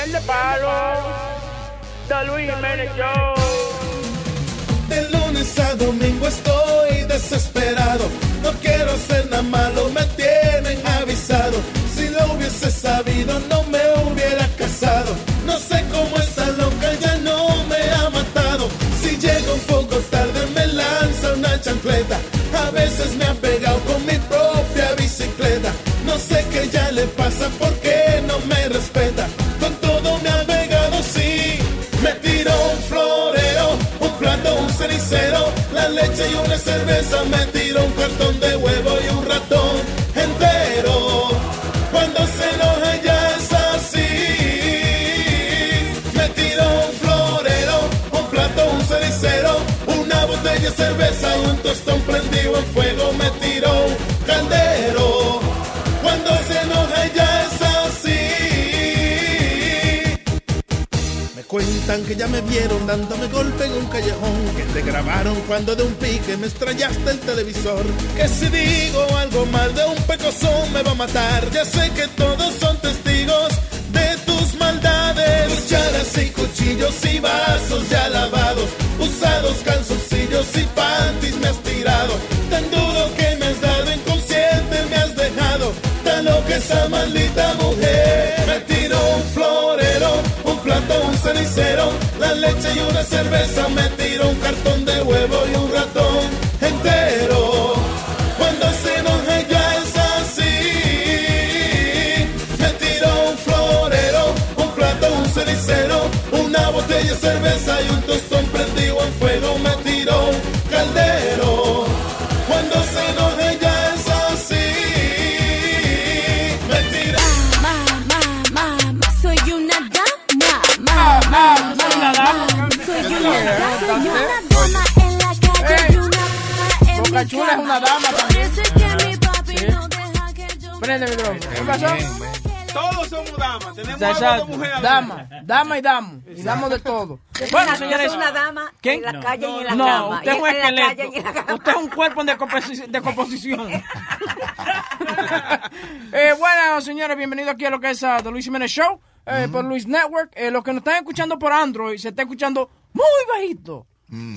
Miel de palo. De Luis Jiménez. De lunes a domingo estoy desesperado. No quiero hacer nada malo, me tienen avisado. Si lo hubiese sabido, no me hubiera casado. No sé cómo esta loca ya no me ha matado. Si llego un poco tarde, me lanza una chancleta. A veces me ha Me tiró un cartón de huevo y un ratón entero. Cuando se enoja ya es así. Me tiró un florero, un plato, un cenicero, una botella de cerveza un tostón prendido en fuego. Que ya me vieron dándome golpe en un callejón, que te grabaron cuando de un pique me estrellaste el televisor, que si digo algo mal de un pecozón me va a matar, ya sé que todos son testigos de tus maldades, cucharas y cuchillos y vasos ya lavados, usados calzoncillos y panties me has tirado, leche y una cerveza, me tiró un cartón de huevo que yo Prende el micrófono. ¿Qué pasó? Todos somos damas. Tenemos algo de mujer. Dama, dama y damo. Y damos de todo. Bueno, señores. Soy una dama ¿Quién? en la calle y en la no, cama. usted es un esqueleto. cama. Usted es un cuerpo en decomposi- decomposición. eh, bueno, señores, bienvenidos aquí a lo que es uh, The Luis Jiménez Show eh, por Luis Network. Eh, los que nos están escuchando por Android se está escuchando muy bajito.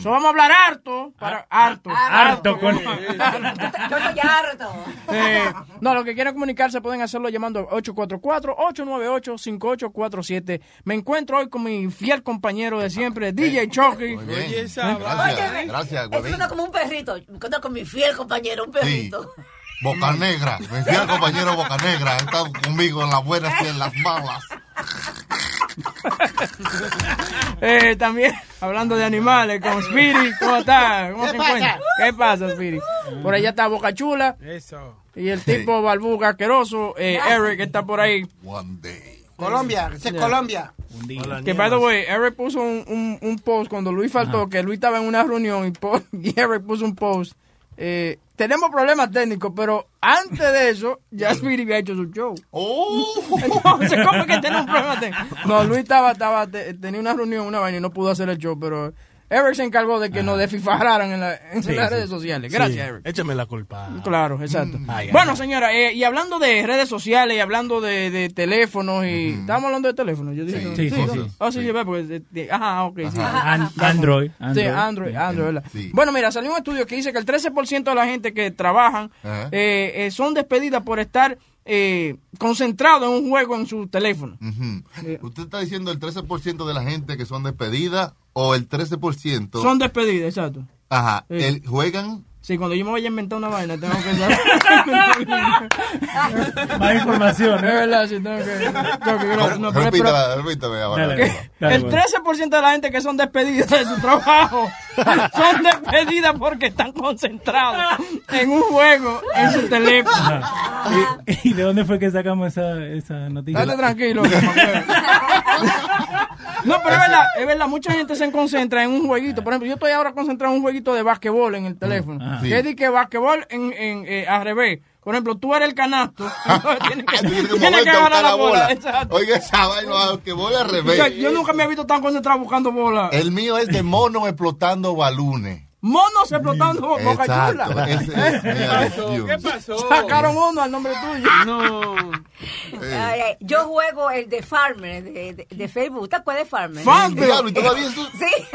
So vamos a hablar harto. Para, harto. Harto con- Yo estoy harto. Eh, no, los que quieran comunicarse pueden hacerlo llamando 844-898-5847. Me encuentro hoy con mi fiel compañero de siempre, DJ Chucky. Oye, Gracias, Eso huevín. suena como un perrito. Me encuentro con mi fiel compañero, un perrito. Boca Negra, mi fiel compañero Boca Negra, ha estado conmigo en las buenas y en las malas. Eh, también, hablando de animales, con Spirit. ¿Cómo está? ¿Cómo se encuentra? ¿Qué pasa, Spirit? Por allá está Boca Chula. Eso. Y el tipo balbuga asqueroso, eh, Eric, que está por ahí. One day. Colombia, ese es. Colombia. Que, by the way, Eric puso un, un, un post cuando Luis faltó, que Luis estaba en una reunión y Eric puso un post. Eh, tenemos problemas técnicos, pero antes de eso, ya Spirit había hecho su show. Oh. Entonces, ¿cómo es que tenemos un problema? No, Luis estaba, estaba, te- tenía una reunión, una vaina y no pudo hacer el show, pero Eric se encargó de que nos desfifararan en, la- en las redes sociales. Gracias, Eric. Échame la culpa. Claro, exacto. Ay, bueno, ay. señora, eh, y hablando de redes sociales y hablando de, de teléfonos y... ¿Estábamos hablando de teléfonos? Yo dije, Sí. Sí, sí, sí. Oh, sí, porque... de- de- ajá, ok, sí. An- Android. Sí, Android. Android, Android, ¿verdad? Sí. Bueno, mira, salió un estudio que dice que el 13% de la gente que trabajan eh, eh, son despedidas por estar eh, concentrados en un juego en su teléfono. ¿Usted está diciendo el 13% de la gente que son despedidas o el 13%? Son despedidas, exacto. Ajá, el- juegan Sí, cuando yo me vaya a inventar una vaina, tengo que saber. Más información. Es verdad, sí, tengo que. tengo que no, pero- Repítame, repítame ahora. Dale, dale, el bueno. 13% de la gente que son despedidas de su trabajo son despedidas porque están concentrados en un juego en su teléfono. Ajá. ¿Y, y de dónde fue que sacamos esa, esa noticia? Dale tranquilo. que. No, pero es verdad, es verdad, mucha gente se concentra en un jueguito. Por ejemplo, yo estoy ahora concentrado en un jueguito de basquetbol en el teléfono. Ajá. Que es de que basquetbol en, en, eh, al revés. Por ejemplo, tú eres el canasto. tienes que, tienes que que agarrar la la bola. bola. Exacto. Oiga, esa vaina que voy al O revés. sea, yo nunca me he visto tan concentrado buscando bola. El mío es de mono explotando balones. Monos explotando bo- boca chula. Es. ¿Qué pasó? Sacaron uno al nombre tuyo. No. Ay, yo juego el de Farmer, de, de, de Facebook. ¿Te acuerdas de Farmer? Farmer. Diablo, y todavía eso- Sí.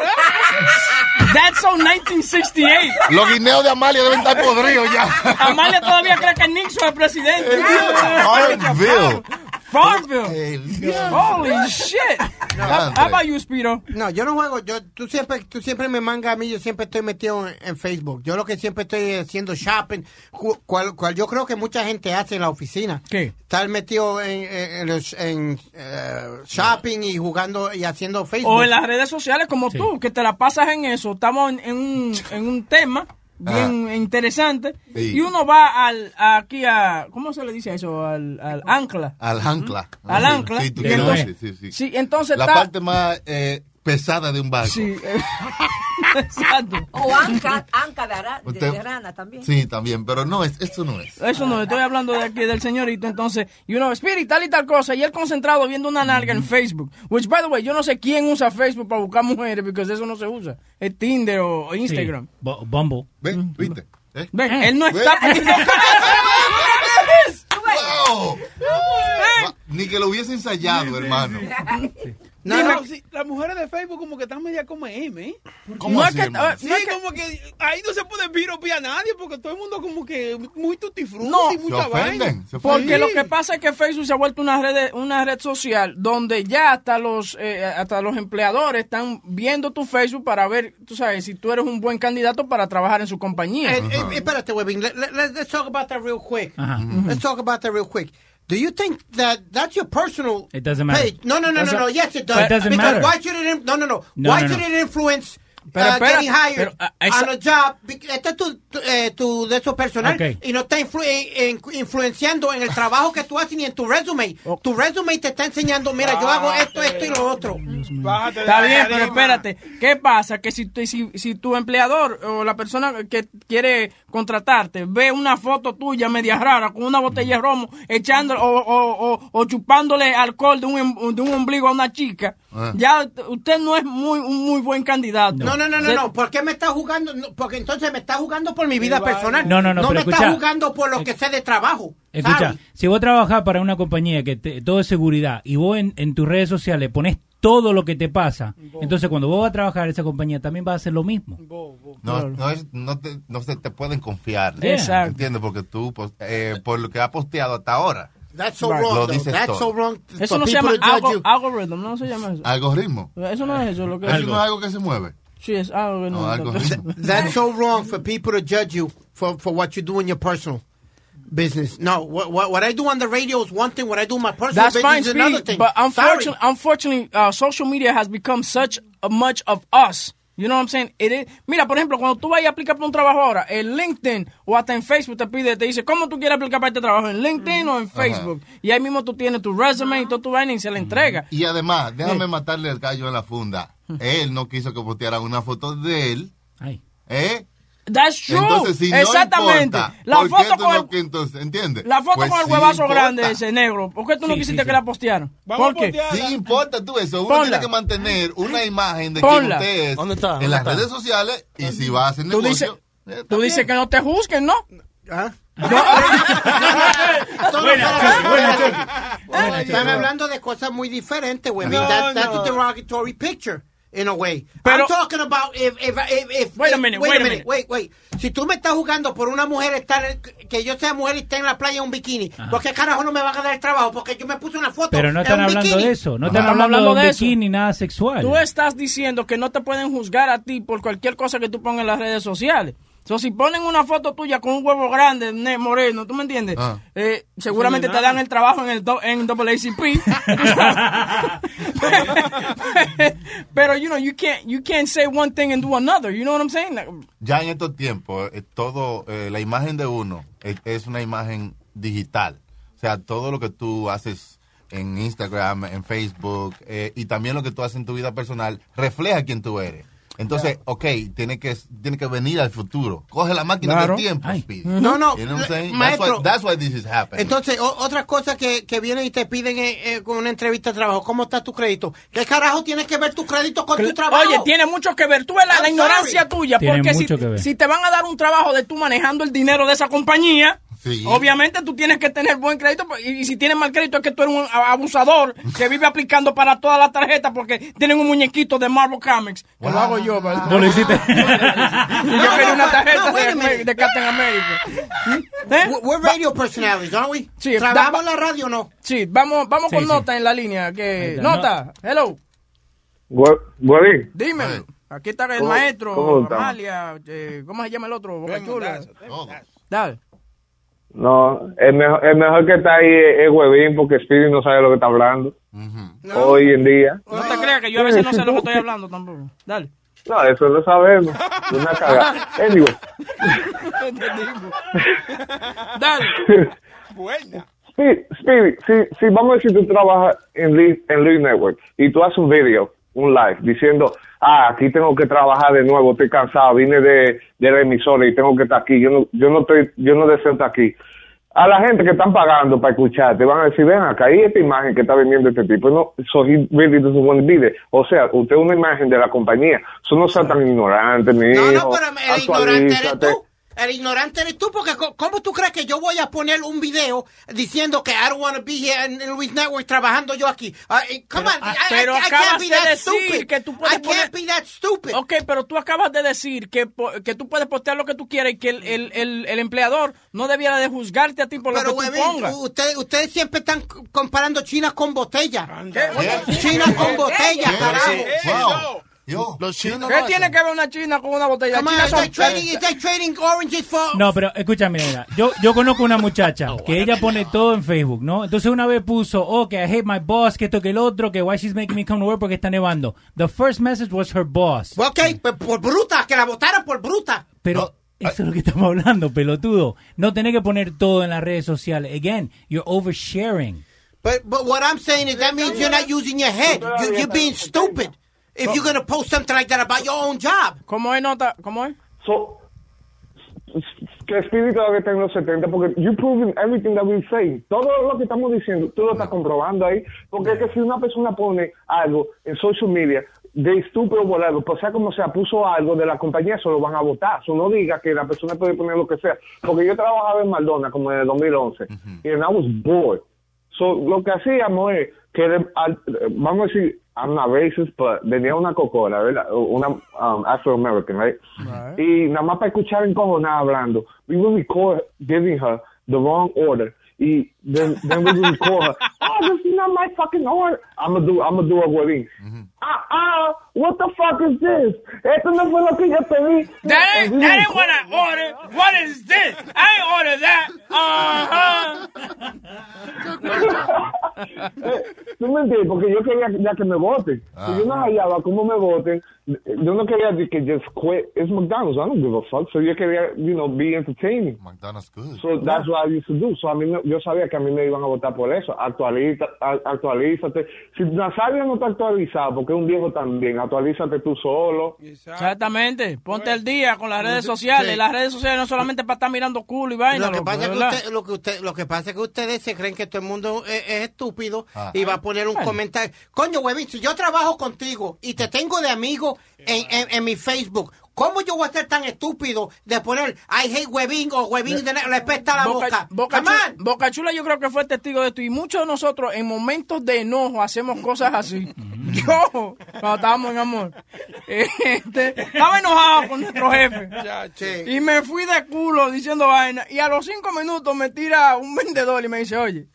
That's so 1968. Los guineos de Amalia deben estar podridos ya. Amalia todavía cree que Nixon es presidente. Farmville. Farmville. El diablo. Holy shit. How, how about you, Spiro? No, yo no juego. Yo, tú siempre, tú siempre me mangas a mí. Yo siempre estoy metido en, en Facebook. Yo lo que siempre estoy haciendo shopping, cu- cual, cual yo creo que mucha gente hace en la oficina. ¿Qué? Estar metido en, en, en los- en, eh, shopping y jugando y haciendo Facebook. O en las redes sociales como tú, que te la pasas en eso. Estamos en, en un, en un tema bien interesante. Sí. Y uno va al aquí a... ¿Cómo se le dice eso? Al, al ancla. Al ancla. Al ancla. Sí, tú Y entonces- sí, sí. Sí, entonces La está... parte más eh, pesada de un barco. Sí, exacto. O anca, anca de, ara- de- Usted- de rana también. Sí, también, pero no, es, esto no es. Eso no, estoy hablando de aquí del señorito, entonces, y uno, Spirit, tal y tal cosa, y él concentrado viendo una nalga en Facebook. Which, by the way, yo no sé quién usa Facebook para buscar mujeres, porque eso no se usa. Es Tinder o Sí. Instagram. Bu- Bumble. ¿Ven? ¿Viste? ¿Eh? Ven, él no está Ve. pidiendo ¡Wow! Ni que lo hubiese ensayado, hermano. No, Dime, no. sí, las mujeres de Facebook como que están media como M, ¿eh? ¿Cómo No es que-? Sí, No es que- como que ahí no se puede piropear a nadie porque todo el mundo como que muy tutti frutti No. y Se mucha vaina. ofenden. Se Porque lo que pasa es que Facebook se ha vuelto una red, una red social donde ya hasta los, eh, hasta los empleadores están viendo tu Facebook para ver, tú sabes, si tú eres un buen candidato para trabajar en su compañía. Eh, eh, espérate, Webin. Let, let, let's- talk about that real quick. Let's talk about that real quick. Do you think that that's your personal It doesn't matter. page? No, no, no, no, no. Yes, it does. It doesn't because matter. why should it? in- No, no, no. No, why no, should no. it influence Pero uh, espera, getting hired pero, esa- on a job? Este es tu, tu, eh, tu de eso personal y no está influ- eh, en- influenciando en el trabajo que tú haces ni en tu resume. Oh. Tu resume te está enseñando, mira, yo hago esto, esto y lo otro. Bájate Está bien, pero espérate. ¿Qué pasa? Que si, tu- si, si tu empleador o la persona que quiere contratarte ve una foto tuya media rara con una botella de romo echando o, o, o, o chupándole alcohol de un, em- de un ombligo a una chica, Ah. ya usted no es muy un muy buen candidato. No, no, no, no, no. ¿Por qué me está jugando? Porque entonces me está jugando por mi vida personal. No, no, no, No pero me está escucha. jugando por lo que sé de trabajo. Escucha, si vos trabajás para una compañía que te- todo es seguridad y vos en, en tus redes sociales pones todo lo que te pasa, entonces cuando vos vas a trabajar esa compañía también va a hacer lo mismo. No, no, es, no, te, no se te pueden confiar. Exacto. ¿Entiendes? Porque tú, pues, eh, por lo que ha posteado hasta ahora, That's so Right. wrong. Lo dices That's todo. so wrong. Eso for no se people llama to judge algo, you. algorithm, no se llama eso. algoritmo. Eso no es eso, lo que Eso es. no es algo que se mueve. Sí, es algo. No, no, algoritmo. That's so wrong for people to judge you for, for what you do in your personal business. No, what, what, what I do on the radio is one thing. What I do in my personal That's business fine, is another Speedy, thing. but Sorry. unfortunately, unfortunately uh, social media has become such a much of us. You know what I'm saying? It is- mira, por ejemplo, cuando tú vas a aplicar para un trabajo ahora, en LinkedIn o hasta en Facebook te pide, te dice, ¿cómo tú quieres aplicar para este trabajo? ¿En LinkedIn o en Facebook? Y ahí mismo tú tienes tu resume y todo tu vaina y se la entrega. Y además, déjame Sí. matarle el gallo en la funda. Él no quiso que postearan una foto de él. Ay. ¿Eh? That's true. Entonces, si Exactamente. no importa, la ¿por qué foto tú con no el, que entonces, ¿entiendes? la foto Pues con el sí huevazo importa. grande ese negro. ¿Por qué tú no Sí, quisiste sí, que la postearan? ¿Por qué? Sí importa tú eso. Uno Ponla. tiene que mantener una imagen de Ponla. quién usted es ¿Dónde está? ¿Dónde en las está? redes sociales y si va a hacer Tú negocio. dices, eh, tú dices que no te juzguen, ¿no? ¿Ah? Están hablando de cosas muy diferentes, güey. No, that's no. a derogatory picture, in a way. Pero- I'm talking about if, if, if, if- Wait a minute, wait, wait a a minute, minute. wait, wait. Si tú me estás jugando por una mujer estar, que yo sea mujer y esté en la playa en un bikini, ¿por qué carajo no me van a dar el trabajo? Porque yo me puse una foto Pero no están hablando bikini. de eso, no No están estamos hablando, hablando de de bikini nada sexual. Tú estás diciendo que no te pueden juzgar a ti por cualquier cosa que tú pongas en las redes sociales. So, si ponen una foto tuya con un huevo grande, ne- moreno, ¿tú me entiendes? Ah. Eh, seguramente te dan el trabajo en el do- en AACP. Pero, you know, you can't, you can't say one thing and do another. You know what I'm saying? Ya en estos tiempos, eh, todo, eh, la imagen de uno es, es una imagen digital. O sea, todo lo que tú haces en Instagram, en Facebook, eh, y también lo que tú haces en tu vida personal, refleja quién tú eres. Entonces, ok, tiene que, tiene que venir al futuro. Coge la máquina Claro. del tiempo, Speedy. No, no, You know what I'm le- saying? That's maestro. why, that's why this is happening. Entonces, o- otra cosa que, que vienen y te piden eh, eh, con una entrevista de trabajo, ¿cómo está tu crédito? ¿Qué carajo tienes que ver tu crédito con tu trabajo? Oye, tiene mucho que ver. Tú ves la, la ignorancia tuya. Tiene Porque si, mucho que ver. si te van a dar un trabajo de tú manejando el dinero de esa compañía, obviamente tú tienes que tener buen crédito. pues, Y, y si tienes mal crédito es que tú eres un abusador que vive aplicando para todas las tarjetas porque tienen un muñequito de Marvel Comics. Que lo hago yo. ¿verdad? ¿No lo hiciste? Y yo quería una tarjeta no, de, de Captain America. ¿Eh? We're- radio personalities, aren't we? Sí, ¿Trabajamos la radio o no? Sí, vamos, vamos Sí, con sí. Nota en la línea. Que, está, nota, hello. Guarín. Dime, aquí está el ¿Cómo- maestro, cómo? Amalia, eh, ¿cómo se llama el otro? Boca Chula. Dale. No, el mejor, el mejor que está ahí es, es Huevín porque Speedy no sabe lo que está hablando. Hoy en día. No te creas que yo a veces no sé lo que estoy hablando tampoco. Dale. No, eso lo sabemos. Es una cagada. Anyway. Dale. Speedy, Speedy, si, si vamos a decir tú trabajas en Lead, en Network y tú haces un video, un live, diciendo, ah, aquí tengo que trabajar de nuevo, estoy cansado, vine de, de la emisora y tengo que estar aquí, yo no, yo no estoy, yo no deseo estar aquí. A la gente que están pagando para escucharte van a decir, ven acá, hay esta imagen que está vendiendo este tipo. No, so he really doesn't want there. O sea, usted es una imagen de la compañía. Eso no sea tan ignorante, mi No, hijo. no, pero el ignorante eres tú. El ignorante eres tú, porque co- ¿cómo tú crees que yo voy a poner un video diciendo que I don't want to be here in, in Luis Network trabajando yo aquí? Ah, eh, come on, I- I- Pero I can't acabas be de that decir stupid. que tú puedes I can't poner- be that stupid. Ok, pero tú acabas de decir que, tú puedes postear lo que tú quieras y que el, el, el, el empleador no debiera de juzgarte a ti por Pero, lo que tú huevín, pongas. ustedes, ustedes siempre están comparando China con botella. China con botella, carajo. Los chinos ¿Qué tiene que ver una china con una botella? Come on, son trading, trading oranges for... No, pero escúchame, mira, yo, yo conozco una muchacha que ella pone todo en Facebook, ¿no? Entonces una vez puso, oh, que I hate my boss, que esto, que el otro, que why she's making me come to work porque está nevando. The first message was her boss. Ok, por bruta, que la votaron por bruta. Pero eso es lo que estamos hablando, pelotudo. No tenés que poner todo en las redes sociales. Again, you're oversharing. But but what I'm saying is that means you're not using your head. You, you're being stupid. If you're gonna post something like that about your own job. ¿Cómo es nota? ¿Cómo es? So, que Speedy todavía está en los 70 porque you proving everything that we say. Todo lo que estamos diciendo, tú lo estás comprobando ahí. Porque es que si una persona pone algo en social media de estúpido o algo, pues sea como sea, puso algo de la compañía, eso lo van a votar. Eso no diga que la persona puede poner lo que sea. Porque yo trabajaba en Maldona como en el 2011 y and I was bored. So, lo que hacíamos es que, vamos a decir, I'm not racist, but venía una cocola, ¿verdad? Una um, Afro-American, right? Y nada más para escuchar encojonada hablando, we would record giving her the wrong order. Y then, then we would record her, oh, this is not my fucking order. I'm gonna do, I'm gonna do a huevín. Ah, ah, what the fuck is this? Esto no fue lo que yo pedí. That ain't, that ain't what I ordered. What is this? I ain't ordered that. Uh-huh. ¿Tú me entiendes? Porque yo quería ya que me voten. Si yo no hallaba cómo me voten, yo no quería decir que just quit. It's McDonald's. I don't give a fuck. So yo quería, you know, be entertaining. McDonald's good. So that's what I used to do. So a mí me- yo sabía que a mí me iban a votar por eso. Actualiza, actualízate. Si Nazario no está actualizado, porque es un viejo también, actualízate tú solo. Exactamente. Ponte al día con las redes sociales. Las redes sociales no solamente para estar mirando culo y vaina. Lo que, pasa es que usted, lo, que usted, lo que pasa es que ustedes se creen que todo el mundo es, es estúpido Ah. y va a poner un Bueno. comentario. Coño, huevín, si yo trabajo contigo y te tengo de amigo en, en, en mi Facebook, ¿cómo yo voy a ser tan estúpido de poner I hate huevín o huevín de respeta la boca? Boca, Chula, Boca Chula yo creo que fue testigo de esto y muchos de nosotros en momentos de enojo hacemos cosas así. Yo, cuando estábamos en amor, este, estaba enojado con nuestro jefe y me fui de culo diciendo vaina y a los cinco minutos me tira un vendedor y me dice, oye,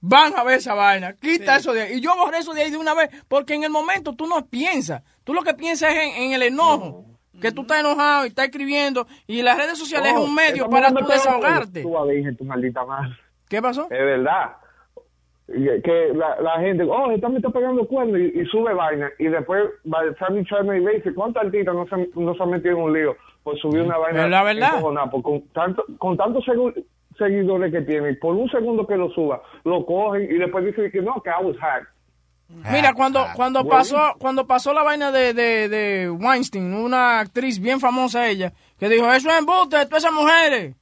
van a ver esa vaina, quita eso de ahí. Y yo borré eso de ahí de una vez porque en el momento tú no piensas, tú lo que piensas es en, en el enojo. Que tú estás enojado y estás escribiendo y las redes sociales es un medio para tú desahogarte. Tú a tu maldita madre. ¿Qué pasó? Es verdad. Y Que la, la gente, oh, esta me está pegando cuernos y, y sube vaina. Y después, time you try to erase it, ¿cuántos artistas no se, no se han metido en un lío por subir una vaina? Es la verdad. con, tanto, con tantos segu- seguidores que tiene, por un segundo que lo suba, lo cogen y después dicen que no, que I was hacked. Mira, cuando, cuando Bueno. pasó, cuando pasó la vaina de, de, de Weinstein, una actriz bien famosa ella, que dijo, eso es embuste, todas esas mujeres.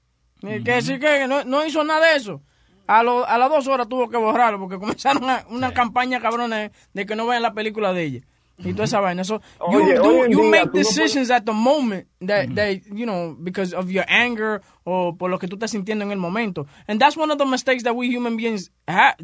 Eh, Que sí que no, no hizo nada de eso. A, lo- a las dos horas tuvo que borrarlo porque comenzaron una, una campaña cabrona de, que no vean la película de ella. Y toda esa vaina. So, you, Oye, do- you make no decisions at the moment that, that, you know, because of your anger o por lo que tú estás sintiendo en el momento. And that's one of the mistakes that we human beings ha-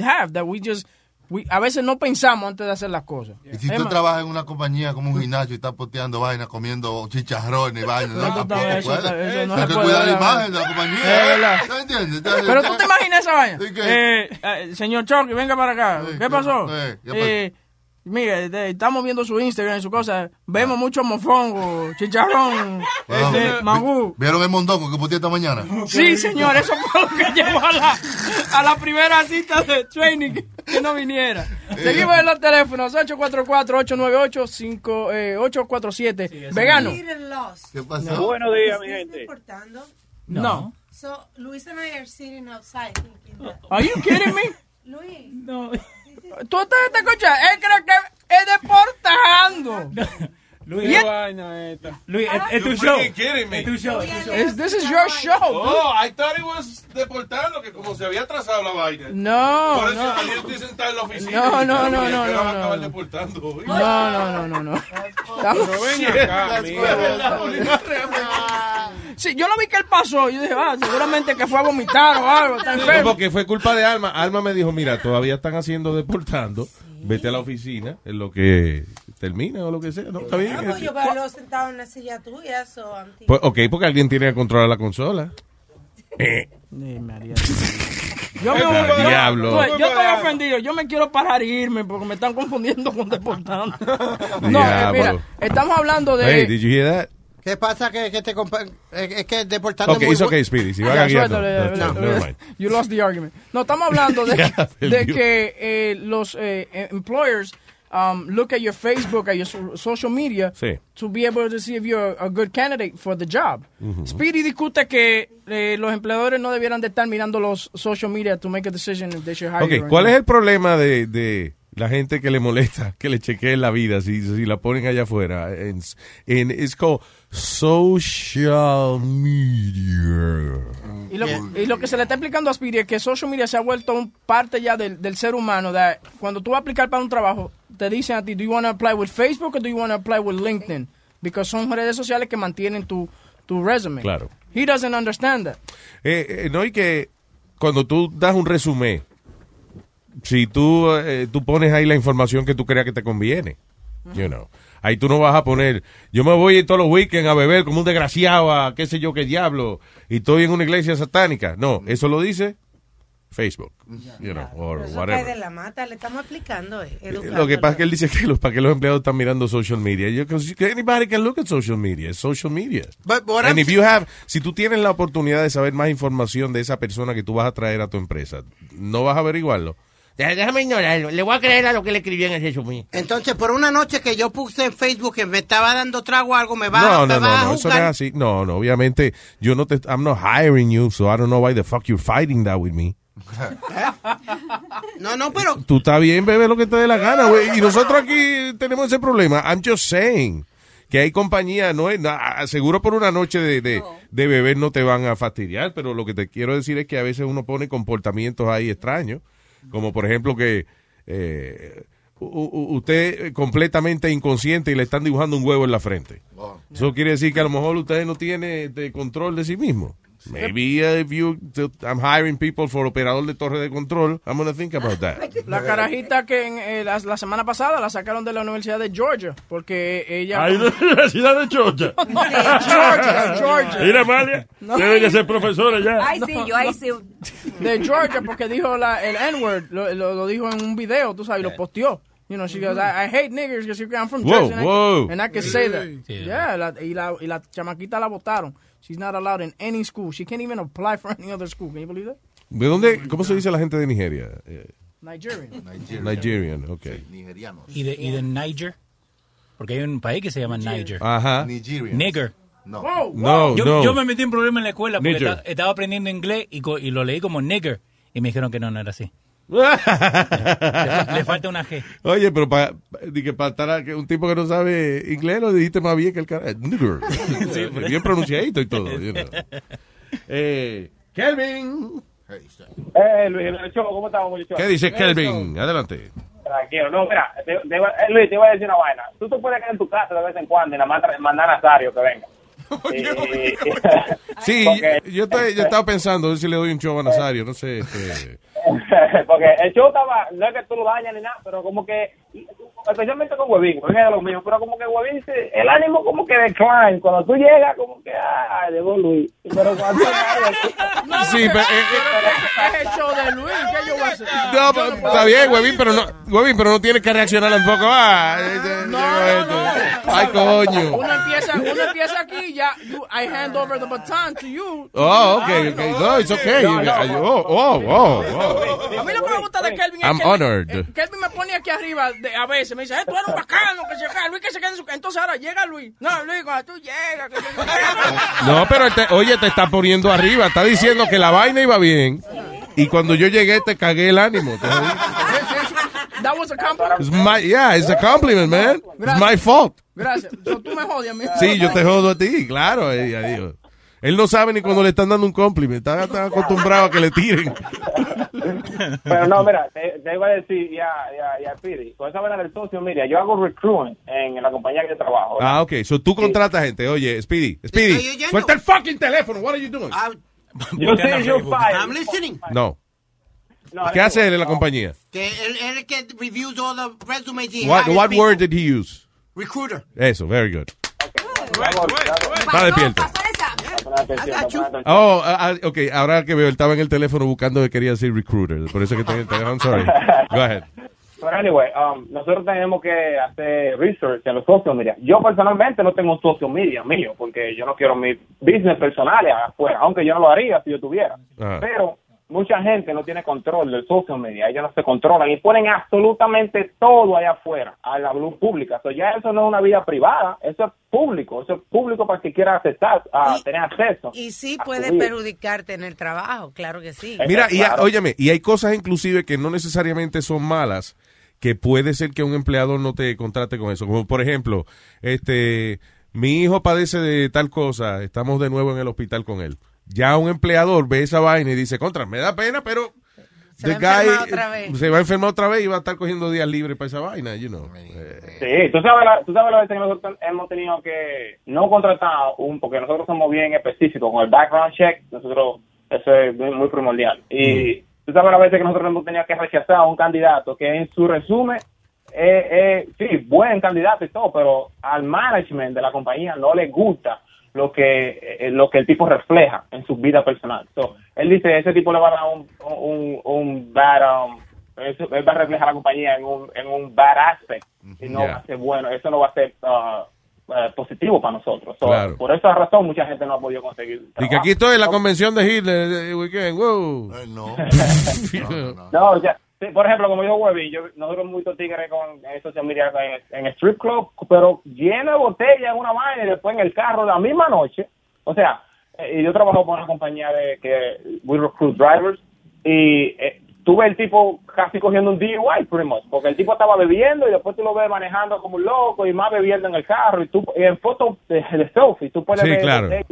have, that we just, we, a veces no pensamos antes de hacer las cosas. Y si tú trabajas en una compañía como un gimnasio y estás posteando vainas, comiendo chicharrones y vainas, no, Eso tampoco eso eso no Hay que cuidar la imagen de la compañía. Verdad. ¿No entiendes? Pero tú te imaginas esa vaina. Eh, eh, señor Chucky, venga para acá. ¿Qué pasó? eh, ¿qué pasó? Eh, mire, de- estamos viendo su Instagram y su cosa. Vemos mucho mofongo, chicharrón, Bueno, este, mangú. ¿Vieron el mondongo que puse esta mañana? Sí, señor, eso fue lo que llevó a la, a la primera cita de training que, no viniera. Seguimos en los teléfonos 844-898-5847. Vegano. ¿Qué pasó? Buenos días, mi gente. No. So, Luis and I are sitting outside thinking that. Are you kidding me? Luis. No. ¿Tú te escuchas? Él cree que es deportando. Luis, él- vaina esta? Luis, es, es tu show. Es tu show. es tu show. Is- this is your show. Oh, I thought it was deportando, que como se había atrasado la vaina. No, Por eso no. estoy sentado en la oficina. No, no, no, no, no, no. acabar deportando hoy. No, no, no, no, no. Estamos- Sí, yo no vi que él pasó. Yo dije, ah, seguramente que fue a vomitar o algo. Está enfermo. porque fue culpa de Alma. Alma me dijo, mira, todavía están haciendo deportando. Vete a la oficina en lo que termina o lo que sea. No, está bien. Ah, pues yo veo sentado en la silla tuya, so Pues, ok, porque alguien tiene que controlar la consola. Eh, Yo, me, Ah, yo- diablo. yo- yo estoy ofendido. Yo me quiero parar e irme porque me están confundiendo con deportando. No, eh, mira, estamos hablando de. Hey, did you hear that? ¿Qué pasa que, que te es que deportando Ok, es muy it's okay, Speedy. Si va guiar, no. No, no. You lost the argument. No, estamos hablando de, Ya, de que eh, los eh, eh, employers um, look at your Facebook, at your so- social media, Sí. to be able to see if you're a good candidate for the job. Ujú. Speedy discute que eh, los empleadores no debieran de estar mirando los social media to make a decision if they should hire you Ok, or ¿cuál es el problema de, de la gente que le molesta que le chequeen la vida si, si la ponen allá afuera? En, en, it's called social media. Y lo, y lo que se le está explicando a Speedy es que social media se ha vuelto un parte ya del, del ser humano. cuando tú vas a aplicar para un trabajo, te dicen a ti, ¿do you want to apply with Facebook o do you want to apply with LinkedIn? Porque son redes sociales que mantienen tu, tu resume. Claro. He doesn't understand that. Eh, eh, no, y que cuando tú das un resumen, si tú, eh, tú pones ahí la información que tú creas que te conviene, you know. Ahí tú no vas a poner, yo me voy todos los weekends a beber como un desgraciado a qué sé yo qué diablo y estoy en una iglesia satánica. No, eso lo dice Facebook, you know, or Eso cae whatever. de la mata, le estamos explicando. eh, Lo que pasa es que él dice que los, para que los empleados están mirando social media. Yo, cause anybody can look at social media. It's social media. But what And I'm- if you have, si tú tienes la oportunidad de saber más información de esa persona que tú vas a traer a tu empresa, no vas a averiguarlo. Déjame ignorarlo. Le voy a creer a lo que le escribió en ese resumen. Entonces, por una noche que yo puse en Facebook que me estaba dando trago a algo, me va, No, me no, va a no, no, eso no es juzgar. así. No, no, obviamente, yo no te, I'm not hiring you, so I don't know why the fuck you're fighting that with me. No, no, pero Tú estás bien, bebé, lo que te dé la gana, güey. Y nosotros aquí tenemos ese problema. I'm just saying que hay compañías, no es, seguro por una noche de, de, de beber no te van a fastidiar, pero lo que te quiero decir es que a veces uno pone comportamientos ahí extraños, como por ejemplo que eh, usted completamente inconsciente y le están dibujando un huevo en la frente. Eso quiere decir que a lo mejor usted no tiene de control de sí mismo. Maybe uh, if you, I'm hiring people for operador de torre de control, I'm gonna think about that. La carajita que en, eh, la, la semana pasada la sacaron de la Universidad de Georgia porque ella... Ahí de la Universidad de Georgia. Georgia, Georgia. Mira, Amalia, No. debe de ser profesora ya. Ay, sí, yo ahí sí. de Georgia porque dijo la, el N-word, lo, lo- lo dijo en un video, tú sabes, y lo posteó. You know, she goes, I, I hate niggers because I'm from Whoa, Jersey. and I whoa. can- And I can say that. Sí. Yeah, la, y, la, y la chamaquita la votaron. She's not allowed in any school. She can't even apply for any other school. Can you believe that? ¿De dónde? ¿Cómo se dice la gente de Nigeria? Eh, Nigerian. Nigerian, ok. Nigerianos. ¿Y de, y de Niger? Porque hay un país que se llama Niger. Ajá. Nigerians. Nigger. No. No, yo, no. yo me metí en problema en la escuela porque Niger. esta- estaba aprendiendo inglés y, y lo leí como nigger. Y me dijeron que no, no era así. Le, fa- le falta una G. Oye, pero para estar a- que un tipo que no sabe inglés lo dijiste más bien que el cara. Nigger. Sí, pero- bien pronunciadito y todo. you know. Eh, Kelvin. Eh, Luis, ¿cómo estamos, muchachos? ¿Qué dice Kelvin? Adelante. Tranquilo, no, mira, te- te iba- eh, Luis, te iba a decir una vaina. Tú te puedes quedar en tu casa de vez en cuando y nada más mandar a Nazario que venga. Y- Sí, yo, yo estoy- yo estaba pensando a ver si le doy un show a Nazario, no sé. este, Porque el show estaba, no es que tú lo dañas ni nada, pero como que, especialmente con Huevín, Huevín los míos, pero como que Huevín, se- el ánimo como que decline. Cuando tú llegas, como que, ah, llegó Luis. Pero cuando Sí, pero, eh, Es el show de Luis. ¿Qué yo voy a hacer? No, pero- está bien, Huevín, pero no, Huevín, pero no tienes que reaccionar tampoco. Ah, eh, eh, esto. Ay, coño. Uno empieza, uno empieza aquí, ya, you, I hand over the baton to you. Oh, okay, okay. No, it's okay. No, no. Oh, oh, oh, oh. A mí lo que me gusta de Kelvin es I'm que honored. eh, Kelvin me pone aquí arriba de- a veces, me dice, eh, tú eres un bacano, que se quede, Luis que se quede en su... Entonces ahora llega Luis. No, Luis, cuando tú llegas, que yo- No, pero oye, te está poniendo arriba. Está diciendo que la vaina iba bien. Y cuando yo llegué, te cagué el ánimo. That was a compliment. It's my, yeah, it's a compliment, man. It's my fault. Gracias. So, tú me jodias a mí. Sí, yo te jodo a ti, claro. eh, ya digo. Él no sabe ni cuando le están dando un compliment. Está, está acostumbrado a que le tiren. Pero no, mira, te, te iba a decir ya, ya, ya, Piri, con esa vaina del socio, mira, yo hago recruiting en la compañía que yo trabajo. Ah, ok. So tú contratas gente. Oye, Speedy, Speedy, suelta el fucking teléfono. What are you doing? Yo sé, yo fire. I'm listening. No. No, ¿Qué hace él en la compañía? Que él, que reviews all the resumes he What, what word did he use? Recruiter. Eso, very good. Está Pasó, despierto. Esa. Oh, ah, ok, ahora que veo, él estaba en el teléfono buscando que quería decir recruiter. Por eso que tenía el teléfono. I'm sorry. Go ahead. Pero anyway, um, nosotros tenemos que hacer research en los social media. Yo personalmente no tengo un social media mío, porque yo no quiero mi business personal afuera, aunque yo no lo haría si yo tuviera. Pero mucha gente no tiene control del social media, ellos no se controlan y ponen absolutamente todo allá afuera, a la luz pública. So, ya eso no es una vida privada, eso es público, eso es público para que quiera accesar, a tener acceso. Y sí puede perjudicarte en el trabajo, claro que sí. Mira, y, óyeme, y hay cosas inclusive que no necesariamente son malas, que puede ser que un empleador no te contrate con eso. Como por ejemplo, este, mi hijo padece de tal cosa, estamos de nuevo en el hospital con él. Ya un empleador ve esa vaina y dice, contra, me da pena, pero Se the va a enfermar guy, otra vez. se va a enfermar otra vez y va a estar cogiendo días libres para esa vaina, you know. Eh, Sí, tú sabes, la, tú sabes la vez que nosotros hemos tenido que no contratar un, porque nosotros somos bien específicos con el background check, nosotros, eso es muy, muy primordial. Y tú sabes la vez que nosotros hemos tenido que rechazar a un candidato que en su resumen, eh, eh, sí, buen candidato y todo, pero al management de la compañía no le gusta lo que eh, lo que el tipo refleja en su vida personal. So, él dice, ese tipo le va a dar un, un, un bad, um, eso, él va a reflejar a la compañía en un, en un bad aspect y no Yeah. va a ser bueno, eso no va a ser uh, uh, positivo para nosotros. So, Claro. Por esa razón mucha gente no ha podido conseguir Y que aquí estoy en la convención de Hitler, de weekend, wow. no. No, sea, por ejemplo, como dijo Webby, yo, nosotros muchos tigres con en social media en, en strip club, pero lleno de botella en una vaina y después en el carro la misma noche. O sea, eh, yo trabajo con una compañía de que we recruit drivers y eh, tuve el tipo casi cogiendo un DUI, pretty much, porque el tipo estaba bebiendo y después tú lo ves manejando como un loco y más bebiendo en el carro y tú y en fotos de, de selfie tú puedes Sí, ver claro. el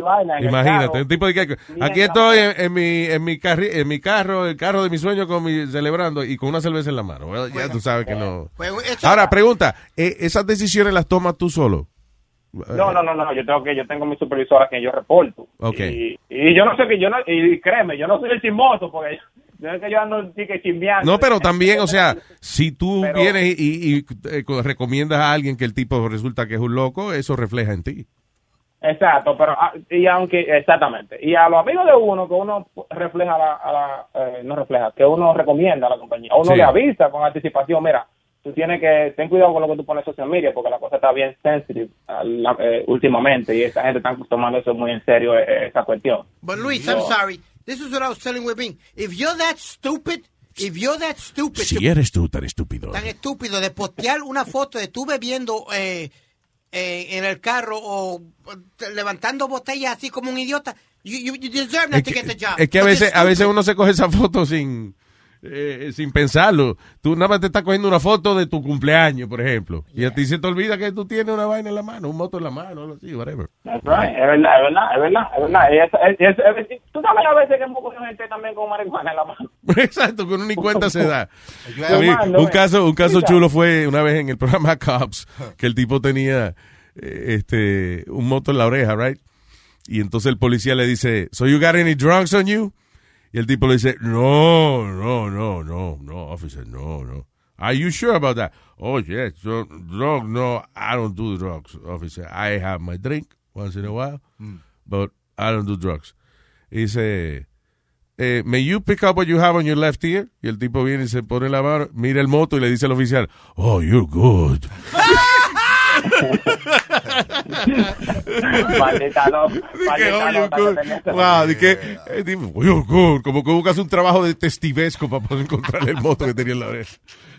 Imagínate, carro. un tipo de que aquí estoy en, en mi en mi carri- en mi carro, el carro de mi sueño con mi celebrando y con una cerveza en la mano. Ya tú sabes que no. Pues, Ahora pregunta, ¿eh, esas decisiones las tomas tú solo? No, no, no, no, yo tengo que, yo tengo mi supervisor a quien yo reporto. Ok. Y, y yo no sé que yo no, y créeme, yo no soy el chismoso porque yo, que yo ando que chismeando. No, pero también, o sea, si tú Pero- vienes y, y- eh, co- recomiendas a alguien que el tipo resulta que es un loco, eso refleja en ti. Exacto, pero ah, y aunque exactamente y a los amigos de uno que uno refleja la, a la, eh, no refleja que uno recomienda a la compañía, uno Sí. le avisa con anticipación, mira, tú tienes que ten cuidado con lo que tú pones en social media porque la cosa está bien sensitive la- eh, últimamente y esa gente está tomando eso muy en serio eh, esa cuestión. But Luis, Yo- I'm sorry. This is what I was telling Webin. If you're that stupid, if you're that stupid, Si eres tú tan estúpido. tan estúpido de postear una foto de tú bebiendo eh, eh, en el carro o eh, levantando botellas así como un idiota, you, you, you deserve not Es to que, get the job. es que a veces, a veces uno se coge esa foto sin, eh, sin pensarlo. Tú nada más te estás cogiendo una foto de tu cumpleaños, por ejemplo. Y a ti se te olvida que tú tienes una vaina en la mano, un moto en la mano, algo así, whatever. That's right, es verdad, es verdad, es verdad, es verdad. Y es- es- es- es- tú sabes a veces que hemos cogido gente también con marihuana en la mano. Exacto, que uno ni cuenta se da. Mí, un eh. caso, un caso chulo fue una vez en el programa Cops, que el tipo tenía eh, este un moto en la oreja, right? Y entonces el policía le dice, "So you got any drugs on you?" Y el tipo le dice, "No, no, no, no, no, officer, no, no." Are you sure about that? Oh, yes. So, drug, no, I don't do drugs, officer. I have my drink once in a while, but I don't do drugs. Y dice, eh, may you pick up what you have on your left ear? Y el tipo viene y se pone la mano, mira el moto y le dice al oficial, oh, you're good. Maldita Que, que, eh, di, oh, you're good. Como que buscas un trabajo de testivesco para poder encontrar el moto que tenía en la oreja.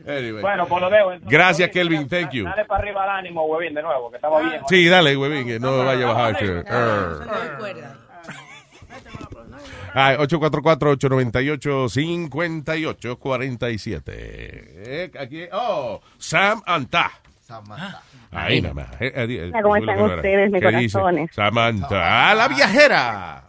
Anyway. Bueno, pues lo dejo. entonces. Gracias, Kelvin. Thank you. Dale para arriba el ánimo, huevín, de nuevo, que estaba bien. Sí, dale, huevín, que no vaya a bajar. Arr. Ay, 844-898-5847. Eh, aquí, oh, Sam Anta. Ahí nada más. Eh, eh, ¿Cómo están ustedes, mis corazones? Samantha, ah, la viajera.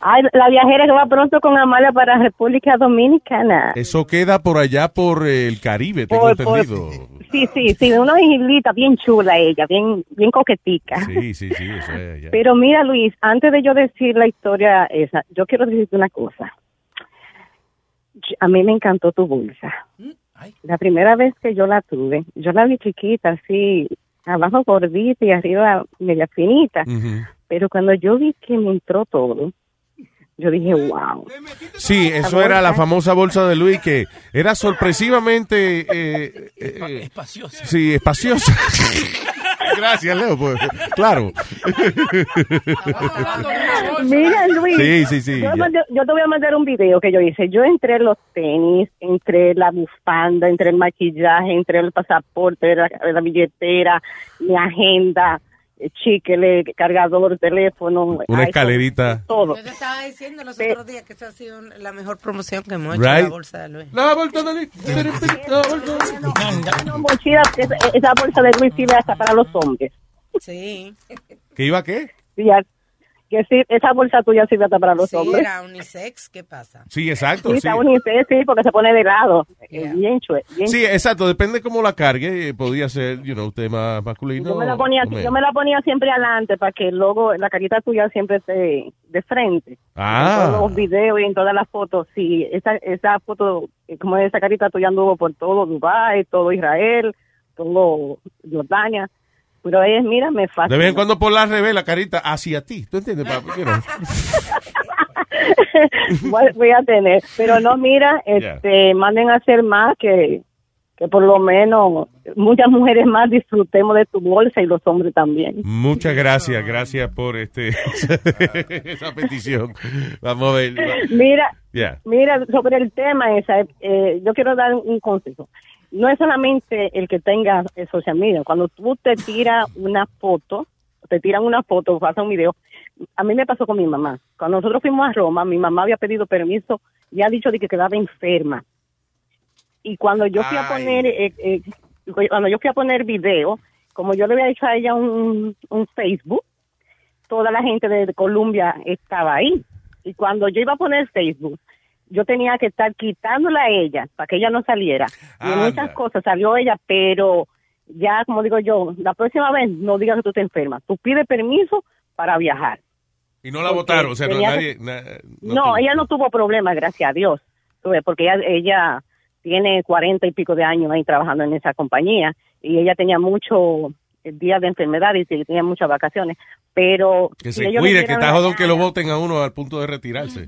Ay, la viajera que va pronto con Amalia para República Dominicana. Eso queda por allá por el Caribe, tengo Por- por- entendido. Sí, sí, sí, una islita bien chula ella, bien, bien coquetica. Sí, sí, sí, eso es allá. Pero mira, Luis, antes de yo decir la historia esa, yo quiero decirte una cosa. A mí me encantó tu bolsa. La primera vez que yo la tuve, yo la vi chiquita, así, abajo gordita y arriba media finita. Pero cuando yo vi que me entró todo, yo dije, wow. Sí, eso era la famosa bolsa de Luis que era sorpresivamente eh, eh, Espaciosa. Sí, espaciosa. Gracias, Leo. Pues, claro. Mira, Luis. Sí, sí, sí, Yo, ya. mandé- yo te voy a mandar un video que yo hice. Yo entré los tenis, entre la bufanda, entre el maquillaje, entre el pasaporte, la, la billetera, mi agenda, chicle, cargador, teléfono. Una iPhone, escalerita. Todo. Yo te estaba diciendo los otros días que esta ha sido la mejor promoción que hemos hecho Right. la bolsa de Luis. La bolsa de Luis. No, mochila, esa, esa bolsa de Luis sirve hasta para los hombres. Sí. ¿Que iba qué? Sí, ya- que sí, esa bolsa tuya sirve hasta para los Sí, hombres. era unisex, ¿qué pasa? Sí, exacto. Sí, Sí, está unisex, sí, porque se pone de lado. Eh, Bien chue, bien Sí, exacto. Depende cómo la cargue. eh, Podría ser, you know, tema masculino. Yo me la ponía, yo me la ponía siempre adelante para que el logo, la carita tuya siempre esté de frente. Ah. En todos los videos y en todas las fotos. Sí, esa, esa foto, eh, como esa carita tuya anduvo por todo Dubai, todo Israel, todo Jordania. Pero es, mira, me De fascina. vez en cuando por la revés la carita hacia ti. ¿Tú entiendes? Voy, a tener. Pero no, mira, este, manden a hacer más que, que por lo menos muchas mujeres más disfrutemos de tu bolsa y los hombres también. Muchas gracias. Gracias por este esa petición. Vamos a ver. Mira. Mira, sobre el tema esa, eh, yo quiero dar un consejo. No es solamente el que tenga eh, social media. Cuando tú te tiras una foto, te tiran una foto, haces un video. A mí me pasó con mi mamá. Cuando nosotros fuimos a Roma, mi mamá había pedido permiso y ha dicho de que quedaba enferma. Y cuando yo fui a poner, eh, eh, cuando yo fui a poner video, como yo le había hecho a ella un, un Facebook, toda la gente de Colombia estaba ahí. Y cuando yo iba a poner Facebook, yo tenía que estar quitándola a ella para que ella no saliera. Y en muchas cosas salió ella, pero ya, como digo yo, la próxima vez no digas que tú te enfermas. Tú pides permiso para viajar. Y no la Porque votaron. O sea, no, nadie. na- No, tuvo- ella no tuvo problemas, gracias a Dios. Porque ella, ella tiene cuarenta y pico de años ahí trabajando en esa compañía y ella tenía mucho días de enfermedad y si tenía muchas vacaciones. Pero Que si se ellos cuide, que está jodón que lo voten a uno al punto de retirarse.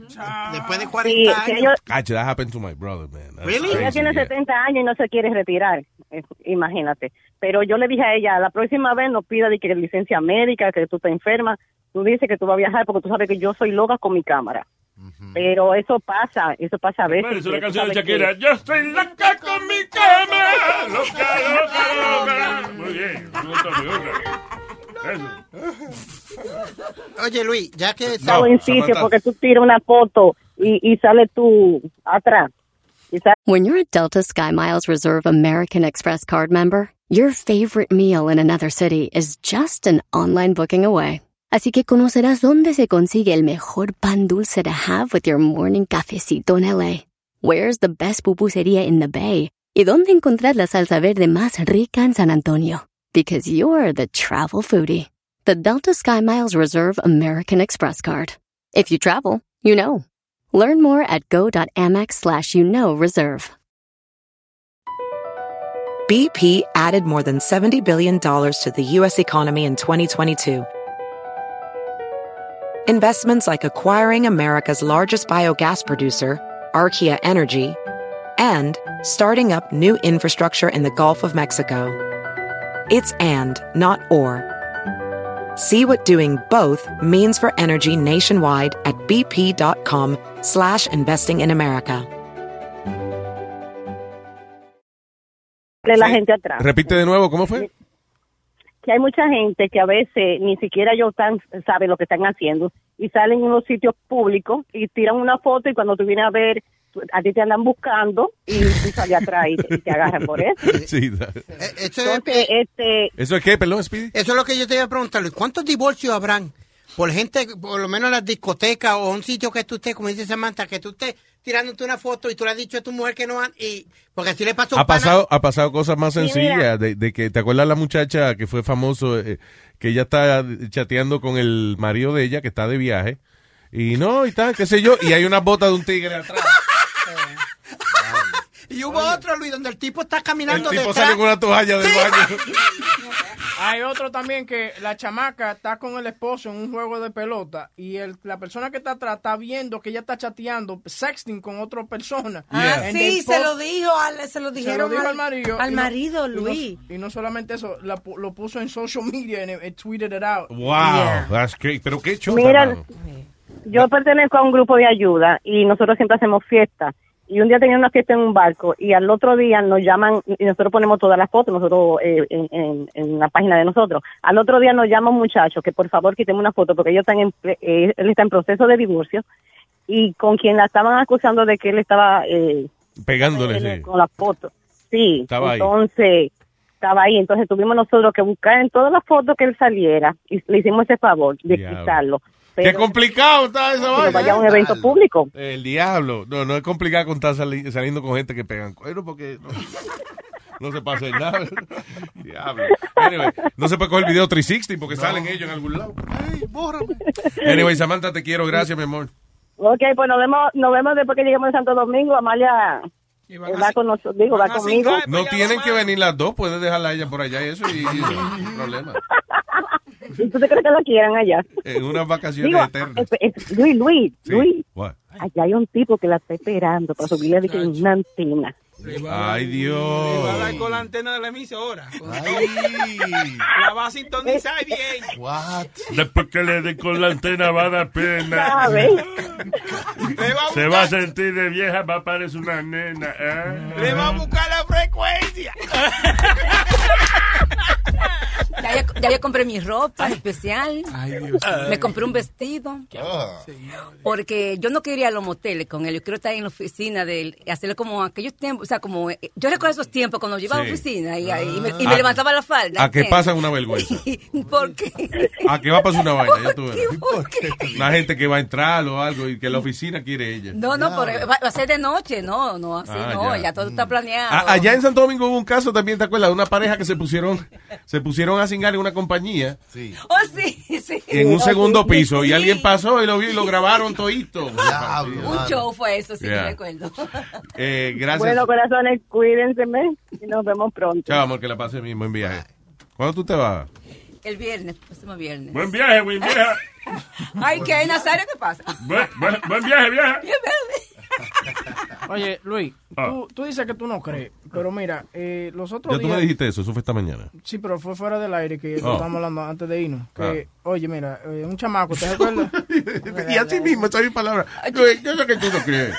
Después de Sí, 40 si años. ellos- that happened to my brother, man. That's Ella crazy, tiene yeah. 70 años y no se quiere retirar, eh, imagínate. Pero yo le dije a ella, la próxima vez no pida de que licencia médica, que tú te enfermas. Tú dices que tú vas a viajar porque tú sabes que yo soy loca con mi cámara. Pero eso pasa, eso pasa a veces. Bueno, es una canción de Shakira. que- Yo estoy loca con mi cama. Loca, loca, loca. Muy bien. Oye, Luis, ya que... Estaba en sitio porque tú tiras una foto y, y sale tú atrás. When you're a Delta SkyMiles Reserve American Express card member, your favorite meal in another city is just an online booking away. Así que conocerás dónde se consigue el mejor pan dulce to have with your morning cafecito en LA. Where's the best pupusería in the Bay? Y dónde encontrar la salsa verde más rica en San Antonio. Because you're the travel foodie. The Delta SkyMiles Reserve American Express card. If you travel, you know. Learn more at go.amex slash you know reserve. BP added more than $70 billion to the U.S. economy in 2022. Investments like acquiring America's largest biogas producer, Archaea Energy, and starting up new infrastructure in the Gulf of Mexico. It's and, not or. See what doing both means for energy nationwide at bp.com slash investing in America. la gente atrás. Repite de nuevo, ¿cómo fue? Que hay mucha gente que a veces ni siquiera ellos tan, saben lo que están haciendo y salen en unos sitios públicos y tiran una foto y cuando tú vienes a ver, a ti te andan buscando y tú sales atrás y te, y te agarran por eso. Sí, da- Entonces, este, ¿Eso es qué, perdón, Speedy? Eso es lo que yo te iba a preguntar. ¿Cuántos divorcios habrán? Por gente, por lo menos en las discotecas o un sitio que tú estés, como dice Samantha, que tú estés tirándote una foto y tú le has dicho a tu mujer que no han, y porque así le pasó a Ha pasado, ha pasado cosas más sencillas, de, de que, ¿te acuerdas la muchacha que fue famoso, eh, que ella está chateando con el marido de ella, que está de viaje, y no, y tal, qué sé yo, y hay una bota de un tigre atrás. Y hubo otro, Luis, donde el tipo está El caminando tipo detrás. sale con una toalla del Sí. baño. Hay otro también que la chamaca está con el esposo en un juego de pelota y el, la persona que está atrás está viendo que ella está chateando, sexting con otra persona. Ah, And sí, se post- lo dijo, al- se lo se dijeron lo dijo al, al marido. al no- marido, y no- Luis. Y no, solamente eso, la pu- lo puso en social media y it, it tweeted it out. Wow, that's great. Pero qué chota, Mira, mano. yo pertenezco a un grupo de ayuda y nosotros siempre hacemos fiestas. Y un día tenía una fiesta en un barco y al otro día nos llaman y nosotros ponemos todas las fotos nosotros eh, en, en, en la página de nosotros. Al otro día nos llama un muchacho que por favor quitemos una foto porque ellos están en, eh, él está en proceso de divorcio y con quien la estaban acusando de que él estaba eh, Pegándole, sí. con la foto. Sí, Estaba ahí. entonces estaba ahí, entonces tuvimos nosotros que buscar en todas las fotos que él saliera y le hicimos ese favor de quitarlo. Qué Pero- complicado está esa vaina. vaya a un evento público. El diablo. No, no es complicado con estar sali- saliendo con gente que pegan cuero porque no, no se puede hacer nada. diablo. Anyway, no se puede coger el video 360 porque salen ellos en algún lado. Ay, bórrame. Anyway, Samantha, te quiero. Gracias, mi amor. Ok, pues nos vemos, nos vemos después que lleguemos a Santo Domingo. Amalia eh, va con nosotros, digo, va conmigo. No tienen que venir las dos. Puedes dejarla a ella por allá y eso y, y no hay problema. ¿Y tú te crees que la quieran allá? En unas vacaciones Digo, eternas. es- es- Luis, Luis, Sí. Luis, What? allá hay un tipo que la está esperando para subirle de una antena. Ay, Dios. Va a dar con la antena de la emisora. La va a sintonizar bien. What? Después que le den con la antena va a dar pena. ¿Sabe? Se va a sentir de vieja, va a parecer una nena. ¿eh? Le va a buscar la frecuencia. Ya, ya- ya yo compré mi ropa especial. Dios. Me compré un vestido. Porque yo no quería los moteles con él. Yo quiero estar en la oficina de él. y Hacerlo como aquellos tiempos. O sea, como. eh, Yo recuerdo esos tiempos cuando yo iba a la oficina y, y me, y me A- levantaba la falda. A que ¿entiendes? pasan una vergüenza. ¿Por qué? A que va a pasar una vaina. Ya tú verás. ¿Por qué? Una gente que va a entrar o algo y que la oficina quiere ella. No, no, pero va, va a ser de noche. No, no, así Ah, no. ya. Ya. todo está planeado. A- allá en Santo Domingo hubo un caso también, ¿te acuerdas? De una pareja que se pusieron, se pusieron a cingar en una compañía Oh, sí, sí. en un segundo piso y alguien pasó y lo vio y lo grabaron todito. Un show fue eso, sí, Yeah. me recuerdo. Eh, gracias. Bueno, corazones, cuídense y nos vemos pronto. Chao, amor, que la pase bien. Buen viaje. ¿Cuándo tú te vas? El viernes, próximo viernes. Buen viaje, buen viaje. Ay, ¿qué, Nazario? ¿Qué pasa? Buen, buen- buen viaje, vieja. Oye, Luis, Ah. tú, tú dices que tú no crees, pero mira, eh, los otros Ya tú días... me dijiste eso, eso fue esta mañana. Sí, pero fue fuera del aire que Oh. estábamos hablando antes de irnos. Que, Ah. oye, mira, eh, un chamaco, ¿te recuerdas? y así mismo, esa es mi palabra. Yo, yo sé que tú no crees.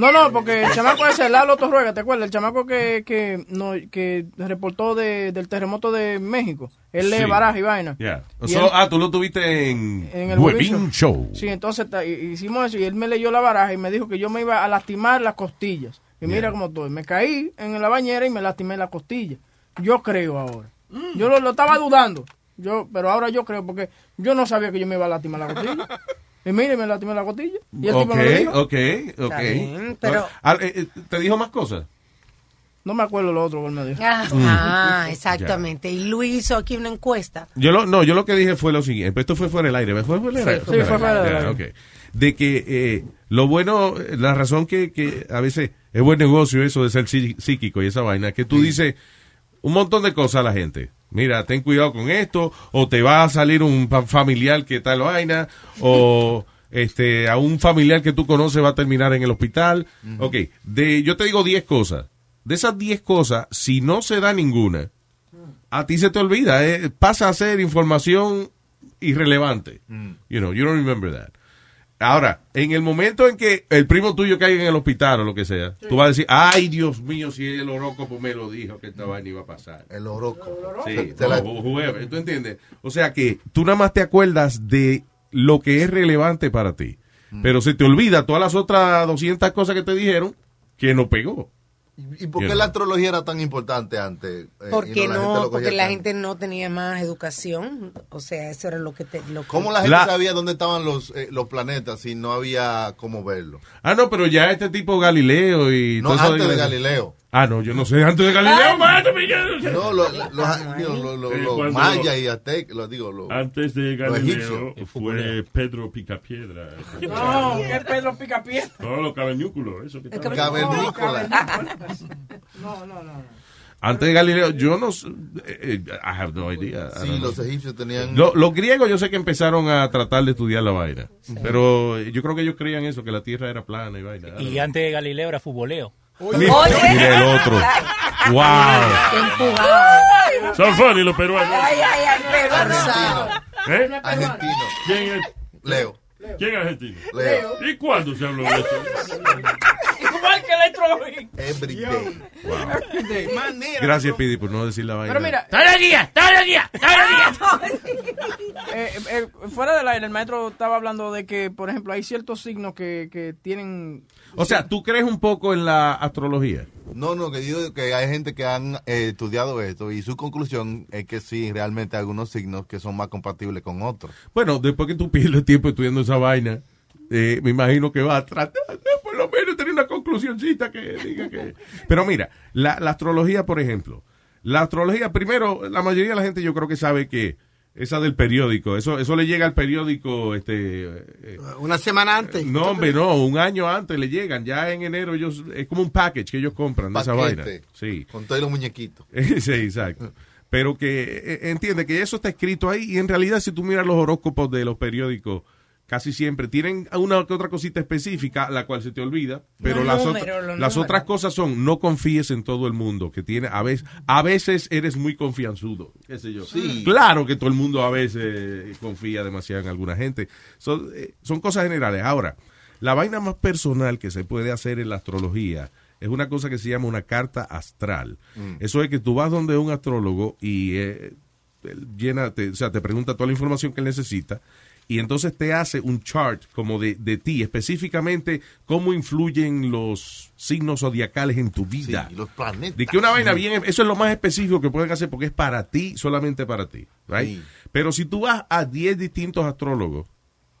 No, no, porque el chamaco ese, Lalo Torruega, ¿te acuerdas? El chamaco que, que, no, que reportó de, del terremoto de México. Él lee Sí. baraja y vaina. Ya. Y So, él- ah, tú lo tuviste en, en el Webin Webin Show. Sí, entonces hicimos eso y él me leyó la baraja y me dijo que yo me iba a lastimar las costillas. Y mira Yeah. cómo estoy. Me caí en la bañera y me lastimé las costillas. Yo creo ahora. Yo lo, lo estaba dudando. Yo, pero ahora yo creo porque yo no sabía que yo me iba a lastimar la costilla. Y mire, me lastimé la costilla. Y el tipo me lo Ok, dijo. ok, ok. bien, pero- Ah, eh, eh, ¿Te dijo más cosas? No me acuerdo lo otro que él me dijo. Ah, Mm. ah, exactamente. Y Luis hizo aquí una encuesta. Yo lo, no, yo lo que dije fue lo siguiente. pero Esto fue fuera del aire. ¿Fue fuera del Sí, aire? fue fuera del Ya, aire. ok. De que eh, lo bueno, eh, la razón que, que a veces es buen negocio eso de ser psí- psíquico y esa vaina, que tú dices un montón de cosas a la gente. Mira, ten cuidado con esto, o te va a salir un familiar que tal vaina, o este a un familiar que tú conoces va a terminar en el hospital. Ok, de, yo te digo 10 cosas. De esas 10 cosas, si no se da ninguna, a ti se te olvida, eh, pasa a ser información irrelevante. You know, you don't remember that. Ahora, en el momento en que el primo tuyo caiga en el hospital o lo que sea, tú vas a decir, ay, Dios mío, si el horóscopo me lo dijo que esta vaina iba a pasar. El horóscopo. Sí, Te la- o whoever, ¿tú entiendes? O sea que tú nada más te acuerdas de lo que es relevante para ti, pero se te olvida todas las otras 200 cosas que te dijeron que no pegó. ¿Y por qué la astrología era tan importante antes? Eh, Porque la gente no, lo porque la gente no tenía más educación. O sea, eso era lo que te. Lo que- ¿Cómo la gente La- sabía dónde estaban los, eh, los planetas si no había cómo verlo? Ah, no, pero ya este tipo Galileo y... No, todo eso antes de Galileo. Ah, no, yo no sé, antes de Galileo, mátame, yo no sé. No, los, Eh, los cuando- mayas y aztecas, lo digo, los, Antes de Galileo egipcios. fue Pedro Picapiedra. No, que Pedro Picapiedra. Todos los cavernículos, eso que El estaban- Cavernícola. No, no, no. Antes de Galileo, yo no sé, eh, eh, I have no idea. Sí, los egipcios tenían... Lo- los griegos yo sé que empezaron a tratar de estudiar la vaina, pero yo creo que ellos creían eso, que la tierra era plana y vaina. Y antes de Galileo era futboleo. Mira, mira el otro. Wow. Son funny los peruanos. Ay, ay, ay, pero ¿Eh? Argentino. ¿Quién es? Leo. ¿Quién es argentino? Leo. ¿Y cuándo se habló de eso? Igual que Electrobeat. Every day. De manera. Gracias, Pidi, por no decir la vaina. Pero mira, ¡Todos los días! ¡Todos los días! ¡Todos los días! eh, eh, fuera del aire, el maestro estaba hablando de que, por ejemplo, hay ciertos signos que, que tienen... O sea, ¿tú crees un poco en la astrología? No, no, que digo que hay gente que han eh, estudiado esto y su conclusión es que sí, realmente hay algunos signos que son más compatibles con otros. Bueno, después que tú pierdes tiempo estudiando esa vaina, eh, me imagino que va a tratar de por lo menos tener una conclusioncita que diga que... Pero mira, la, la astrología, por ejemplo, la astrología, primero, la mayoría de la gente yo creo que sabe que esa del periódico, eso eso le llega al periódico, este... eh, Una semana antes. no, hombre, no, un año antes le llegan, ya en enero ellos, es como un package que ellos compran de esa vaina. Sí. Con todos los muñequitos. sí, exacto. Pero que eh, entiende que eso está escrito ahí y en realidad si tú miras los horóscopos de los periódicos, casi siempre tienen una que otra cosita específica, la cual se te olvida, pero Los las, números, otras- las cosas son no confíes en todo el mundo, que tiene a veces, a veces eres muy confianzudo, qué sé yo. Sí. Claro que todo el mundo a veces confía demasiado en alguna gente. Son, eh, son cosas generales. Ahora, la vaina más personal que se puede hacer en la astrología es una cosa que se llama una carta astral. Mm. Eso es que tú vas donde un astrólogo y eh, él llena, te, o sea, te pregunta toda la información que él necesita y entonces te hace un chart como de, de ti, específicamente cómo influyen los signos zodiacales en tu vida. Sí, los planetas. De que una vaina bien, eso es lo más específico que pueden hacer porque es para ti, solamente para ti. right? Sí. Pero si tú vas a 10 distintos astrólogos,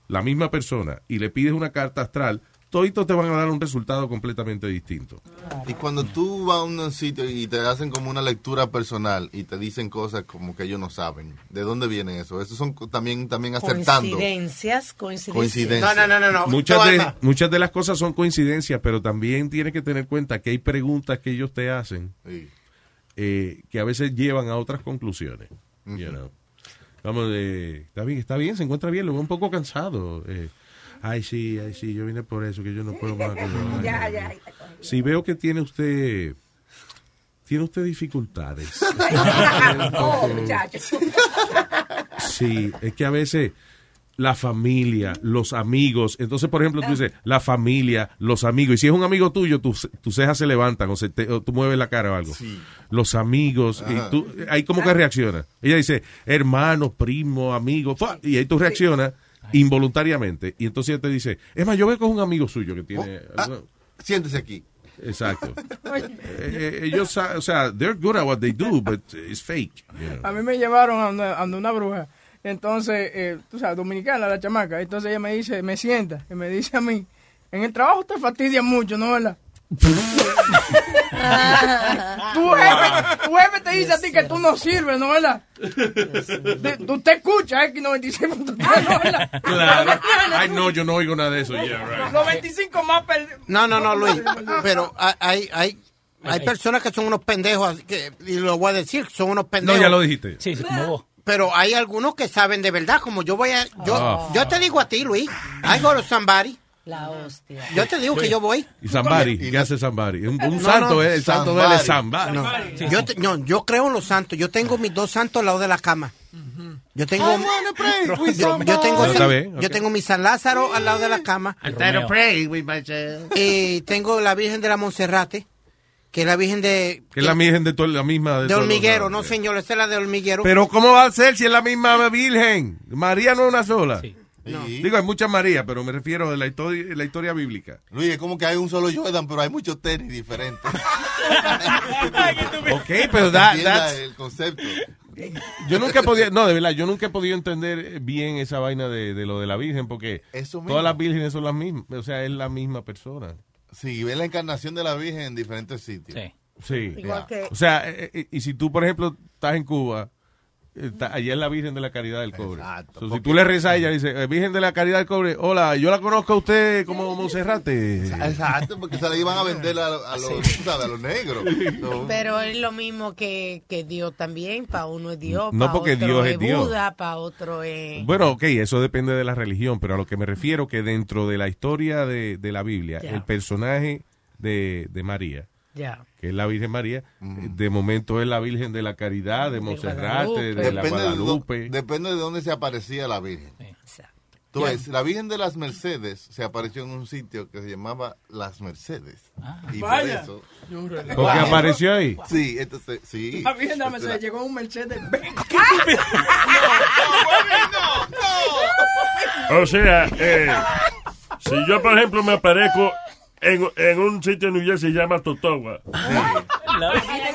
la misma persona, y le pides una carta astral, toditos te van a dar un resultado completamente distinto. Y cuando tú vas a un sitio y te hacen como una lectura personal y te dicen cosas como que ellos no saben, ¿de dónde viene eso? Eso son también, también acertando. Coincidencias, coincidencias. Coincidencia. No, no, no, no. Muchas de, muchas de las cosas son coincidencias, pero también tienes que tener cuenta que hay preguntas que ellos te hacen Sí. eh, que a veces llevan a otras conclusiones. you know. Vamos, eh, está bien, está bien, se encuentra bien, lo veo un poco cansado. eh. Ay, sí, ay, sí, yo vine por eso, que yo no puedo más. la vaina. Ya, ya. Si veo que tiene usted, tiene usted dificultades. Oh, muchacho. Sí, es que a veces la familia, los amigos, entonces por ejemplo tú dices, la familia, los amigos, y si es un amigo tuyo, tus cejas se levantan o, se te- o tú mueves la cara o algo. Los amigos, y tú, ahí como que reacciona. Ella dice, hermano, primo, amigo, y ahí tú reaccionas involuntariamente. Y entonces ella te dice, es más, yo veo con un amigo suyo que tiene... algo- Siéntese aquí. Exacto. Eh, eh, ellos, o sea, they're good at what they do, but it's fake. you know. A mí me llevaron a una, a una bruja. Entonces, eh, tú sabes, dominicana la chamaca. Entonces ella me dice, me sienta y me dice a mí, en el trabajo te fastidia mucho, ¿no verdad? tu, jefe, tu jefe te dice a ti que tú no sirves, ¿no verdad? De- tú te escuchas X96, ¿no verdad? Claro. Ay, no, yo no oigo nada de eso. Yeah, right. Los 25 más perdidos. No, no, no, Luis. Pero hay, hay, hay, hay personas que son unos pendejos, que, y lo voy a decir, son unos pendejos. No, ya lo dijiste. Sí, sí, como vos. Pero hay algunos que saben de verdad, como yo voy a... Yo, Ah. yo te digo a ti, Luis, I go to somebody. La hostia. Yo te digo que yo voy. Y Zambari, ¿qué hace Zambari? Un, un No, santo, no. eh, el santo de él es Zambari. No. Yo, te- no, yo creo en los santos. Yo tengo mis dos santos al lado de la cama. Yo tengo, yo, yo tengo, yo tengo mi San Lázaro al lado de la cama. Y tengo la Virgen de la Monserrate, que es la Virgen de, Que es la virgen de to- la misma. de los hormiguero. No, señor, esa es la de hormiguero. Pero ¿cómo va a ser si es la misma virgen? María no es una sola. Digo, hay muchas Marías, pero me refiero a la historia, la historia bíblica. Luis, es como que hay un solo Jordan, pero hay muchos tenis diferentes. Ok, pero that- that's- el concepto. Yo nunca podía, no, de verdad, yo nunca he podido entender bien esa vaina de, de lo de la Virgen, porque todas las vírgenes son las mismas, o sea, es la misma persona. Sí, ves la encarnación de la Virgen en diferentes sitios. Sí. Igual que- O sea, eh, eh, y si tú, por ejemplo, estás en Cuba, está- allá es la Virgen de la Caridad del Cobre. So, si tú le rezas a ella, dice, eh, Virgen de la Caridad del Cobre, hola, yo la conozco a usted como Monserrate. Exacto, porque se la iban a vender a, a los, tú sabes, a los negros. Pero es lo mismo que, que Dios también. Para uno es Dios, No, porque otro Dios es es Dios. Buda, para otro es... Bueno, ok, eso depende de la religión, pero a lo que me refiero que dentro de la historia de, de la Biblia, el personaje de, de María, Que es la Virgen María, de momento es la Virgen de la Caridad, de Monserrate, de la de, Guadalupe. depende de dónde se aparecía la Virgen. Tú ves, la Virgen de las Mercedes se apareció en un sitio que se llamaba Las Mercedes. y Vaya. por eso... ¿Por qué apareció ahí? Sí, entonces, sí. La Virgen de la Entonces, Mercedes llegó en un Mercedes Benz. O sea, eh, si yo, por ejemplo, me aparezco en, en un sitio en New Jersey se llama Totowa,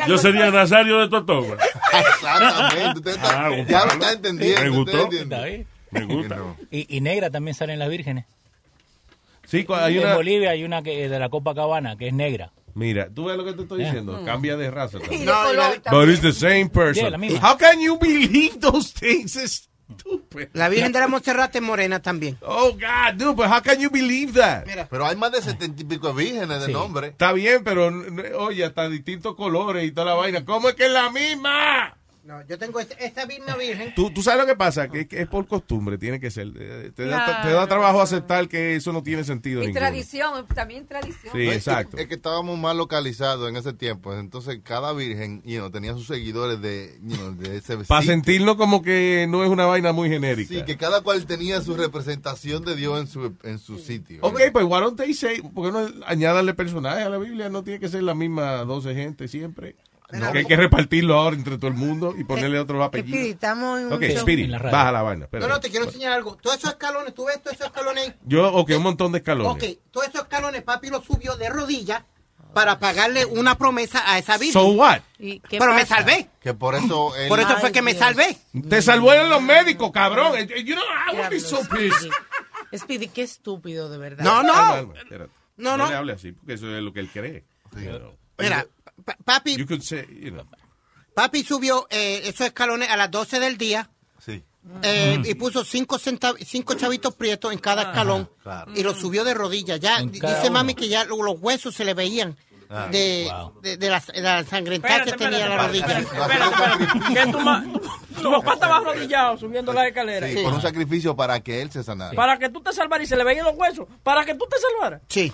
yo sería Nazario de Totowa. Exactamente. Usted está- Ah, ya lo está entendiendo. Me gustó. entiende. Está bien. Me gusta. Y, y negra también salen las vírgenes. Sí, hay en una... Bolivia hay una que de la Copacabana que es negra. Mira, tú ves lo que te estoy Eh. diciendo, cambia de raza. también. de color But it's the same person. Yeah, la misma. How can you believe those things? Stupid. La Virgen de la Monserrate es morena también. Oh, God, dude, but how can you believe that? Pero hay más de setenta y pico de vírgenes de Sí. nombre. Está bien, pero oye, hasta distintos colores y toda la vaina. ¿Cómo es que es la misma? No, yo tengo esta, esta misma Virgen. Tú, tú sabes lo que pasa, que, que es por costumbre, tiene que ser. Eh, Te, da, Claro. te da trabajo aceptar que eso no tiene sentido Y ninguno. tradición, también tradición. Sí, No, es exacto. que- Es que estábamos más localizados en ese tiempo. Entonces, cada virgen you know, tenía sus seguidores de, you know, de ese Para sentirnos como que no es una vaina muy genérica. Sí, que cada cual tenía su representación de Dios en su, en su sitio. Ok, pues why don't they say, ¿por qué no añadanle personajes a la Biblia? No tiene que ser la misma 12 gente siempre. No. Que hay que repartirlo ahora entre todo el mundo y ponerle otros Speedy, apellidos. estamos en un Ok, show. Spirit, baja la vaina. No, espérate. no, te quiero enseñar algo. Todos esos escalones, tú ves todos esos escalones ahí. Yo, ok, un montón de escalones. Ok, todos esos escalones papi los subió de rodillas para pagarle una promesa a esa Virgen. So what? Pero me salvé. Que por eso él- Por eso fue que me salvé. Te salvaron los médicos, cabrón. You know, I would be so pissed. Speedy, qué estúpido, de verdad. No, no. Alma, alma, espérate. No, No no. le hable así, porque eso es lo que él cree. Mira, pa- papi, You could say, you know. papi subió eh, esos escalones a las 12 del día. Sí. eh, y puso cinco, centav- cinco chavitos prietos en cada escalón claro. y los subió de rodillas. Ya dice uno. mami que ya lo- los huesos se le veían. Ah, de, de, de la, de la que tenía la rodilla. Que tu, ma- tu- tu papá estaba arrodillado subiendo la escalera. Sí, por un sacrificio para que él se sanara. Para que tú te salvaras y se le veían los huesos. Para que tú te salvaras. Sí.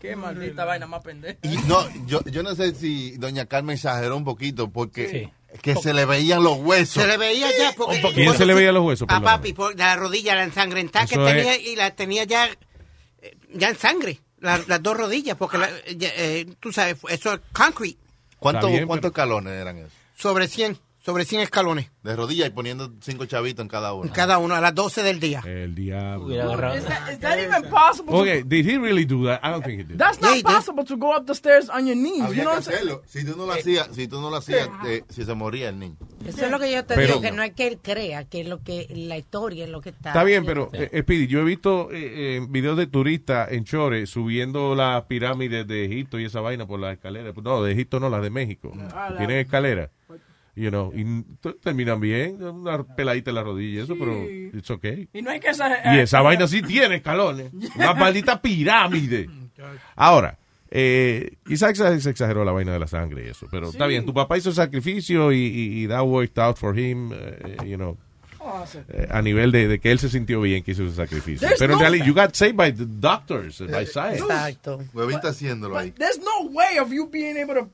Qué maldita vaina más pendeja. Y no, yo, yo no sé si doña Carmen exageró un poquito porque que se le veían los huesos. Se le veía ya porque... ¿Quién se le veía los huesos? A papi, por la rodilla, la ensangrentada que es- tenía y la tenía ya, eh, ya en sangre. la- las dos rodillas, porque la- ya, eh, tú sabes, eso es concrete. ¿Cuántos Está bien, cuántos escalones eran esos? Sobre 100, sobre 100 escalones. De rodillas y poniendo cinco chavitos en cada uno. Cada uno a las 12 del día. El diablo. Is that, is that even possible? Okay, did he really do that? I don't think he did. That's not possible to go up the stairs on your knees. Había you know que what I'm saying? hacerlo. Si tú no lo hacías, si tú no lo hacías, eh, si se moría el niño. Eso es lo que yo te Pero- digo, que no es que él crea, que es lo que la historia es lo que está. Está bien, pero eh, Speedy, yo he visto eh, eh, videos de turistas en Chore subiendo las pirámides de Egipto y esa vaina por las escaleras. No, de Egipto no, las de México. Ah, la- Tienen escaleras. You know, y terminan bien, una peladita en la rodilla, eso, pero it's okay. Y no hay que. Y esa vaina sí tiene escalones. Una maldita pirámide. Ahora, eh, quizás se exageró la vaina de la sangre y eso, pero está Sí. bien. Tu papá hizo sacrificio y, y, y that worked out for him, eh, you know, Awesome. eh, a nivel de, de que él se sintió bien que hizo ese sacrificio. There's pero en no- realidad, you got saved by the doctors, by science. Exacto. Huevín está haciéndolo ahí. There's no way of you being able to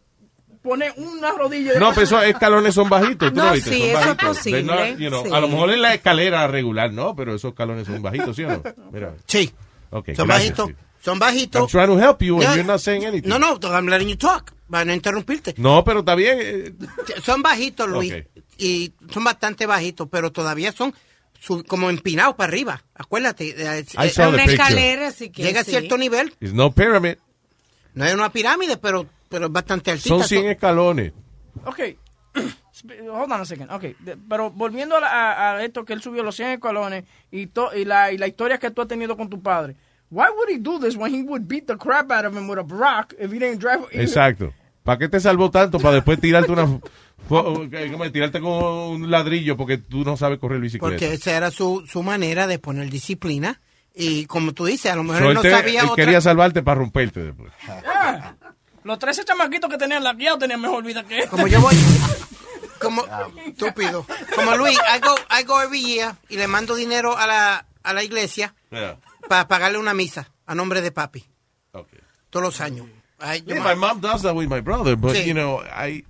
poner una rodilla. No, pero esos escalones son bajitos. ¿tú No, lo viste? sí, Son eso es posible, not, you know, sí. A lo mejor en la escalera regular no, pero esos escalones son bajitos, ¿sí o no? Mira. Sí. Okay, Son gracias, bajitos. sí. Son bajitos. I'm trying to help you and No, you're not saying anything. No, no, I'm letting you talk. Para no interrumpirte. No, pero está bien. eh, Son bajitos, Luis. Y son bastante bajitos, pero todavía son como empinados para arriba. Acuérdate. eh, I eh, the Una escalera, así que Llega a cierto nivel. It's no pyramid. No es una pirámide, pero, pero es bastante altita. Son 100 escalones. Ok. Hold on a second. Ok. De- Pero volviendo a, la- a- a esto que él subió los 100 escalones y, to- y, la, y la historia que tú has tenido con tu padre. Why would he do this when he would beat the crap out of him with a rock if he didn't drive? Exacto. ¿Para qué te salvó tanto? Para después tirarte una... tirarte con un ladrillo porque tú no sabes correr bicicleta. Porque esa era su, su manera de poner disciplina. Y como tú dices, a lo mejor So, él no te- sabía él otra. quería salvarte para romperte después. Ah, los 13 chamaquitos que tenían la guía tenían mejor vida que él. Como yo voy. Como, estúpido. Como Luis, I go, I go every year y le mando dinero a la, a la iglesia Yeah. para pagarle una misa a nombre de papi. Okay. Todos los años. Yo Yeah, my mom does that with my brother, but Sí. you know, I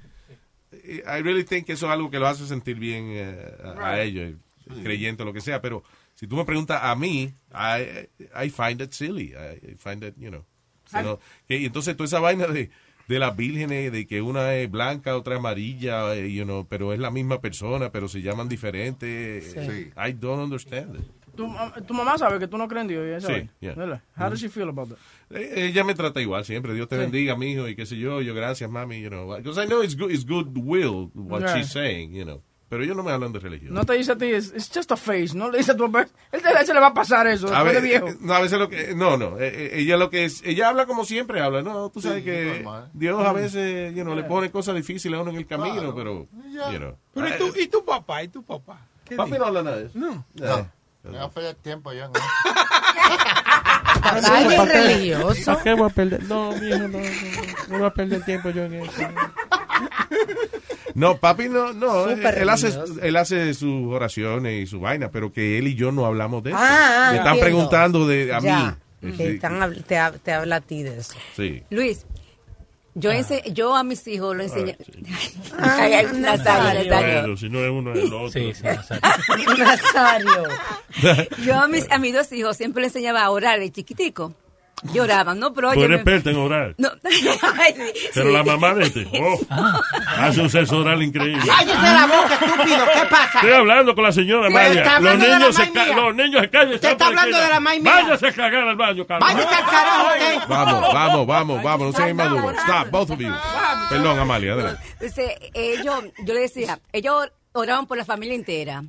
I really think que eso es algo que lo hace sentir bien eh, a, a ellos, creyendo lo que sea, pero si tú me preguntas a mí, I, I find it silly. I, I find it, you know. Know, que- y entonces toda esa vaina de, de las vírgenes, de que una es blanca, otra es amarilla, eh, you know, pero es la misma persona, pero se llaman diferentes. Sí. I don't understand it. Tu, tu mamá sabe que tú no crees en Dios. Sí, yeah. ¿Verdad? How does she feel about that? Eh, Ella me trata igual siempre. Dios te Sí. bendiga, mijo, y qué sé yo. Yo, gracias, mami, you know. Because I know it's good, it's good will what Yeah. she's saying, you know. Pero ellos no me hablan de religión. No te dice a ti, it's, it's just a face. No le dice a tu papá. Él te, se le va a pasar eso a después de ver, viejo. eh, no, a veces lo que, no, no, eh, eh, ella lo que es, ella habla como siempre habla, no, tú sabes que Dios a veces, you know, le pone cosas difíciles a uno en el camino, pero, you know. Pero ¿y tu, y tu papá? ¿Y tu papá? ¿Qué Papi dice? no habla nada de eso. No. No. Me va a perder tiempo ya. Ay, bien religioso. ¿Para qué voy a perder? No, mijo, no, no, no voy a perder tiempo yo en eso. No, papi no, no, Súper él hace, él hace sus oraciones y su vaina, pero que él y yo no hablamos de eso. Ah, Me están entiendo. preguntando de a Ya. mí. Te, están habla a ti de eso. sí. Luis, yo, ense- yo a mis hijos lo enseñé. Ah, Nazario, Nazario. Bueno, si no es uno, es el otro. Sí, sí, Nazario. Yo a mis, a mis dos hijos siempre les enseñaba a orar de chiquitico. Lloraban, ¿no? Pero Tú eres experta en orar. No. Ay, sí, Pero sí. la mamá de este, oh, hace un sexo oral increíble. ¡Cállese la boca, estúpido! ¿Qué pasa? Estoy hablando con la señora está Los niños, se ca- los niños se callan. Usted está hablando de la mía. Váyase a cagar al baño, Carlos. ¡Váyase al carajo usted! Vamos, vamos, vamos, vamos, no sean inmaduros. Stop, both of you. Perdón, Amalia, adelante. Entonces, ellos, yo le decía, ellos oraban por la familia entera.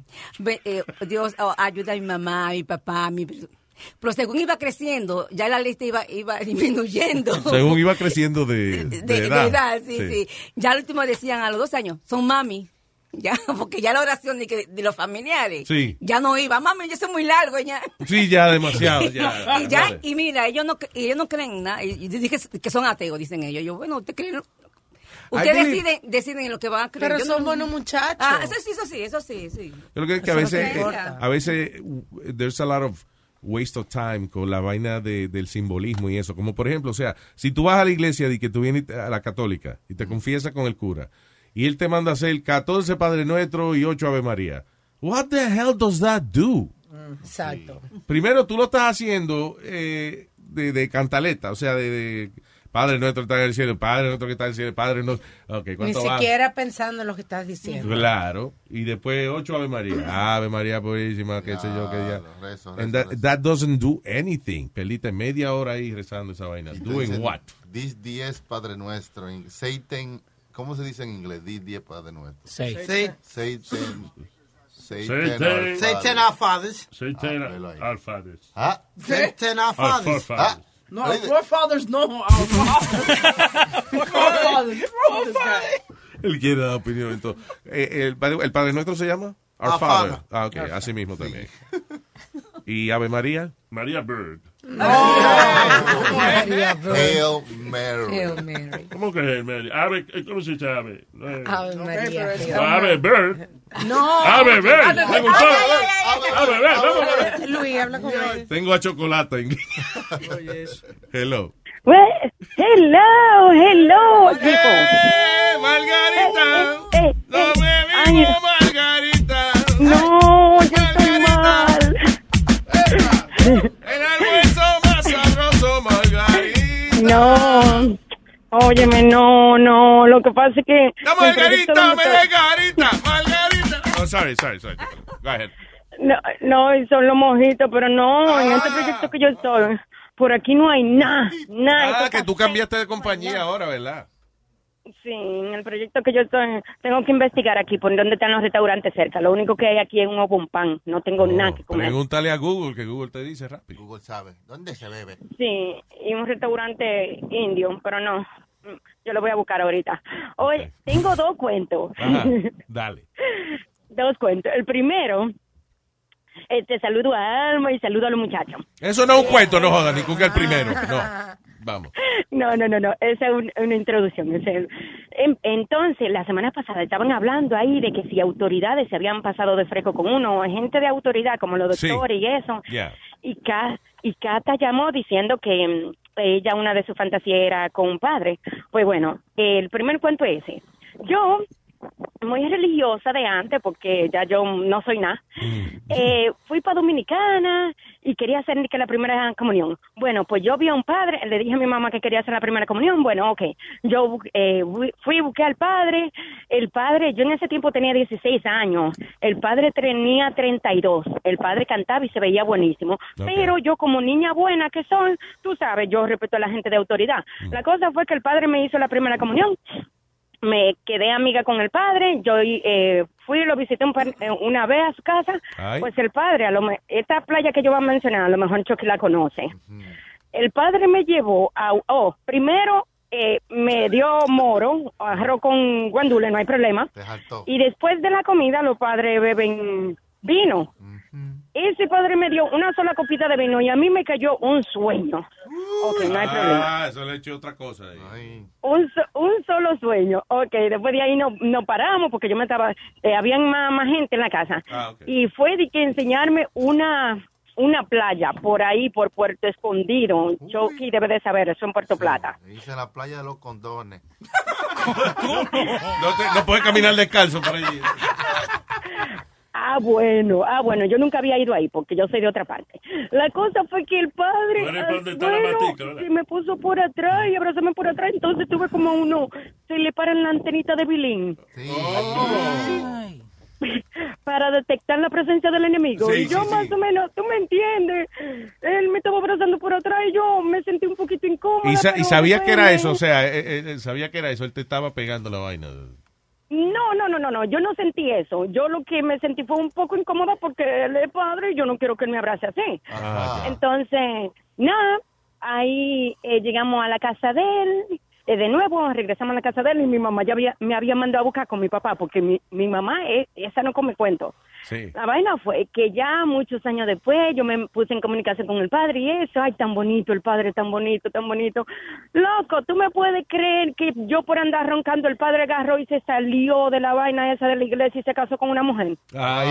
Eh, Dios oh, ayuda a mi mamá, a mi papá, a mi... Pero según iba creciendo, ya la lista iba, iba disminuyendo. Según iba creciendo de, de, de de edad. edad, sí, sí, Ya al último decían a los dos años, son mami. Ya, porque ya la oración de, que- de los familiares. Sí. Ya no iba. Mami, yo soy muy largo ya. Sí, ya demasiado, ya. y ya, y mira, ellos no, ellos no creen nada. Y, dije que son ateos, dicen ellos. Yo, bueno, usted cree. Ustedes deciden, deciden en lo que van a creer. Pero Yo son no- buenos muchachos. Ah, eso sí, eso sí, eso sí, sí. Yo creo que, que a veces, eh, a veces, uh, there's a lot of waste of time con la vaina de- del simbolismo y eso. Como por ejemplo, o sea, si tú vas a la iglesia y que tú vienes a la católica y te confiesas con el cura y él te manda a hacer 14 Padre Nuestro y 8 Ave María. What the hell does that do? Exacto. Primero, tú lo estás haciendo eh, de, de cantaleta, o sea, de, de Padre Nuestro que está en el cielo, Padre Nuestro que está en el cielo, Padre Nuestro. Ni siquiera pensando en lo que estás diciendo. Claro, y después ocho Ave María. Ave María Purísima, qué sé yo, qué día. rezo, And rezo, that, doesn't do anything. Perdiste media hora ahí rezando esa vaina. Doing Dicen, what? Dis 10 Padre Nuestro. Satan, ¿cómo se dice en inglés? Dis 10 Padre Nuestro. Satan. Satan. Satan. Satan our fathers. Satan, Ah, velo ahí. our fathers. Ah, Satan Our fathers. No, our forefathers no. Our fathers. forefathers. Él quiere dar opinión. Entonces, Eh, el, padre, ¿El Padre Nuestro se llama? Our, Our Father. Father. Ah, ok, así mismo también. ¿Y Ave María? María Bird. Bird. Hail Mary. Hail Mary. ¿Cómo que es Mary? Ave, ¿Cómo se dice ave? No es- Ave María. No, Ave Bird. No. Ave Bird. Ave ¿Le gustó? Ave Bird. Vamos a ver. Luis, habla con él. Tengo a chocolate. en- Hello. Well, hello, hello, people. ¡Eh, Margarita! Eh, eh, ¡No eh, bebimos ay, Margarita! No, yo estoy mal. No, óyeme, no, no. Lo que pasa es que. ¡La Margarita, Margarita, Margarita! Oh, sorry, sorry, sorry. Go ahead. No, no, y son los mojitos, pero no, en este proyecto que yo estoy, por aquí no hay nada, nada. Ah, que tú cambiaste de compañía ahora, ¿verdad? Sí, en el proyecto que yo estoy, tengo que investigar aquí por dónde están los restaurantes cerca. Lo único que hay aquí es un open pan, no tengo nada que comer. Pregúntale a Google, que Google te dice rápido. Google sabe. ¿Dónde se bebe? Sí, y un restaurante indio, pero no, yo lo voy a buscar ahorita. Hoy tengo dos cuentos. Ajá, dale. dos cuentos. El primero, este, saludo a Alma y saludo a los muchachos. Eso no es un cuento, no jodas, ni con que el primero. No, vamos. No, no, no, no, esa es un- una introducción. en- Entonces, la semana pasada estaban hablando ahí de que si autoridades se habían pasado de fresco con uno, gente de autoridad como los Sí. doctores y eso, y, Ca- y Cata llamó diciendo que mm, ella, una de sus fantasías era con un padre. Pues bueno, el primer cuento es ese. Yo, muy religiosa de antes, porque ya yo no soy nada, eh, fui para Dominicana y quería hacer que la primera comunión. Bueno, pues yo vi a un padre, le dije a mi mamá que quería hacer la primera comunión. Bueno, ok. Yo eh, fui y busqué al padre. El padre, yo en ese tiempo tenía 16 años. El padre tenía 32. El padre cantaba y se veía buenísimo. Pero yo, como niña buena que soy, tú sabes, yo respeto a la gente de autoridad. La cosa fue que el padre me hizo la primera comunión me quedé amiga con el padre, yo eh, fui y lo visité un par- eh, una vez a su casa, Ay. pues el padre, a lo me- esta playa que yo voy a mencionar, a lo mejor Chucky la conoce. El padre me llevó a, oh, primero eh, me dio moro, arroz con guandule, no hay problema, y después de la comida los padres beben vino. Ese padre me dio una sola copita de vino y a mí me cayó un sueño. Ok, no hay problema Ah, eso le he hecho otra cosa. ahí. un, so- un solo sueño. Ok, después de ahí no, no paramos porque yo me estaba, eh, habían más, más gente en la casa. Ah. Y fue de que enseñarme una una playa por ahí, por Puerto Escondido. Chucky debe de saber, eso en Puerto Plata. Dice la playa de los condones. No, te- no puedes caminar descalzo para allí. Ah, bueno, ah, bueno, yo nunca había ido ahí porque yo soy de otra parte. La cosa fue que el padre, Bueno, ¿y por dónde ah, matica, se me puso por atrás y abrazóme por atrás, entonces tuve como uno, se le para en la antenita de bilín. Para detectar la presencia del enemigo. Sí, y yo sí, más o menos, tú me entiendes, él me estaba abrazando por atrás y yo me sentí un poquito incómoda. Y, sa- y sabía que era eso, o sea, eh, eh, eh, sabía que era eso, él te estaba pegando la vaina. No, no, no, no, no, yo no sentí eso. Yo lo que me sentí fue un poco incómoda porque él es padre y yo no quiero que él me abrace así. Ah, Entonces, nada, ahí eh, llegamos a la casa de él, eh, de nuevo regresamos a la casa de él y mi mamá ya había, me había mandado a buscar con mi papá porque mi, mi mamá, eh, esa no come cuento. Sí. La vaina fue que ya muchos años después yo me puse en comunicación con el padre y eso, ay, tan bonito, el padre tan bonito, tan bonito. Loco, ¿tú me puedes creer que yo por andar roncando el padre agarró y se salió de la vaina esa de la iglesia y se casó con una mujer? Ahí.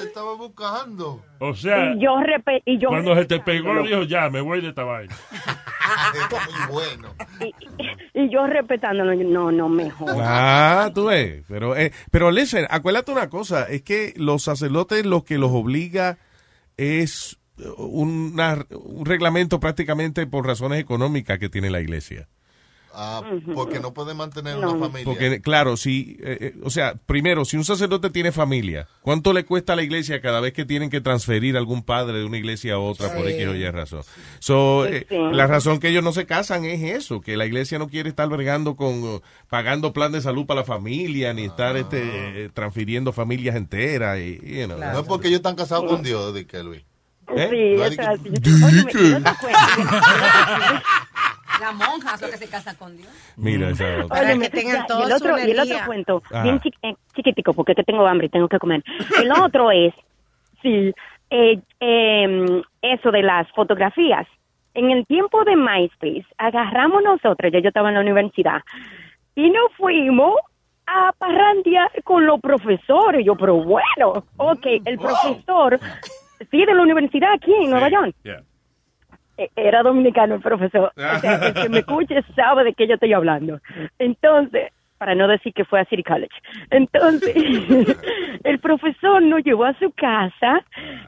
te estaba buscando. O sea, Y yo, repe y yo cuando se te pegó, dijo, ya, me voy de esta vaina. Muy bueno. y yo respetándolo, no, no mejor. Ah, tú ves. Pero, eh, pero listen, acuérdate una cosa, es que los sacerdotes lo que los obliga es una- un reglamento prácticamente por razones económicas que tiene la iglesia. Ah, porque no puede mantener una familia. Porque, claro, si, eh, eh, o sea, primero, si un sacerdote tiene familia, ¿cuánto le cuesta a la iglesia cada vez que tienen que transferir a algún padre de una iglesia a otra por. X o Y razón? So, eh, Sí. La razón que ellos no se casan es eso, que la iglesia no quiere estar bregando con, uh, pagando plan de salud para la familia, ni estar este, eh, transfiriendo familias enteras. Y, you know. No es porque ellos están casados con Dios, de que Luis. ¿Eh? Sí, No es así. Las monjas son que se casan con Dios. Mira esa. Para que tengan y el su otro, y el otro cuento, Ajá. bien chi- eh, chiquitico, porque que tengo hambre y tengo que comer. El otro es, sí, eh, eh, eso de las fotografías. En el tiempo de MySpace, agarramos nosotros, ya yo estaba en la universidad, y nos fuimos a parrandear con los profesores. Yo, pero bueno, ok, el profesor, sí, de la universidad aquí en Nueva York. Eh, Era dominicano el profesor. O sea, el que me escuche sabe de qué yo estoy hablando. Entonces, para no decir que fue a City College. Entonces, el profesor nos llevó a su casa,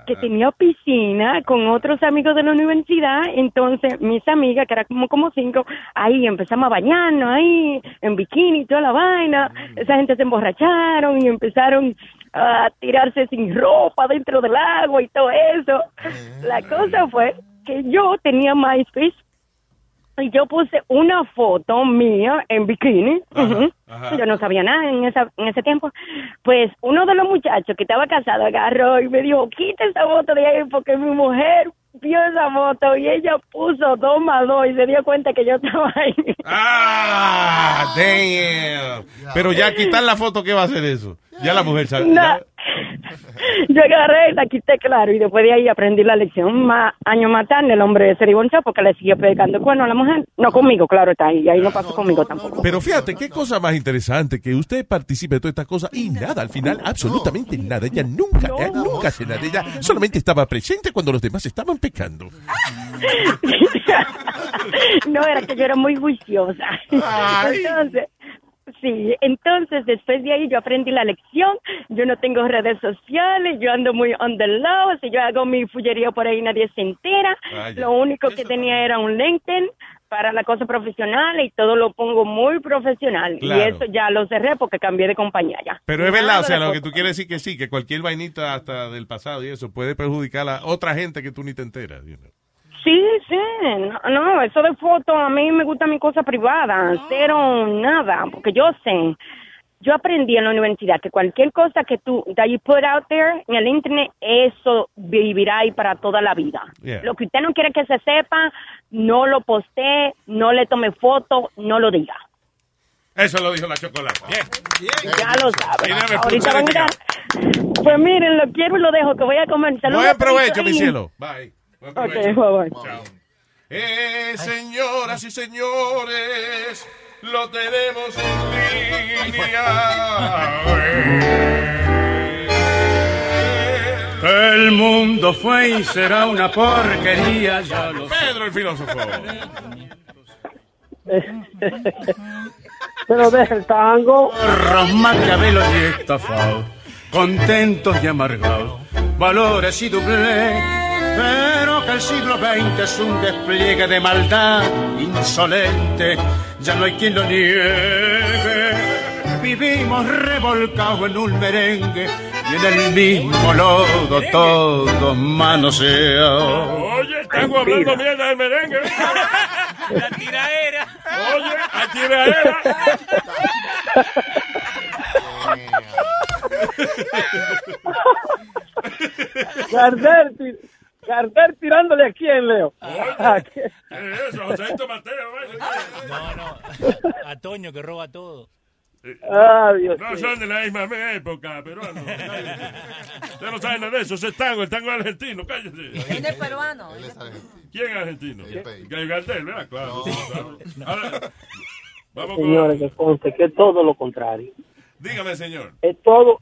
que tenía piscina, con otros amigos de la universidad. Entonces, mis amigas, que eran como, como cinco, ahí empezamos a bañarnos, ahí, en bikini toda la vaina. Esa gente se emborracharon y empezaron a tirarse sin ropa dentro del agua y todo eso. La cosa fue que yo tenía MySpace y yo puse una foto mía en bikini. Ajá. Yo no sabía nada en, esa, en ese tiempo. Pues uno de los muchachos que estaba casado agarró y me dijo, quita esa foto de ahí porque mi mujer vio esa foto y ella puso dos más dos y se dio cuenta que yo estaba ahí. Ah, damn. Pero ya quitar la foto, ¿qué va a hacer eso? Ya la mujer sabe. No. ya- Yo agarré, la quité claro y después de ahí aprendí la lección. Más años más tarde el hombre se divorció porque le siguió pegando cuerno a la mujer. No conmigo, claro está ahí. Y ahí no pasó conmigo tampoco. Pero fíjate, qué cosa más interesante que usted participe de todas estas cosas y nada, al final, absolutamente nada. Ella nunca, eh, nunca hace nada. Ella solamente estaba presente cuando los demás estaban pecando. no, era que yo era muy juiciosa. Entonces, sí, entonces después de ahí yo aprendí la lección. Yo no tengo redes sociales, yo ando muy on the low. Si yo hago mi fullería por ahí, nadie se entera. Vaya. Lo único que tenía era un LinkedIn para la cosa profesional y todo lo pongo muy profesional. Claro. Y eso ya lo cerré porque cambié de compañía ya. Pero es verdad, o sea, lo que tú quieres decir que sí, que cualquier vainita hasta del pasado y eso puede perjudicar a otra gente que tú ni te enteras. you know. Sí, sí, no, no, eso de foto, a mí me gusta mi cosa privada, cero, nada, porque yo sé, yo aprendí en la universidad que cualquier cosa que tú, that you put out there en el internet, eso vivirá ahí para toda la vida. Yeah. Lo que usted no quiere que se sepa, no lo postee, no le tome foto, no lo diga. Eso lo dijo la chocolate. Ya lo sabe. Tiene que Ahorita van a mirar. Pues miren, lo quiero y lo dejo, que voy a comer. Saludos Buen provecho, mi cielo. Bye. Buen Ok, bye, bye. Chao. Eh, señoras y señores, lo tenemos en línea. El mundo fue y será una porquería, ya lo sé. Pedro el filósofo. Pero deja el tango. Los maquiavelos y estafados, contentos y amargados, valores y doble. Pero que el siglo XX es un despliegue de maldad insolente, ya no hay quien lo niegue. Vivimos revolcados en un merengue y en el mismo lodo todos manoseados. Oye, estamos hablando mierda del merengue. La tiraera. Oye, la tiraera. Gardel, Gardel tirándole a quién, Leo. ¿A quién? ¿Qué es eso? Mateo. No, no. A Toño que roba todo. Ah, Dios No son de la misma época, peruano. Usted no sabe nada de eso. Ese es tango, el tango argentino, cállese. Es de peruano. ¿Quién es argentino? Gay Gardel, ¿verdad? Claro. claro. Ahora, vamos con... Señores, que conste que es todo lo contrario. Dígame, señor. Es todo,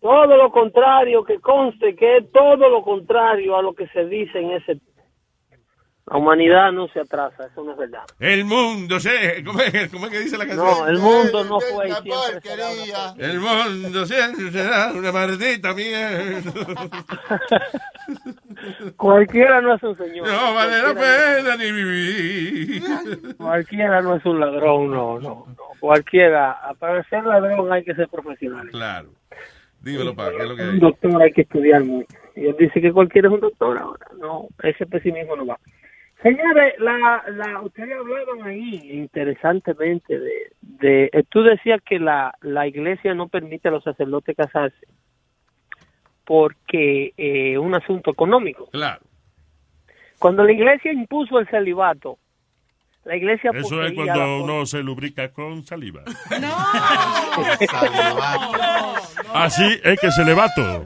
todo lo contrario, que conste que es todo lo contrario a lo que se dice en ese... La humanidad no se atrasa, eso no es verdad. El mundo, se, ¿cómo, es, ¿cómo es que dice la canción? No, el mundo no fue y siempre será una El mundo siempre será una maldita mierda. Cualquiera no es un señor. No vale la Cualquiera pena ni vivir. Cualquiera no es un ladrón, no, no, no. Cualquiera, para ser ladrón hay que ser profesional. Claro. Dímelo, pa, ¿qué es lo que hay? Un doctor hay que estudiar mucho. Y él dice que cualquiera es un doctor ahora. No, ese pesimismo no va. Señores, la, la, ustedes hablaban ahí interesantemente de, de eh, tú decías que la, la iglesia no permite a los sacerdotes casarse porque es un asunto económico. Claro. Cuando la iglesia impuso el celibato, la iglesia Eso es cuando uno se lubrica con saliva. No. Así es que se le va todo.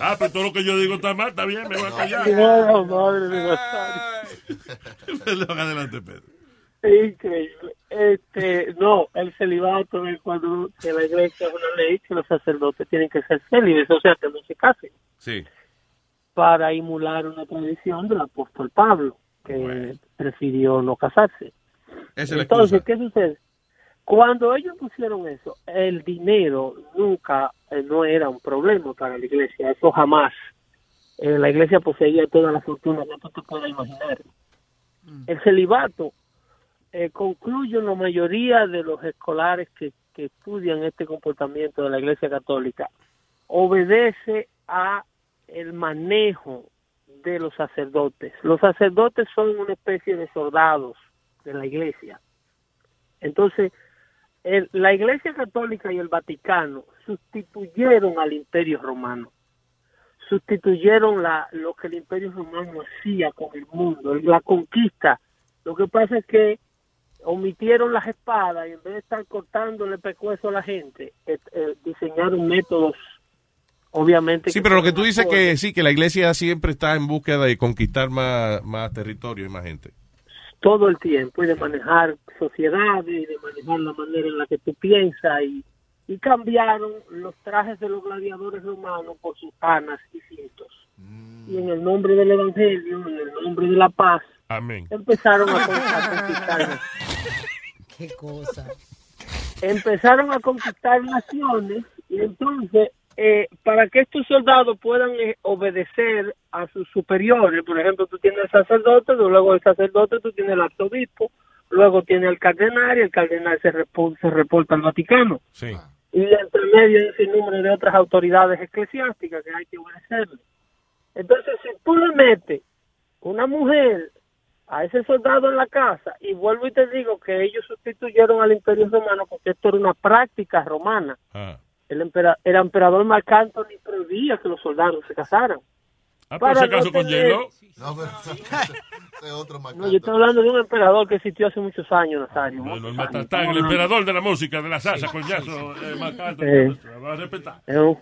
Ah, pero todo lo que yo digo está mal, está bien, me voy a callar. No, madre de. Perdón, adelante, Pedro. Increíble. Este, no, el celibato es cuando que la iglesia es una ley que los sacerdotes tienen que ser célibes, o sea, que no se casen, Sí. Para emular una tradición del apóstol Pablo, que prefirió no casarse. Esa Entonces. ¿qué sucede? Cuando ellos pusieron eso, el dinero nunca eh, no era un problema para la iglesia, eso jamás. Eh, la iglesia poseía toda la fortuna que tú te puedas imaginar. El celibato eh, concluye en la mayoría de los escolares que, que estudian este comportamiento de la iglesia católica, obedece a el manejo de los sacerdotes. Los sacerdotes son una especie de soldados de la iglesia. Entonces, la Iglesia Católica y el Vaticano sustituyeron al Imperio Romano, sustituyeron la, lo que el Imperio Romano hacía con el mundo, la conquista. Lo que pasa es que omitieron las espadas y en vez de estar cortándole el pescuezo a la gente, eh, eh, diseñaron métodos, obviamente. Sí, pero lo que tú dices que sí, que la iglesia siempre está en búsqueda de conquistar más, más territorio y más gente. todo el tiempo y de manejar sociedades y de manejar la manera en la que tú piensas y, y cambiaron los trajes de los gladiadores romanos por sus canas y cintos. Y en el nombre del Evangelio, en el nombre de la paz, Amén. empezaron a conquistar. Qué cosa. Empezaron a conquistar naciones y entonces eh, para que estos soldados puedan eh, obedecer a sus superiores, por ejemplo, tú tienes el sacerdote, luego el sacerdote tú tienes el arzobispo, luego tienes el cardenal y el cardenal se, repo- se reporta al Vaticano. Sí. Y entre medio hay un sinnúmero de otras autoridades eclesiásticas que hay que obedecerle. Entonces, si tú le metes una mujer a ese soldado en la casa, y vuelvo y te digo que ellos sustituyeron al imperio romano porque esto era una práctica romana. Ah. El, empera- el emperador Marc Anthony prohibía que los soldados se casaran. Ah, por si acaso con tener- hielo. No, pero es otro No, yo estoy hablando de un emperador que existió hace muchos años, Nazario. Bueno, muchos años. El emperador de la música, de la salsa, coñazo, eh, Marc Anthony, Sí. se va a respetar.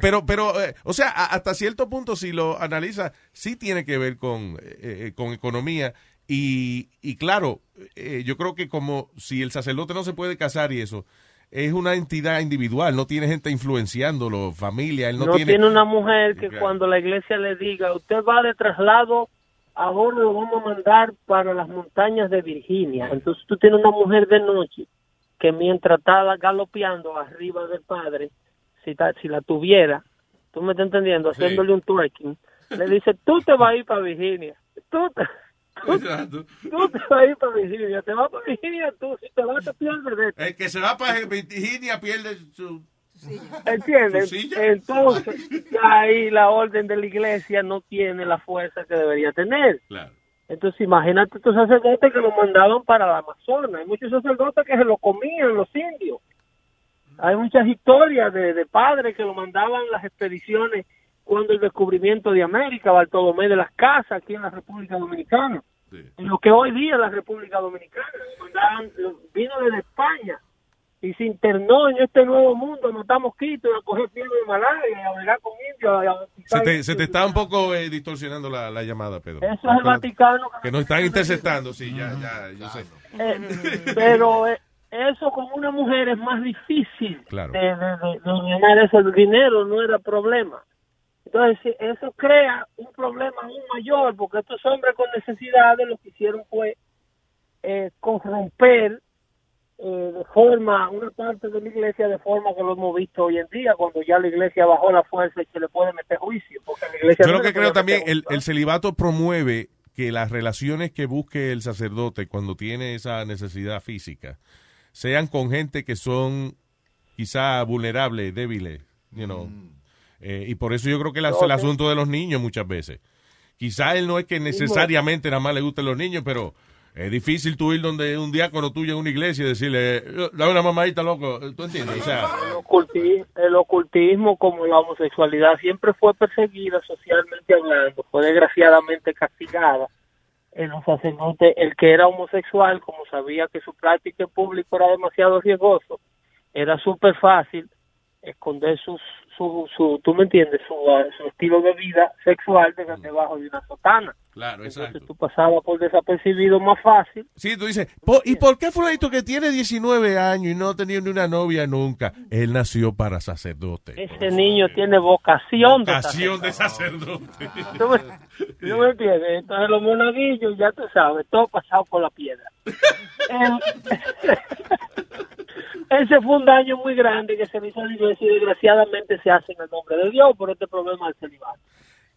Pero, pero, eh, o sea, a- hasta cierto punto, si lo analiza, sí tiene que ver con, eh, eh, con economía. Y, y claro, eh, yo creo que como si el sacerdote no se puede casar y eso, es una entidad individual, no tiene gente influenciándolo, familia, él no, no, tiene... tiene... una mujer que Claro. cuando la iglesia le diga, usted va de traslado, ahora lo vamos a mandar para las montañas de Virginia. Entonces tú tienes una mujer de noche que mientras está galopeando arriba del padre, si, ta- si la tuviera, tú me estás entendiendo, Sí. haciéndole un twerking, le dice, tú te vas a ir para Virginia. Tú te, Exacto. tú te vas a ir para Virginia. Te vas para Virginia tú, si te vas te pierdes de esto. El que se va para Virginia pierde su... ¿Entiendes? Entonces, ahí la orden de la iglesia no tiene la fuerza que debería tener. Claro. Entonces, imagínate estos sacerdotes que lo mandaban para la Amazonas. Hay muchos sacerdotes que se lo comían los indios. Hay muchas historias de, de padres que lo mandaban las expediciones cuando el descubrimiento de América, Bartolomé de las Casas, aquí en la República Dominicana. En lo que hoy día es la República Dominicana. Vino desde España y se internó en este nuevo mundo, no estamos quitos a coger fiebre de malaria y a bregar con indios. Se te, se te está un poco eh, distorsionando la, la llamada, Pedro. Eso es el Vaticano. Que nos están interceptando, sí, ya, ya, yo sé. Eh, pero eh, eso con una mujer es más difícil Claro. de, de, de- de ganar ese dinero, no era problema. Entonces, eso crea un problema aún mayor, porque estos hombres con necesidades lo que hicieron fue eh, corromper eh, de forma, una parte de la iglesia de forma que lo hemos visto hoy en día, cuando ya la iglesia bajó la fuerza y se le puede meter juicio. Porque la iglesia Yo no lo que creo también, el, el celibato promueve que las relaciones que busque el sacerdote cuando tiene esa necesidad física sean con gente que son quizá vulnerables, débiles, you know. Eh, y por eso yo creo que la- el asunto de los niños muchas veces. Quizá él no es que necesariamente nada más le gusten los niños, pero es difícil tú ir donde un diácono tuyo en una iglesia y decirle, dame una mamadita, loco. ¿Tú entiendes? O sea, el, oculti- el ocultismo como la homosexualidad siempre fue perseguida socialmente hablando, fue desgraciadamente castigada. En los sacerdotes, el que era homosexual, como sabía que su práctica en público era demasiado riesgoso, era súper fácil esconder sus, su, su, tú me entiendes, su, su estilo de vida sexual de- debajo de una sotana. Claro, Entonces tú pasabas por desapercibido más fácil. Sí, tú dices, "Po- ¿y por qué fulanito que tiene 19 años y no ha tenido ni una novia nunca? Él nació para sacerdote. Ese niño tiene vocación de Vocación de sacerdote. ¿Tú me, tú me entiendes? Entonces los monaguillos, ya tú sabes, todo pasado por la piedra. Ese fue un daño muy grande que se le hizo la iglesia y desgraciadamente se hace en el nombre de Dios por este problema del celibato.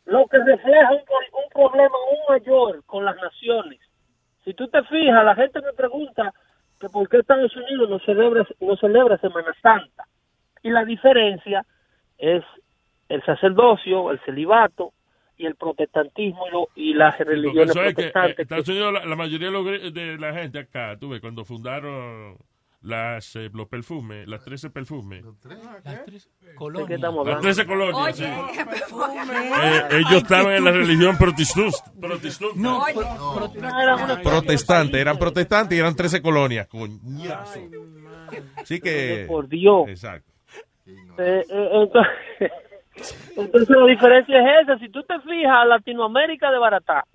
Lo que refleja un, un problema aún mayor con las naciones. Si tú te fijas, la gente me pregunta que por qué Estados Unidos no celebra, no celebra Semana Santa. Y la diferencia es el sacerdocio, el celibato y el protestantismo y, lo- y las religiones eso es que eh, protestantes. Estados Unidos, la, la mayoría de, la gente acá, tú ves, cuando fundaron las, eh, los perfumes, las 13 perfumes. ¿De qué estamos Las hablando? 13 colonias, sí. Oye, perfume. Eh, ellos estaban en la religión protestante. protestante. No, Protestantes, eran protestantes y eran 13 colonias. Coñazo. Así que. Por Dios. Exacto. Eh, eh, entonces, entonces la diferencia es esa. Si tú te fijas, Latinoamérica de Baratá,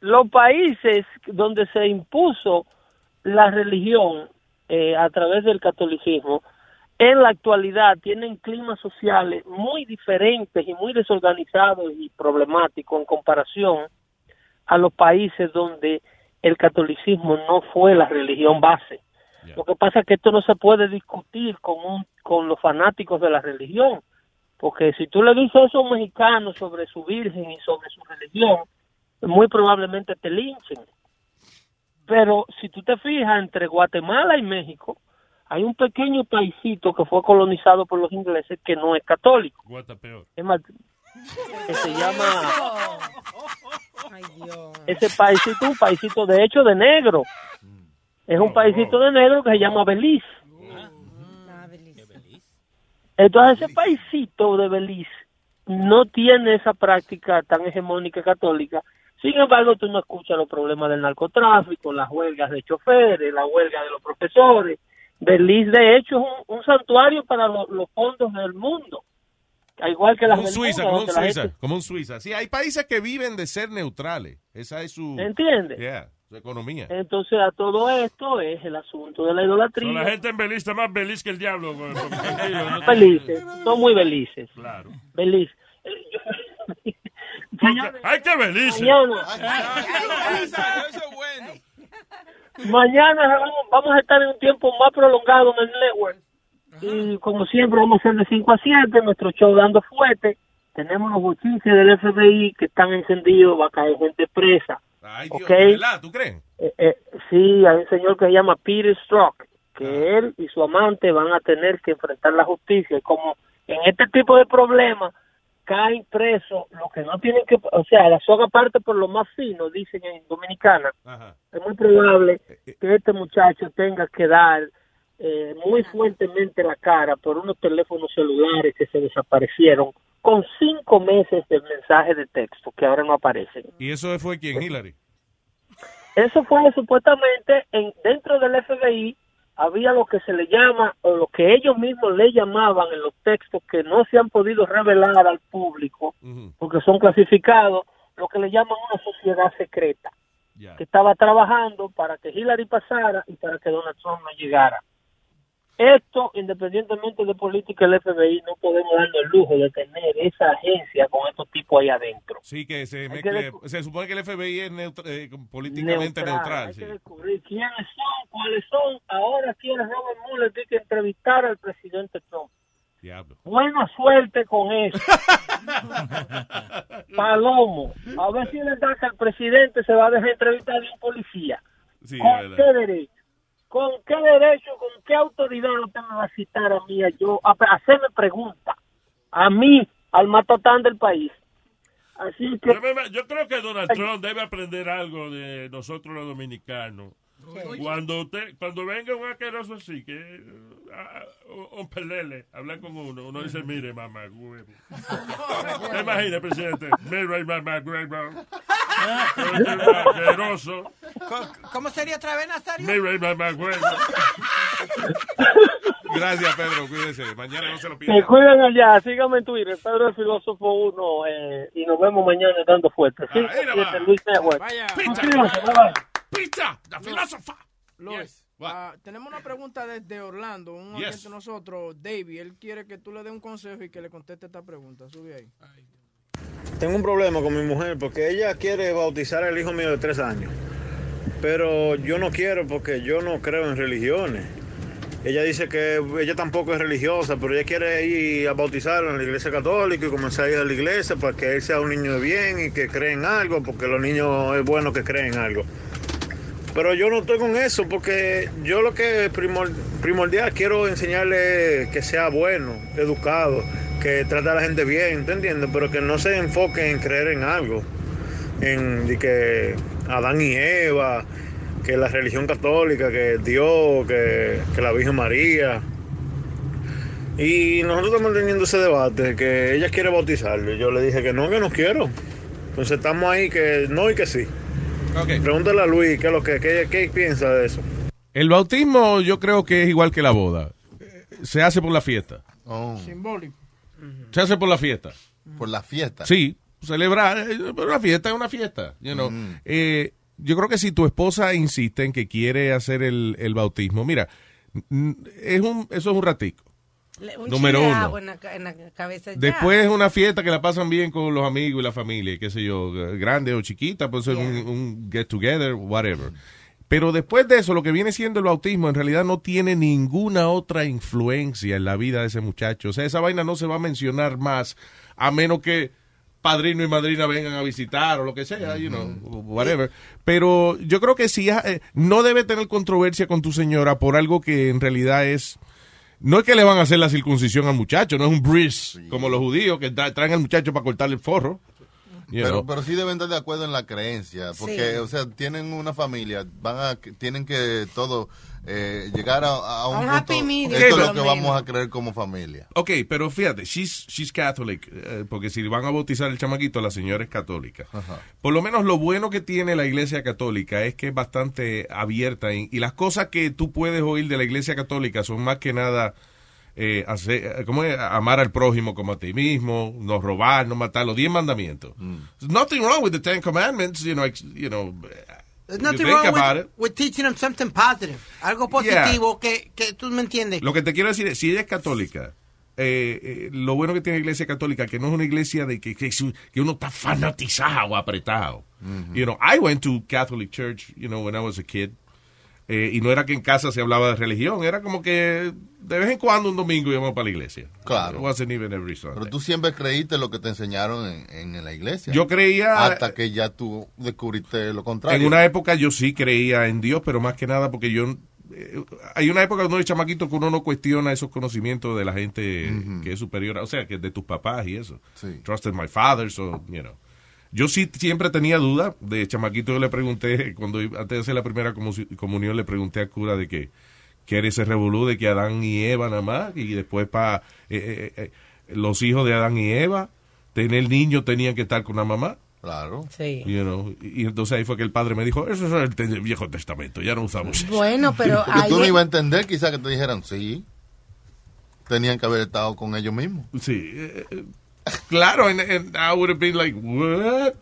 los países donde se impuso la religión eh, a través del catolicismo, en la actualidad tienen climas sociales muy diferentes y muy desorganizados y problemáticos en comparación a los países donde el catolicismo no fue la religión base. Lo que pasa es que esto no se puede discutir con, un, con los fanáticos de la religión, porque si tú le dices eso a un mexicano sobre su virgen y sobre su religión, muy probablemente te linchen. Pero si tú te fijas, entre Guatemala y México, hay un pequeño paisito que fue colonizado por los ingleses que no es católico. Guata peor. Es más, que se llama ese paisito, un paisito de hecho de negro. Es un paisito de negro que se llama Belice. Entonces ese paisito de Belice no tiene esa práctica tan hegemónica católica. Sin embargo, tú no escuchas los problemas del narcotráfico, las huelgas de choferes, la huelga de los profesores. Belice, de hecho, es un, un santuario para lo- los fondos del mundo. Al igual que las Como un Suiza, como un Suiza, gente- como un Suiza. Sí, hay países que viven de ser neutrales. Esa es su. ¿Entiendes? Yeah, su economía. Entonces, a todo esto es el asunto de la So, idolatría. la gente en Belice está más feliz que el diablo. güey, porque no son muy felices. Claro. Belice. ¡Ay, qué Belice! Mañana, mañana vamos, a estar en un tiempo más prolongado en el network. Y como siempre, vamos a hacer de 5 a 7, nuestro show dando fuerte. Tenemos los bochinches del FBI que están encendidos, va a caer gente presa. Ay, Dios, ¿Ok? ¿de verdad? ¿Tú crees? Eh, eh, sí, hay un señor que se llama Peter Strzok, que él y su amante van a tener que enfrentar la justicia. Y como en este tipo de problemas caen presos los que no tienen que, o sea, la soga parte por lo más fino, dicen en Dominicana, es muy probable que este muchacho tenga que dar eh, muy fuertemente la cara por unos teléfonos celulares que se desaparecieron con cinco meses de mensaje de texto que ahora no aparecen. ¿Y eso fue quién, Hillary? Eso fue supuestamente en, dentro del FBI había lo que se le llama o lo que ellos mismos le llamaban en los textos que no se han podido revelar al público porque son clasificados, lo que le llaman una sociedad secreta que estaba trabajando para que Hillary pasara y para que Donald Trump no llegara. Esto, independientemente de política del FBI, no podemos darnos el lujo de tener esa agencia con estos tipos ahí adentro. Sí, que se, que supone que el FBI es neutro- eh, políticamente neutral. Hay sí. que descubrir quiénes son, cuáles son. Ahora quiere Robert Mueller tiene que entrevistar al presidente Trump. Diablo. Buena suerte con eso. Palomo, a ver si es verdad que el presidente se va a dejar entrevistar de un policía. Sí, ¿Con qué derecho? ¿Con qué derecho, con qué autoridad usted me va a citar a mí, a yo, a a hacerme preguntas? A mí, al matatán del país. Así que... Yo, creo que Donald Trump debe aprender algo de nosotros los dominicanos. Cuando usted, cuando venga un asqueroso así, que ah, un- un pelele, hablar con uno, uno dice, mire, mamá, huevo. ¿Te imaginas, presidente? Mire, mamá, huevo. Asqueroso. ¿Cómo sería otra vez, Nazario? Mire, mamá, huevo. Gracias, Pedro. Cuídese. Mañana no se lo Se pierda. cuidan allá, síganme en Twitter, Pedro el Filósofo 1, eh, y nos vemos mañana dando fuerte. Sí, siete, Luis Network. Bye. Pizza, la filósofa. Luis, ah, tenemos una pregunta desde Orlando, un Yes. oyente de nosotros, David, él quiere que tú le des un consejo y que le conteste esta pregunta. Sube ahí. Tengo un problema con mi mujer porque ella quiere bautizar al hijo mío de tres años. Pero yo no quiero porque yo no creo en religiones. Ella dice que ella tampoco es religiosa, pero ella quiere ir a bautizarlo en la iglesia católica y comenzar a ir a la iglesia para que él sea un niño de bien y que cree en algo, porque los niños es bueno que creen en algo. Pero yo no estoy con eso porque yo lo que primordial quiero enseñarle que sea bueno, educado, que trate a la gente bien, ¿te entiendes? Pero que no se enfoque en creer en algo, en que Adán y Eva, que la religión católica, que Dios, que, la Virgen María. Y nosotros estamos teniendo ese debate, que ella quiere bautizarlo. Yo le dije que no, que no quiero. Entonces estamos ahí que no y que sí. Pregúntale a Luis qué es lo que qué, qué piensa de eso. El bautismo yo creo que es igual que la boda. Se hace por la fiesta. Simbólico. Se hace por la fiesta. Por la fiesta. Sí, celebrar. eh, Pero una fiesta es una fiesta. you know. Eh, yo creo que si tu esposa insiste en que quiere hacer el, el bautismo, mira, es un, eso es un ratico. Un Número de uno. agua en la, ca- en la cabeza ya. Después es una fiesta que la pasan bien con los amigos y la familia, qué sé yo, grande o chiquita, puede ser un, un get together, whatever. Pero después de eso, lo que viene siendo el bautismo en realidad no tiene ninguna otra influencia en la vida de ese muchacho. O sea, esa vaina no se va a mencionar más a menos que padrino y madrina vengan a visitar o lo que sea, you know, whatever. Pero yo creo que sí, eh, no debe tener controversia con tu señora por algo que en realidad es... No es que le van a hacer la circuncisión al muchacho, no es un bris como los judíos que tra- traen al muchacho para cortarle el forro. You Pero, know. pero sí deben estar de acuerdo en la creencia, porque, Sí. o sea, tienen una familia, van a, tienen que todo eh, llegar a, a un A un punto. happy medium, Esto es lo que vamos a creer como familia. Ok, pero fíjate, she's, she's Catholic, eh, porque si van a bautizar el chamaquito, la señora es católica. Por lo menos lo bueno que tiene la iglesia católica es que es bastante abierta y, y las cosas que tú puedes oír de la iglesia católica son más que nada eh, hacer, eh, ¿cómo es? amar al prójimo como a ti mismo, no robar, no matar, los diez mandamientos. There's nothing wrong with the Ten Commandments, you know, ex- you know, There's you nothing think wrong about with, it. with teaching them something positive. Algo positivo que, que tú me entiendes. Lo que te quiero decir es, si ella es católica, eh, eh, lo bueno que tiene la iglesia católica, que no es una iglesia de que, que, que uno está fanatizado, apretado. You know, I went to Catholic church, you know, when I was a kid. Eh, y no era que en casa se hablaba de religión, era como que de vez en cuando un domingo íbamos para la iglesia. Claro. It wasn't even every Sunday. Pero tú siempre creíste lo que te enseñaron en, en la iglesia. Yo creía- Hasta que ya tú descubriste lo contrario. En una época yo sí creía en Dios, pero más que nada porque yo... eh, hay una época cuando eres chamaquito que uno no cuestiona esos conocimientos de la gente que es superior, o sea, que de tus papás y eso. Trusted my father, so, you know. Yo sí siempre tenía duda, de chamaquito yo le pregunté, cuando iba- antes de hacer la primera comu- comunión, le pregunté al cura de que, que era ese revolú de que Adán y Eva nada más, y después para los hijos de Adán y Eva, tener niños tenían que estar con la mamá. Claro. Sí. You know, y y entonces ahí fue que el padre me dijo, eso es el, Viejo Testamento, ya no usamos eso. Bueno, pero Porque tú no ahí- ibas a entender quizás que te dijeran, sí, tenían que haber estado con ellos mismos. Sí. eh, eh, Claro, and, and I would have been like, what?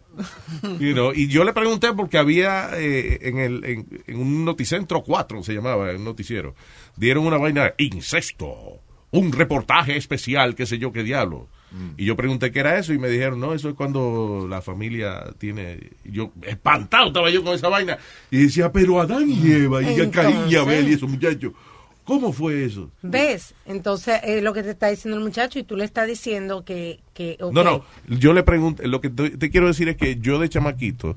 You know, y yo le pregunté porque había eh, en, el, en, en un noticentro 4, se llamaba, el noticiero, dieron una vaina de incesto, un reportaje especial, qué sé yo, qué diablo. Y yo pregunté qué era eso y me dijeron, no, eso es cuando la familia tiene... y Yo, espantado estaba yo con esa vaina. Y decía, pero Adán y Eva, y Caín y Abel y esos muchachos, ¿cómo fue eso? ¿Ves? Entonces, es lo que te está diciendo el muchacho y tú le estás diciendo que... que. No, no, yo le pregunté, lo que te, te quiero decir es que yo de chamaquito,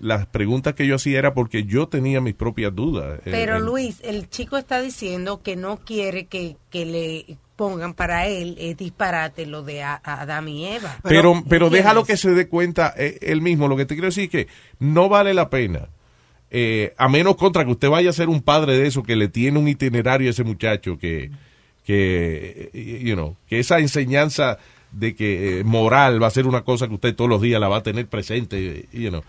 las preguntas que yo hacía era porque yo tenía mis propias dudas. Eh, Pero Luis, el chico está diciendo que no quiere que, que le pongan para él es disparate lo de a, a Adán y Eva. pero, pero ¿entiendes? déjalo que se dé cuenta eh, él mismo. Lo que te quiero decir es que no vale la pena. Eh, a menos contra que usted vaya a ser un padre de eso que le tiene un itinerario a ese muchacho que, que eh, you know, que esa enseñanza de que eh, moral va a ser una cosa que usted todos los días la va a tener presente, you know.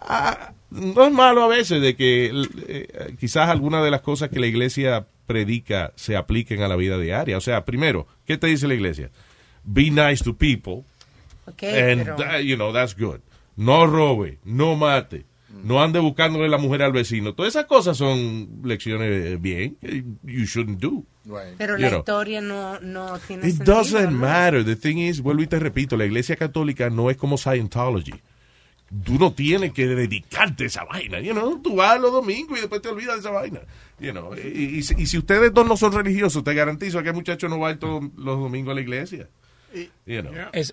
Ah, no es malo a veces de que eh, quizás algunas de las cosas que la iglesia predica se apliquen a la vida diaria. O sea, primero, ¿qué te dice la iglesia? Be nice to people. Ok, and pero- that, you know, that's good. No robe, no mate, no ande buscándole la mujer al vecino. Todas esas cosas son lecciones bien. que You shouldn't do. Pero You la know. historia no, no tiene It sentido. doesn't ¿no? matter. The thing is, vuelvo y te repito, la iglesia católica no es como Scientology. Tú no tienes que dedicarte a esa vaina. You know? Tú vas los domingos y después te olvidas de esa vaina. You know? y, y si- y si ustedes dos no son religiosos, te garantizo que el muchacho no va a ir todos los domingos a la iglesia.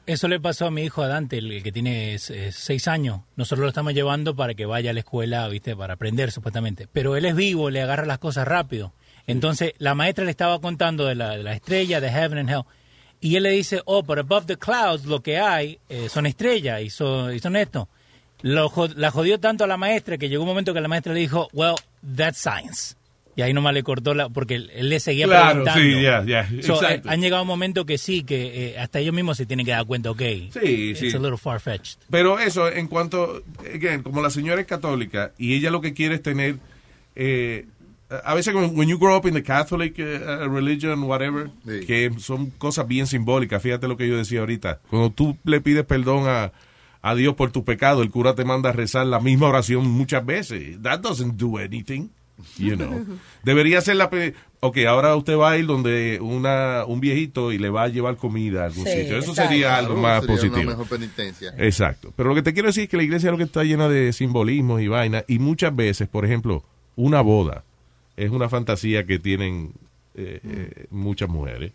Eso le pasó a mi hijo a el, que tiene seis años. Nosotros lo estamos llevando para que vaya a la escuela, viste, para aprender supuestamente. Pero él es vivo, le agarra las cosas rápido. Entonces la maestra le estaba contando de la, estrella, de Heaven and Hell. Y él le dice, oh, but above the clouds lo que hay eh, son estrellas y son, y son esto. La jodió tanto a la maestra que llegó un momento que la maestra le dijo, well, that's science. Y ahí nomás le cortó la, porque él, le seguía Claro, preguntando. sí, ya, ya, So, eh, han llegado un momento que sí, que eh, hasta ellos mismos se tienen que dar cuenta, ok, Sí, it's sí. a little far-fetched. Pero eso, en cuanto, again, como la señora es católica y ella lo que quiere es tener, eh, a veces when, you grow up in the Catholic eh, religion, whatever, que son cosas bien simbólicas, fíjate lo que yo decía ahorita, cuando tú le pides perdón a, a Dios por tu pecado, el cura te manda a rezar la misma oración muchas veces. That doesn't do anything. You know. Debería ser la... Ok, ahora usted va a ir donde una, un viejito y le va a llevar comida a algún Sí, sitio. Eso exacto. sería algo más sería una positivo. mejor penitencia. Exacto. Pero lo que te quiero decir es que la iglesia lo que está llena de simbolismos y vaina. Y muchas veces, por ejemplo, una boda es una fantasía que tienen eh, eh, muchas mujeres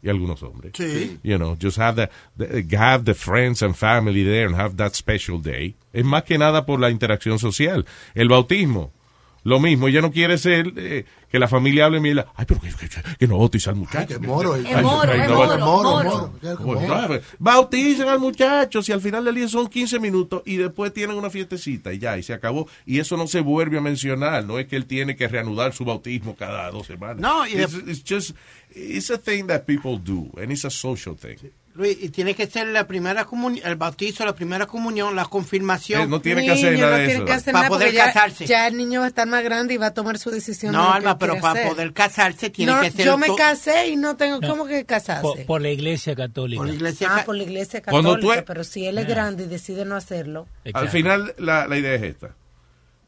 y algunos hombres. Sí. You know, just have the, the- have the friends and family there and have that special day. Es más que nada por la interacción social. El bautismo. Lo mismo, ella no quiere ser eh, que la familia hable y ay, pero que, que, que no bautiza al muchacho. moro, Ay, es ay, moro, ay, es no, moro, ay, moro, ay, moro, ay, moro. claro, Bauticen al muchacho, si al final del día son 15 minutos y después tienen una fiestecita y ya, y se acabó. Y eso no se vuelve a mencionar, no es que él tiene que reanudar su bautismo cada dos semanas. No, y it's, it's just, it's a thing that people do, and it's a social thing. Luis, y tiene que ser la primera comunión, el bautizo, la primera comunión, la confirmación. Eh, no tiene que hacer nada no de tiene eso. que hacer Para nada poder ya, casarse. ya el niño va a estar más grande y va a tomar su decisión. No, de Alma, pero para hacer. poder casarse tiene No, que ser... yo me to- casé y no tengo No. cómo que casarse. Por, por la iglesia católica. Por la iglesia ah, por la iglesia Cuando católica, tú- pero si él es Yeah. grande y decide no hacerlo. Al final, la, la idea es esta.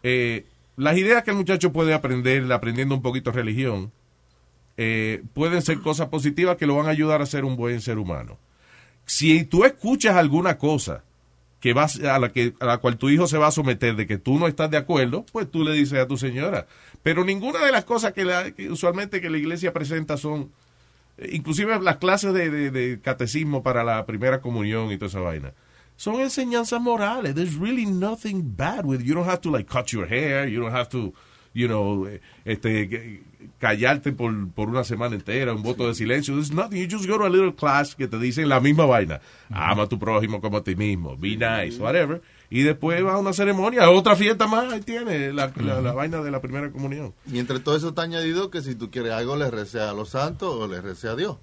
Eh, las ideas que el muchacho puede aprender aprendiendo un poquito religión eh, pueden ser cosas positivas que lo van a ayudar a ser un buen ser humano. Si tú escuchas alguna cosa que vas a la que a la cual tu hijo se va a someter de que tú no estás de acuerdo, pues tú le dices a tu señora. Pero ninguna de las cosas que, la- que usualmente que la iglesia presenta son eh, inclusive las clases de, de- catecismo para la primera comunión y toda esa vaina son enseñanzas morales. There's really nothing bad with it. You don't have to like cut your hair. You don't have to, you know, eh, este, callarte por, por una semana entera, un voto de silencio. There's nothing. You just go to a little class que te dicen la misma vaina. Ama a tu prójimo como a ti mismo. Be nice, whatever. y después va a una ceremonia, otra fiesta más, ahí tiene la, la- la vaina de la primera comunión. Y entre todo eso está añadido que si tú quieres algo, le recé a los santos o le recé a Dios.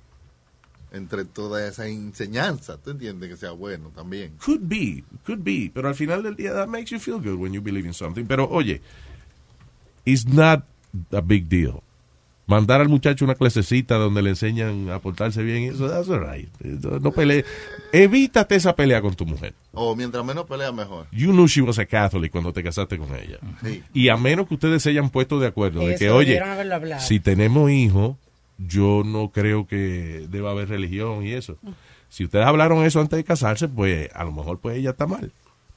Entre toda esa enseñanza, ¿tú entiendes? Que sea bueno también. Could be, could be, pero al final del día that makes you feel good when you believe in something. Pero oye, it's not a big deal. Mandar al muchacho una clasecita donde le enseñan a portarse bien, eso, that's all right. No no pelee. Evítate esa pelea con tu mujer. O mientras menos pelea, mejor. You knew she was a Catholic cuando te casaste con ella. Sí. Y a menos que ustedes se hayan puesto de acuerdo de que, oye, si tenemos hijos, yo no creo que deba haber religión y eso. Si ustedes hablaron eso antes de casarse, pues a lo mejor pues ella está mal.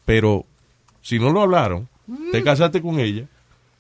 Pero si no lo hablaron, te casaste con ella,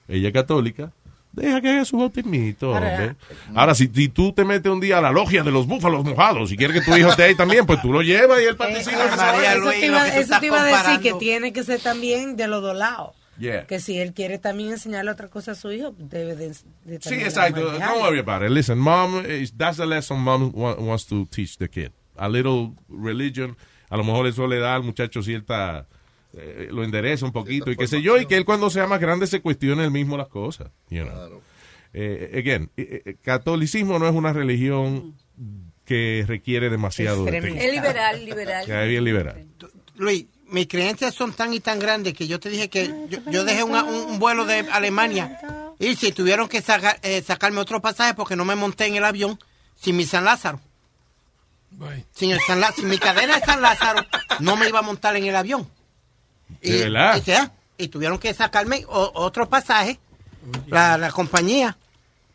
ella es católica, deja que haga su bautismito. Ahora- hombre. Ahora, si, si tú te metes un día a la logia de los búfalos mojados y quieres que tu hijo esté ahí también, pues tú lo llevas y él participa. vaina. eso te iba, lo que tú eso te iba a decir que tiene que ser también de los dos lados. Yeah. Que si él quiere también enseñarle otra cosa a su hijo, debe de, de Sí, exacto. Don't worry about it. Listen, mom, is- that's the lesson mom wa- wants to teach the kid. A little religion. A lo mejor eso le da al muchacho cierta... eh, lo endereza un poquito y qué sé yo, y que él cuando sea más grande se cuestione él mismo las cosas. You know. Eh, again, eh, eh, catolicismo no es una religión que requiere demasiado de ti. Es liberal, liberal. Que es bien liberal. Luis, mis creencias son tan y tan grandes que yo te dije que yo, yo dejé una- un, un vuelo de Alemania y si tuvieron que saca- eh, sacarme otro pasaje porque no me monté en el avión sin mi San Lázaro. Sin, el San Lá- sin mi cadena de San Lázaro no me iba a montar en el avión. ¿De verdad? Y, tuvieron que sacarme o- otro pasaje, la, la compañía,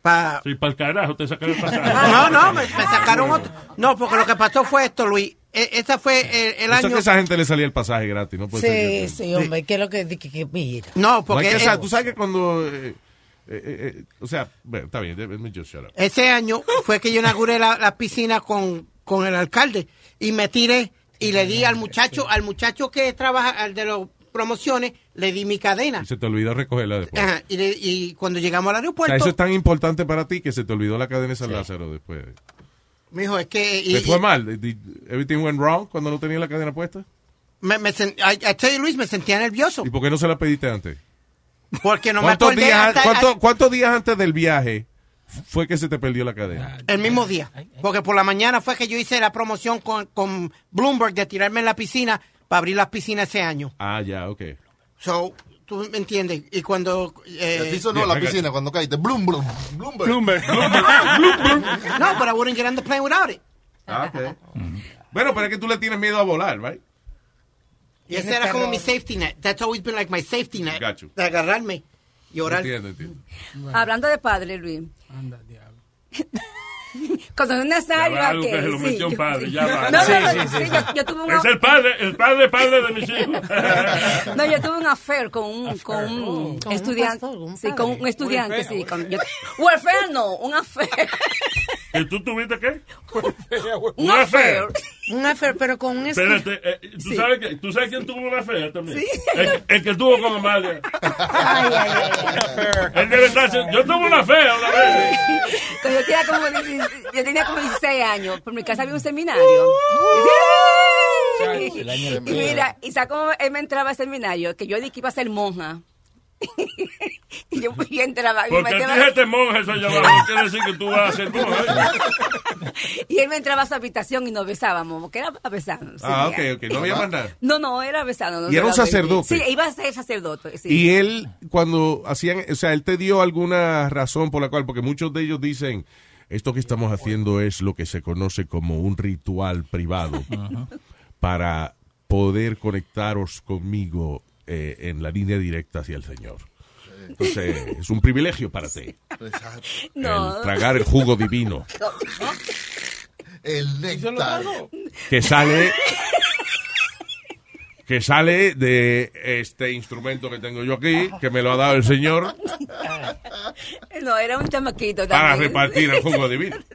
para... Sí, para el carajo, te sacaron el pasaje. No, no, me, me sacaron otro. No, porque lo que pasó fue esto, Luis. E- ese fue el, el Eso año... que a esa gente le salía el pasaje gratis, ¿no? Puede ser Sí, que- sí, hombre, que es lo que, que, que mira. No, No, porque... es que, o sea, eh, tú sabes que cuando... eh, eh, eh, o sea, bueno, está bien, let me just shut up. Ese año fue que yo inauguré la, la piscina con, con el alcalde y me tiré y le di al muchacho, al muchacho que trabaja, al de las promociones, le di mi cadena. Y se te olvidó recogerla después. Ajá, y, le- y cuando llegamos al O sea, aeropuerto, eso es tan importante para ti que se te olvidó la cadena de San Lázaro después. me dijo, es que... y- ¿Te fue y mal? ¿Everything went wrong cuando no tenía la cadena puesta? me, me sen- I- I tell you, Luis, me sentía nervioso. ¿Y por qué no se la pediste antes? Porque no me ¿Cuántos, acordé días, hasta- cuánto- cuántos días antes del viaje fue que se te perdió la cadena? El mismo día. Porque por la mañana fue que yo hice la promoción con, con Bloomberg de tirarme en la piscina para abrir las piscinas ese año. Ah, ya, ok. So, tú me entiendes. Y cuando... eh, Así sonó la piscina cuando caíste. Blum, blum, Bloomberg. no, but I wouldn't get on the plane without it. Ah, ok. Bueno, pero es que tú le tienes miedo a volar, right? Y ese era como mi safety net. That's always been like my safety net. Got you. De agarrarme y orar. Entiendo, entiendo. Hablando de padre, Luis. Anda, diablo. Cuando es necesario. Ya va, algo que- que se lo sí, metió un yo- padre, sí. ya va. No, no, Sí, no, sí, sí, sí, yo, yo tuve un Es el padre, el padre, padre de mis hijos. No, yo tuve un affair con un, con un Con un estudiante. pastor, un sí, con un estudiante, Welfare, sí. Con, yo, no, un affair. ¿Y tú tuviste qué? Un Una affair. Un affair, pero con un Espérate, eh, ¿tú, Sí. sabes que, ¿tú sabes quién tuvo una fea también? Sí. El, el que tuvo con Amalia. Ay, ay, ay, debe estar haciendo- Yo tuve una fea una vez. Cuando yo tenía como, 16 yo tenía como 16 años. Por mi casa había un seminario. Y mira, y sacó cómo él me entraba al seminario, que yo dije que iba a ser monja. y yo, yo entraba y me Porque ti metía- este monje se llamaba. No quiere decir que tú vas a ser monje. y él me entraba a su habitación y nos besábamos, porque era a besarnos. Ah, ok, ok. No había más nada. No, no, era besarnos. ¿Y era un sacerdote? Sí, iba a ser sacerdote. Sí. Y él, cuando hacían, o sea, él te dio alguna razón por la cual, porque muchos de ellos dicen, esto que estamos haciendo es lo que se conoce como un ritual privado para poder conectaros conmigo eh, en la línea directa hacia el Señor. Entonces, es un privilegio para ti. No. El tragar el jugo divino El néctar. que sale que sale de este instrumento que tengo yo aquí, que me lo ha dado el Señor No, era un chamaquito para repartir el jugo divino.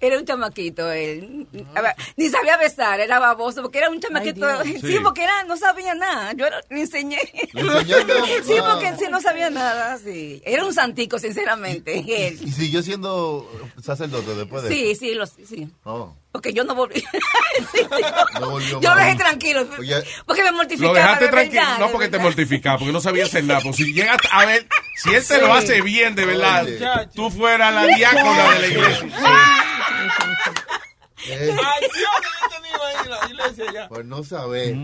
Era un chamaquito, él. Ver, Ni sabía besar, era baboso, porque era un chamaquito. Dios. sí, Sí. porque era, no sabía nada. Yo era- le enseñé. ¿Le sí, Ah. porque sí no sabía nada, sí. Era un santico, sinceramente, él. Y siguió siendo sacerdote después de Sí, sí, lo, sí. Oh. Porque yo no volví. Sí, yo, No volvió yo lo dejé tranquilo. Oye, Porque me Lo mortificaba. dejaste de tranquilo, verdad, no porque te mortificaba, porque no sabía hacer nada. Pues si llegas a ver, si él te Sí. lo hace bien, de verdad, Oye. tú fueras la diácona de la iglesia. Ay, Dios, yo te iba a ir a la iglesia ya. Pues no saber.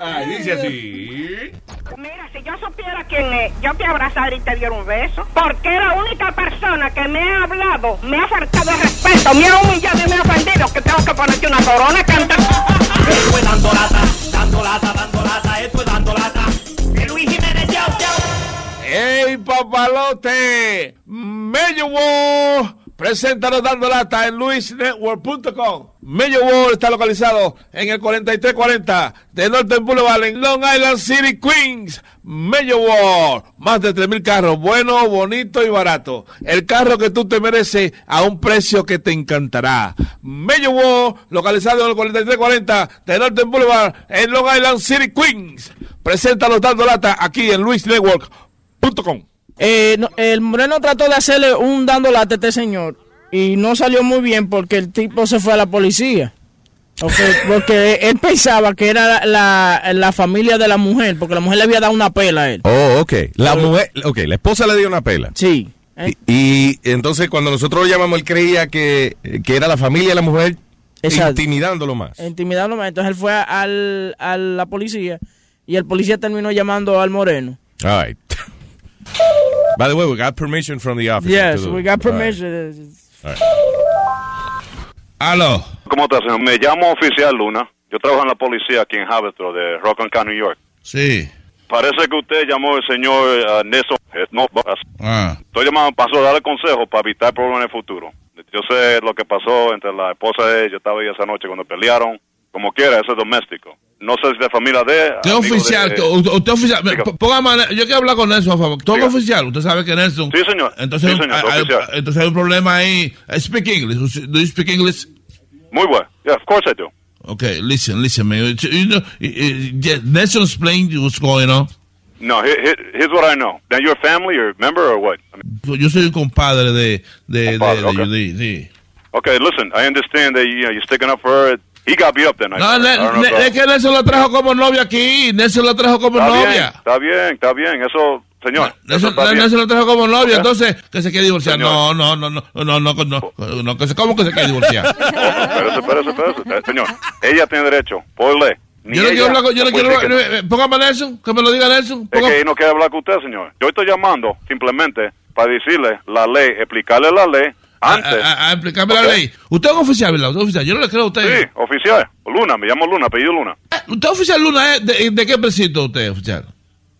Ay, dice así. Mira, si yo supiera quién es, yo te abrazara y te diera un beso. Porque es la única persona que me ha hablado, me ha faltado el respeto, me ha humillado y me ha ofendido que tengo que ponerte una corona cantar. Esto es dando lata, dando lata, dando lata, esto es dando lata. De Luis Jiménez, chao, chao. ¡Ey, papalote! Mello World presenta los dando lata en luisnetwork.com. Mello está localizado en el 4340 de Northern Boulevard en Long Island City, Queens. Mello World, más de 3.000 carros, bueno, bonito y barato. El carro que tú te mereces a un precio que te encantará. Mello localizado en el 4340 de Northern Boulevard en Long Island City, Queens. Presenta los dando lata aquí en luisnetwork.com. Eh, no, el moreno trató de hacerle un dando lata a este señor y no salió muy bien porque el tipo se fue a la policía. Porque él pensaba que era la, la- la familia de la mujer, porque la mujer le había dado una pela a él. Oh, ok. La mujer, ok, la esposa le dio una pela. Sí. Y, y entonces cuando nosotros lo llamamos, él creía que, que era la familia de la mujer Exacto. intimidándolo más. Intimidando más. Entonces él fue al, a la policía y el policía terminó llamando al moreno. All right. By the way, we got permission from the officer. Yes, we got All right. permission. All right. Aló. ¿Cómo estás, señor? Me llamo Oficial Luna. Yo trabajo en la policía aquí en Haverstraw de Rockland County, New York. Sí. Parece que usted llamó al señor eh, Nelson. no, Ah. estoy llamando, paso a darle consejo para evitar problemas en el futuro. Yo sé lo que pasó entre la esposa de él, yo estaba ahí esa noche cuando pelearon. Como quiera, eso es doméstico. No sé si de familia de... ¿Qué oficial? de- usted, oficial. Diga. Póngame, a yo quiero hablar con Nelson, por favor. Todo oficial. Usted sabe que Nelson. Sí, señor. Entonces, Sí, señor, hay, hay- entonces hay un problema ahí. I speak English. Do you speak English? Muy bueno. Yeah, of course I do. Okay, listen, listen, man. You know, eh, eh, Nelson explained what's going on. No, he- he- here's what I know. Now, you're family or member or what? I mean, Yo soy un compadre de, de, Compadre, de, de okay. Judy, sí. okay, listen, I understand that you know, you're sticking up for her. He got beat up that. No, no es que Nelson lo trajo como novia aquí. Nelson lo trajo como novia. Está bien, está bien. Eso, señor. Eso, Nelson, lo trajo como novia. Entonces, que se quiere divorciar. No, no, no, no, no, no, no, no ¿Cómo que se quiere divorciar? espérese, espérese, espérese. Eh, señor, ella tiene derecho. Ponle. Ni yo no quiero hablar con, yo eh, eh, póngame Nelson, que me lo diga Nelson. Es que no quiere hablar con usted, señor. Yo estoy llamando simplemente para decirle la ley, explicarle la ley antes. a, a- a explicarme la ley. Usted es un oficial, ¿verdad? Usted es oficial. Yo no le creo a usted. Sí, oficial. Luna, me llamo Luna, apellido Luna. ¿Usted es oficial Luna? ¿eh? ¿De, de qué precinto usted es oficial?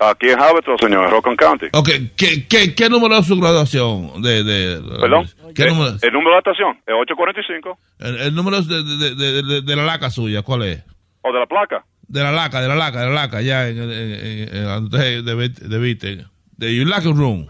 Aquí en Haverstraw, señor, en Rockland County. Ok, ¿qué, qué, qué número es su graduación? De, de, Perdón. ¿Qué Eh, número es? El número de la estación es 845. El, el número es de, de, de, de- de la laca suya, ¿cuál es? ¿O de la placa? De la laca, de la laca, de la laca, ya en, en, en, usted debe- debite. De your locker room.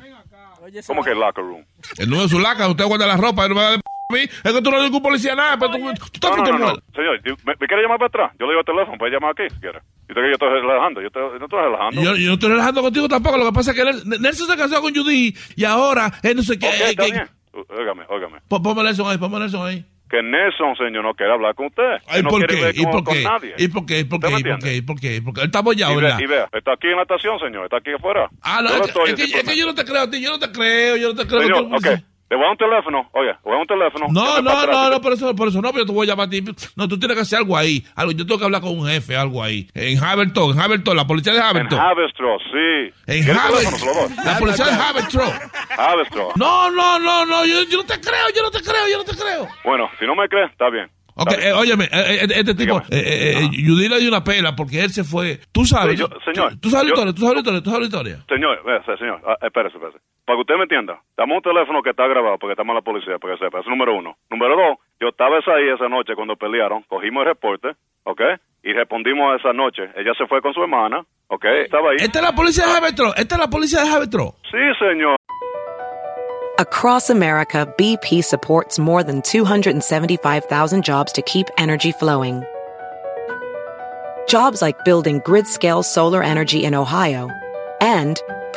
¿Cómo que el locker room? El número de su laca, usted guarda la ropa, no me va a dar a mí. Es que tú no eres ningún policía nada, pero tú, tú estás No, no, no, no. Señor, ¿me, me quiere llamar para atrás? Yo le digo el teléfono, puede llamar aquí si quiere. Yo te, yo estoy relajando, yo, te, yo no estoy relajando. Yo, yo no estoy relajando contigo tampoco. Lo que pasa es que Nelson, se casó con Judy y ahora él no sé qué. Ok, eh, está que- bien. Óigame, óigame. Ponme Nelson ahí, ponme Nelson ahí. Que Nelson, señor, no quiere hablar con usted. Ay, Que no ¿por quiere qué? ver ¿Y con, por qué? nadie. ¿Y por qué? ¿Y por ¿Usted qué? ¿Y por qué? ¿Y por qué? ¿Y por qué? Él está bollado, Y, ve- ¿verdad? y vea, está aquí en la estación, señor, está aquí afuera. Ah, no, es es, que, es que yo no te creo a ti, yo no te creo, yo no te creo. Señor, ok. Le voy a dar un teléfono, oye, le voy a un teléfono. No, no, atrás. no, no, por eso, por eso no, pero yo te voy a llamar a ti. No, tú tienes que hacer algo ahí. Algo, yo tengo que hablar con un jefe, algo ahí. En Haverton, en Haverton, la policía de En Haverton. Haverstraw, sí. En ¿Quiere el Haverton. La policía de Haverton. Haverstraw. No, no, no, no, yo, yo no te creo, yo no te creo, yo no te creo. Bueno, si no me cree, está bien. Ok, eh, óyeme, eh, eh, este tipo, eh, eh, eh, Judy le dio una pela porque él se fue. Tú sabes, Sí, yo- señor, tú, tú sabes la yo- historia, tú sabes la historia, tú sabes la historia. Señor, señor, ah, espérese, espérese. Para que usted me entienda, dame un teléfono que está grabado porque estamos en la policía, para que sepa. Eso es número uno. Número dos, yo estaba esa ahí esa noche cuando pelearon, cogimos el reporte, ¿ok? Y respondimos esa noche. Ella se fue con su hermana, ¿ok? Estaba ahí. Esta es la policía de Haverton, esta es la policía de Haverton. Sí, señor. Across America, BP supports more than 275,000 jobs to keep energy flowing. Jobs like building grid scale solar energy in Ohio and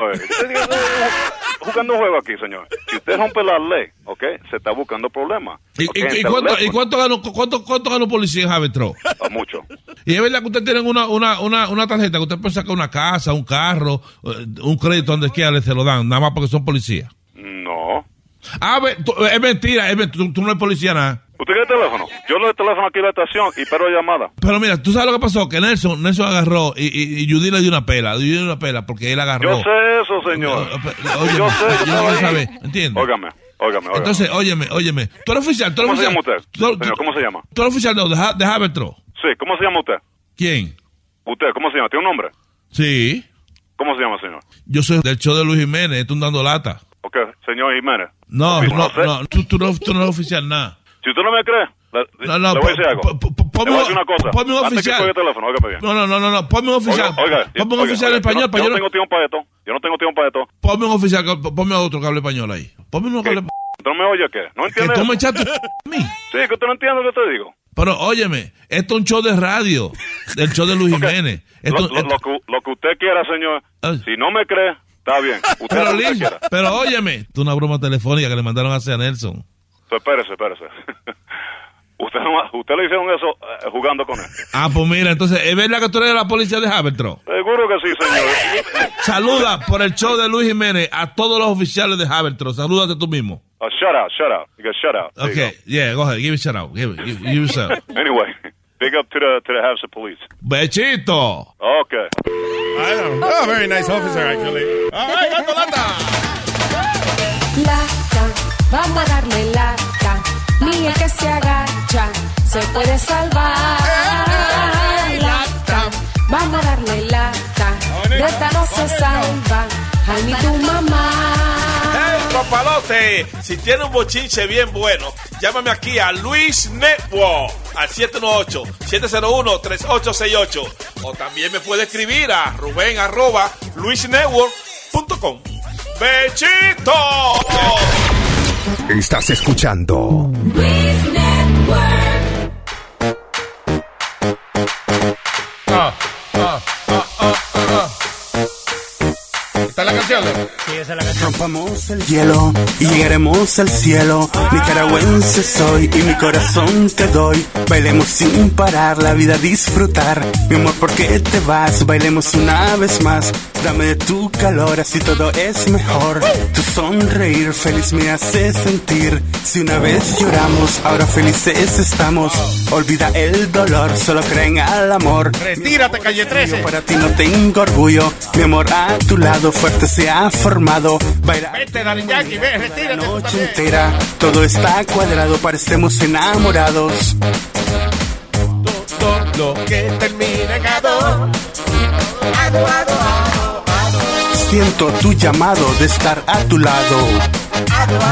Oye, usted diga, "No, jugando un juego aquí, señor. Si usted rompe la ley, ¿ok? Se está buscando problemas. ¿Y, ¿ok? y- y cuánto, y cuánto ganó, cuánto, cuánto ganó policía en Javetro? A mucho. Y es verdad que usted tiene una, una, una, una tarjeta que usted puede sacar una casa, un carro, eh, un crédito donde quiera, le se lo dan, nada más porque son policías. No. Ah, tú- es mentira, es mentira, tú, tú no eres policía nada. ¿Usted quiere teléfono? Yo le doy teléfono aquí a la estación y pero llamada. Pero mira, tú sabes lo que pasó, que Nelson, Nelson agarró y, y, y Judy le dio una pela, le dio una pela porque él agarró. Yo sé eso, señor. Oye, yo sé, yo yo no lo ahí. sabe, ¿entiendes? Óigame, óigame, óigame. Entonces, óyeme, óyeme, tú eres oficial, tú eres ¿Cómo se llama usted? Tú, Señor, ¿cómo se llama? tú eres oficial de, de, Havertro. Sí, ¿cómo se llama usted? ¿Quién? ¿Usted, cómo se llama? ¿Tiene un nombre? Sí, ¿Cómo se llama, señor? yo soy del show de Luis Jiménez, tú dando lata. Ok, señor Jiménez. No, no, sé. no, tú, tú no, tú no eres oficial nada. Si usted no me cree, le, No, no, le voy a decir algo. po- po- po- le voy a decir una cosa. ponme un Antes que oficial. cuelgue el teléfono, óigame bien. No, no, no, no, no, ponme un oficial. Oiga, oiga, ponme un oiga, oficial oiga, español, yo no, yo no tengo tiempo para esto. Yo no tengo tiempo para esto. Ponme un oficial, que- ponme otro que hable español ahí. Ponme uno que hable. ¿Usted no me oye qué? ¿No Que entiende? tú me echaste a mí. Sí, que usted no entiende lo que te digo. Pero óyeme, esto es un show de radio, del show de Luis Jiménez. Lo, Esto- lo- lo que, lo que usted quiera, señor. Si no me cree, está bien. Usted pero que Liz, pero óyeme, esto es una broma telefónica que le mandaron a hacer a Nelson. Pues espérese, espérese. usted, usted le hicieron eso eh, jugando con él. Ah, pues mira, entonces, ¿es verdad que tú eres de la policía de Havertro? Seguro que sí, señor. Saluda por el show de Luis Jiménez a todos los oficiales de Havertro. Salúdate tú mismo. Uh, shut out, shut out. You shut out. There you Okay, yeah, go ahead, give it a shout out. Give it, give, give it shout. go. Anyway, big up to the to the Hampshire police. Bechito. Okay. Oh, very nice officer, actually. All right, lata. Lata, vamos a darle lata. El que se agacha se puede salvar. Lata, vamos a darle lata. De esta no se salva. Ni tu mamá. ¡Hey, papalote! Si tiene un bochinche bien bueno, llámame aquí a Luis Network al 718-701-3868. O también me puede escribir a Rubén arroba luisnetwork.com. ¡Bechito! Estás escuchando canción? Sí, esa es la canción. Rompamos el hielo y llegaremos al cielo. Nicaragüense soy y mi corazón te doy. Bailemos sin parar, la vida disfrutar. Mi amor, ¿por qué te vas? Bailemos una vez más. Dame de tu calor, así todo es mejor. Tu sonreír feliz me hace sentir. Si una vez lloramos, ahora felices estamos. Olvida el dolor, solo creen al amor. Retírate, calle 13. Para ti no tengo orgullo, mi amor a tu lado fuerte se ha formado. Baila Vete, Yankee, ve, retírate. tú noche entera, todo está cuadrado, parecemos enamorados. Todo lo que termina en ado. Ado, ado, Siento tu llamado de estar a tu lado.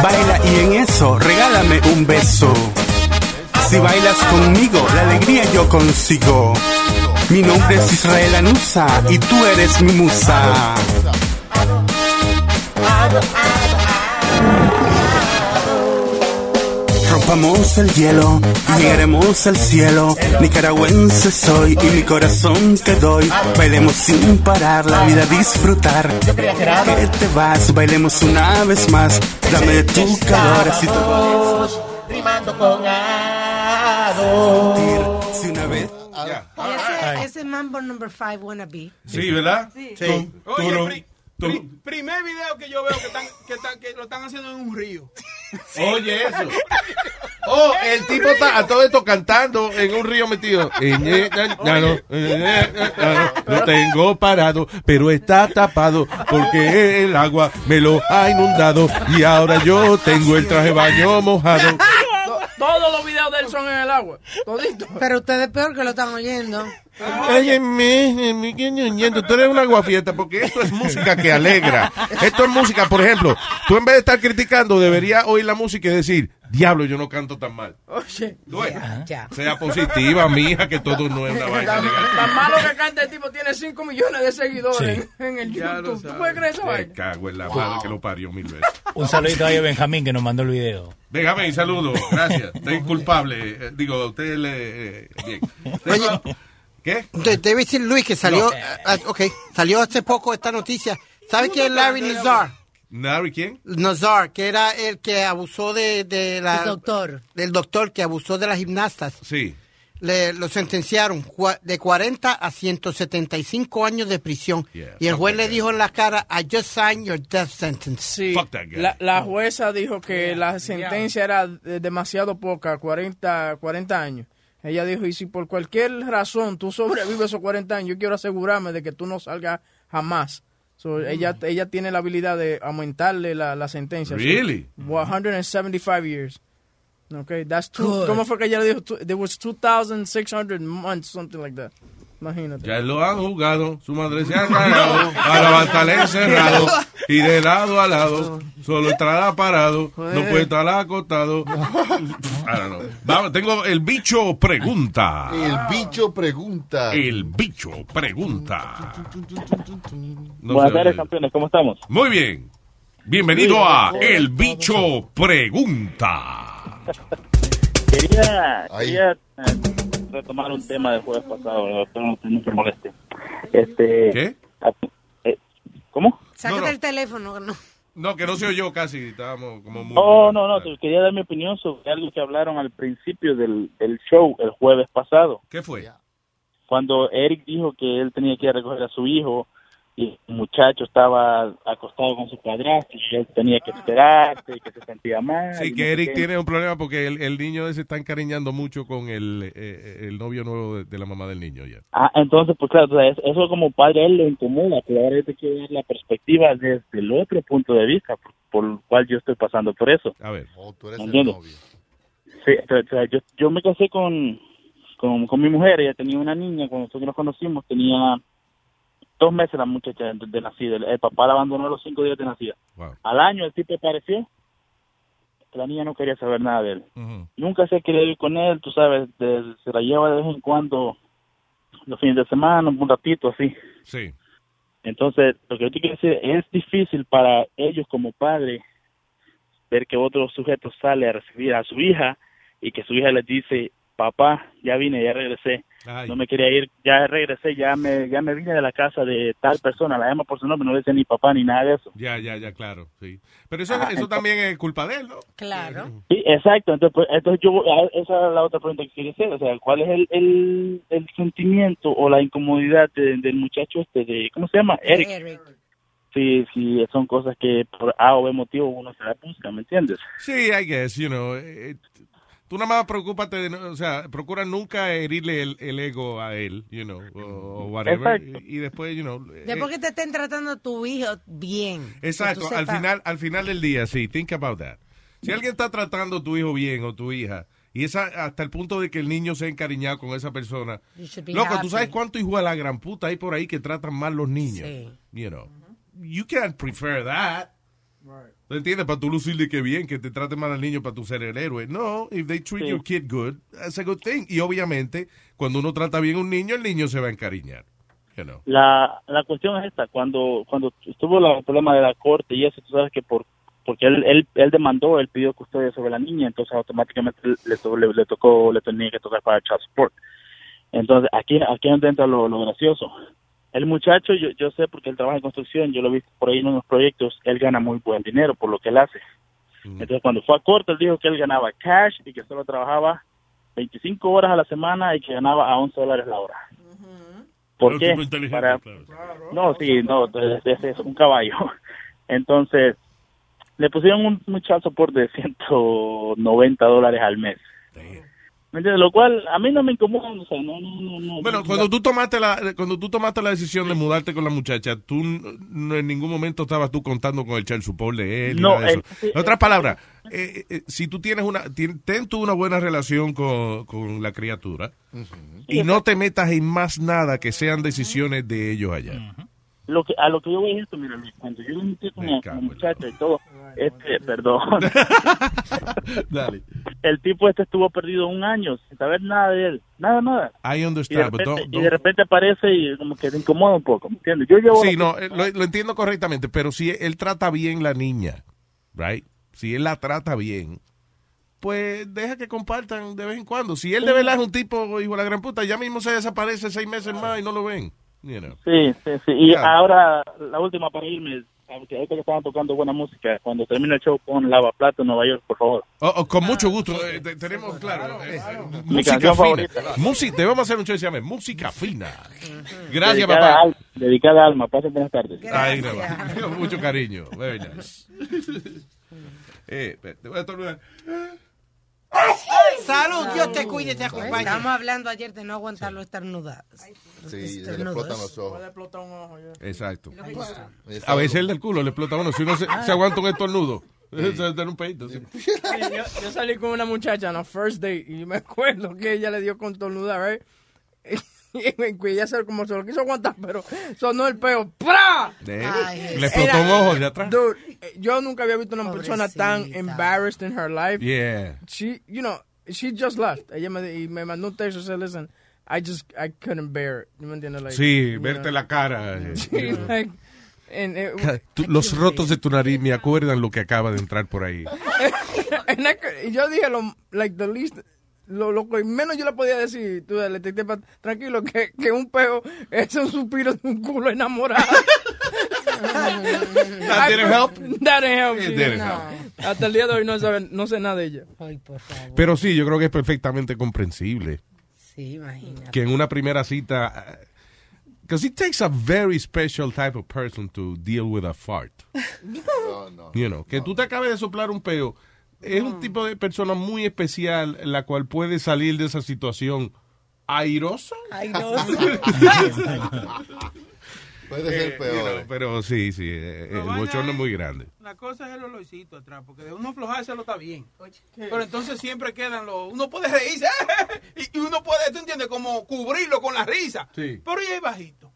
Baila y en eso regálame un beso. Si bailas conmigo, la alegría yo consigo. Mi nombre es Israel Anusa y tú eres mi musa. Rompamos el hielo y llegaremos al cielo. Nicaragüense soy y mi corazón te doy. Bailemos sin parar, la vida disfrutar. Que te vas, bailemos una vez más. Dame de tu calor, así todo. Rimando con ado. Si una vez. Ese, ese Mambo Number 5 wannabe. Sí, ¿verdad? Sí. Tum, Oye, pri- primer video que yo veo que, están, que, están- que lo están haciendo en un río. Oye, eso. Oh, el tipo está a todo esto cantando en un río metido. Eh, eh, eh, no, Lo tengo parado, pero está tapado porque el agua me lo ha inundado y ahora yo tengo el traje de baño mojado. To- Todos los videos de él son en el agua. Todito. Pero ustedes peor que lo están oyendo. Oye, mi, mi, qué ñoñento, tú eres una guafieta porque esto es música que alegra. Esto es música, por ejemplo, tú en vez de estar criticando deberías oír la música y decir, diablo, yo no canto tan mal. Oye. Tú ves, Ya. Sea positiva, mija, que todo no es una vaina Tan, malo que canta el tipo tiene 5 millones de seguidores Sí. en, en el YouTube. ¿Tú puedes creer esa Me vaina? cago en la madre que lo parió mil veces. Un saludito ahí a Benjamín que nos mandó el video. Y saludo, gracias. Estoy culpable. Eh, Digo, a usted le. eh, bien. ¿Qué? De- Debe decir Luis que salió, ah, ok, salió hace poco esta noticia. ¿Sabe quién es Larry Nazar? ¿Larry quién? Nazar, que era el que abusó de, de la... El doctor. Del doctor que abusó de las gimnastas. Sí. Le, lo sentenciaron de 40 a 175 años de prisión. y el juez le dijo en la cara, I just signed your death sentence. Sí, la, la jueza dijo que la sentencia era de- demasiado poca, 40, 40 años. Ella dijo, y si por cualquier razón tú sobrevives esos 40 años, yo quiero asegurarme de que tú no salgas jamás. So, ella, ella tiene la habilidad de aumentarle la, la sentencia. So, Really? 175 years. Okay, that's two. ¿Cómo fue que ella dijo? Two- There was 2,600 months, something like that. Imagínate. Ya lo han jugado, su madre se ha cagado para estar encerrado y de lado a lado solo estará parado, no puede estar acostado. Vamos, tengo el bicho pregunta. El bicho pregunta. El bicho pregunta. No Buenas tardes, campeones, ¿cómo estamos? Muy bien. Bienvenido a El Bicho Pregunta. Quería, quería retomar un tema del jueves pasado, no, no, no se moleste. Este, ¿Qué? eh, ¿Cómo? Sácate No, no. el teléfono. No. No, que no se oyó casi, estábamos como muy... Oh, no, no, te quería dar mi opinión sobre algo que hablaron al principio del, del show el jueves pasado. ¿Qué fue? Cuando Eric dijo que él tenía que ir a recoger a su hijo y el muchacho estaba acostado con su padrastro y él tenía que esperarse y que se sentía mal. y Sí, que Eric tiene un problema porque el, el niño se está encariñando mucho con el, eh, el novio nuevo de, de la mamá del niño ya. Ah, entonces, pues claro, o sea, es- eso como padre a él le incomoda, pero ahora te quiero dar la perspectiva desde el otro punto de vista, por, por el cual yo estoy pasando por eso. A ver. ¿Me entiendes? Sí, o sea, yo, yo me casé con, con, con mi mujer, ella tenía una niña, cuando nosotros nos conocimos, tenía dos meses la muchacha de, de nacida, el, el papá la abandonó a los cinco días de nacida. Al año el tipo apareció, la niña no quería saber nada de él. Nunca se quería ir con él, tú sabes, de- se la lleva de vez en cuando los fines de semana, un ratito así. Sí. Entonces, lo que yo te quiero decir, es difícil para ellos como padres ver que otro sujeto sale a recibir a su hija y que su hija les dice, papá, ya vine, ya regresé, Ay. no me quería ir, ya regresé, ya me ya me vine de la casa de tal persona, la llama por su nombre, no le dice ni papá ni nada de eso. Ya, ya, ya, claro, sí. Pero eso, Ajá, eso entonces- también es culpa de él, ¿no? Claro. Sí, exacto. Entonces, pues, entonces yo, a- esa es la otra pregunta que quería hacer. O sea, ¿cuál es el, el, el sentimiento o la incomodidad de- del muchacho este de, ¿cómo se llama? Eric. Sí, sí, son cosas que por A o B motivo uno se la busca, ¿me entiendes? Sí, I guess, you know. Tú nada más preocúpate, de no- o sea, procura nunca herirle el, el ego a él, you know, o, o whatever. Exacto. Y, y después, you know. eh, Después que te estén tratando a tu hijo bien. Exacto, al final, al final del día, sí, think about that. Si alguien está tratando a tu hijo bien o tu hija, y esa hasta el punto de que el niño se ha encariñado con esa persona, loco, happy. tú sabes cuánto hijo de la gran puta hay por ahí que tratan mal los niños, Sí. you know. You can't prefer that. ¿Tú entiendes? Para tú lucirle que bien, que te trate mal al niño para tú ser el héroe. No, if they treat Sí. your kid good, that's a good thing. Y obviamente, cuando uno trata bien a un niño, el niño se va a encariñar. You know. La, la cuestión es esta, cuando cuando estuvo el problema de la corte y eso, tú sabes que por porque él, él, él demandó, él pidió custodia sobre la niña, entonces automáticamente le, to- le, le tocó, le tenía que tocar para child support. Entonces, aquí, aquí es donde entra lo, lo gracioso. El muchacho, yo, yo sé porque él trabaja en construcción, yo lo he visto por ahí en unos proyectos, él gana muy buen dinero por lo que él hace. Entonces, cuando fue a corte, él dijo que él ganaba cash y que solo trabajaba 25 horas a la semana y que ganaba a 11 dólares la hora. ¿Por qué? Para- claro. No, sí, no, es, es- un caballo. Entonces, le pusieron un, child support de 190 dólares al mes. ¿Me entiendes? Lo cual a mí no me incomoda, o sea, no, no, no, no. Bueno, cuando tú tomaste la cuando tú tomaste la decisión de mudarte con la muchacha, tú en ningún momento estabas tú contando con el child support de él. No, eh, en otras palabras, eh, eh, si tú tienes una tien- ten tú una buena relación con, con la criatura y no te metas en más nada que sean decisiones de ellos allá. Lo que, a lo que yo voy es esto, mira, Luis, cuando yo me metí con la, muchacha y todo, este, perdón, Dale. el tipo este estuvo perdido un año sin saber nada de él, nada, nada. I Y de, understand, but repente, don't- y de repente aparece y como que te incomoda un poco, ¿me entiendes? Yo llevo... Sí, no, lo, lo entiendo correctamente, pero si él trata bien la niña, right? Si él la trata bien, pues deja que compartan de vez en cuando. Si él de verdad es un tipo, hijo de la gran puta, ya mismo se desaparece seis meses más y no lo ven. You know. Sí, sí, sí. Y Claro. ahora, la última para irme, porque ahorita que estaban tocando buena música, cuando termine el show con Lavaplato en Nueva York, por favor. Oh, oh, con mucho gusto. eh, te- tenemos, claro, eh, Mi música fina. favorita. Música, debemos hacer un show que se llame Música Fina. Gracias, dedicada papá. Al, dedicada a Alma. Pasen buenas tardes. Ahí mucho cariño. Very nice. eh, Salud, Dios te cuide y te acompañe. Estamos hablando ayer de no aguantar los estornudados. Sí, se le explotan los ojos. Exacto. Exacto. A veces el del culo le explota a uno. Si uno se, se aguanta un estornudo, se da un peito. sí. yo, yo salí con una muchacha en la first date y me acuerdo que ella le dio con tornuda, right? Ella se, como se lo quiso aguantar, pero sonó el peo. ¡Pra! Le explotó un ojo de atrás. Dude, yo nunca había visto una persona tan embarrassed in her life. Yeah. She, you know, she just left. Ella me, y me mandó un texto y dice, listen, I just, I couldn't bear it. ¿Me entiendes? Like, Sí, verte know. la cara. Sí, like, and it- los rotos de tu nariz me acuerdan lo que acaba de entrar por ahí. And I yo dije lo like the least lo, lo que menos yo le podía decir tú le te- te- tranquilo que, que un peo es un suspiro de un culo enamorado That didn't help? That didn't help, It sí. didn't No. help. hasta el día de hoy no, saben, no sé nada de ella Pero sí, yo creo que es perfectamente comprensible Sí, imagínate. que en una primera cita. Because it takes a very special type of person to deal with a fart. No, no. You know, que tú te acabes de soplar un peo. Es un tipo de persona muy especial la cual puede salir de esa situación airosa. Puede ser Eh, peor. you know, pero sí, sí, eh, el bochorno es muy grande. La cosa es el olorcito atrás, porque de uno aflojárselo está bien. Pero entonces siempre quedan los... Uno puede reírse, y y uno puede, tú entiendes, como cubrirlo con la risa. Sí. Pero ya es bajito.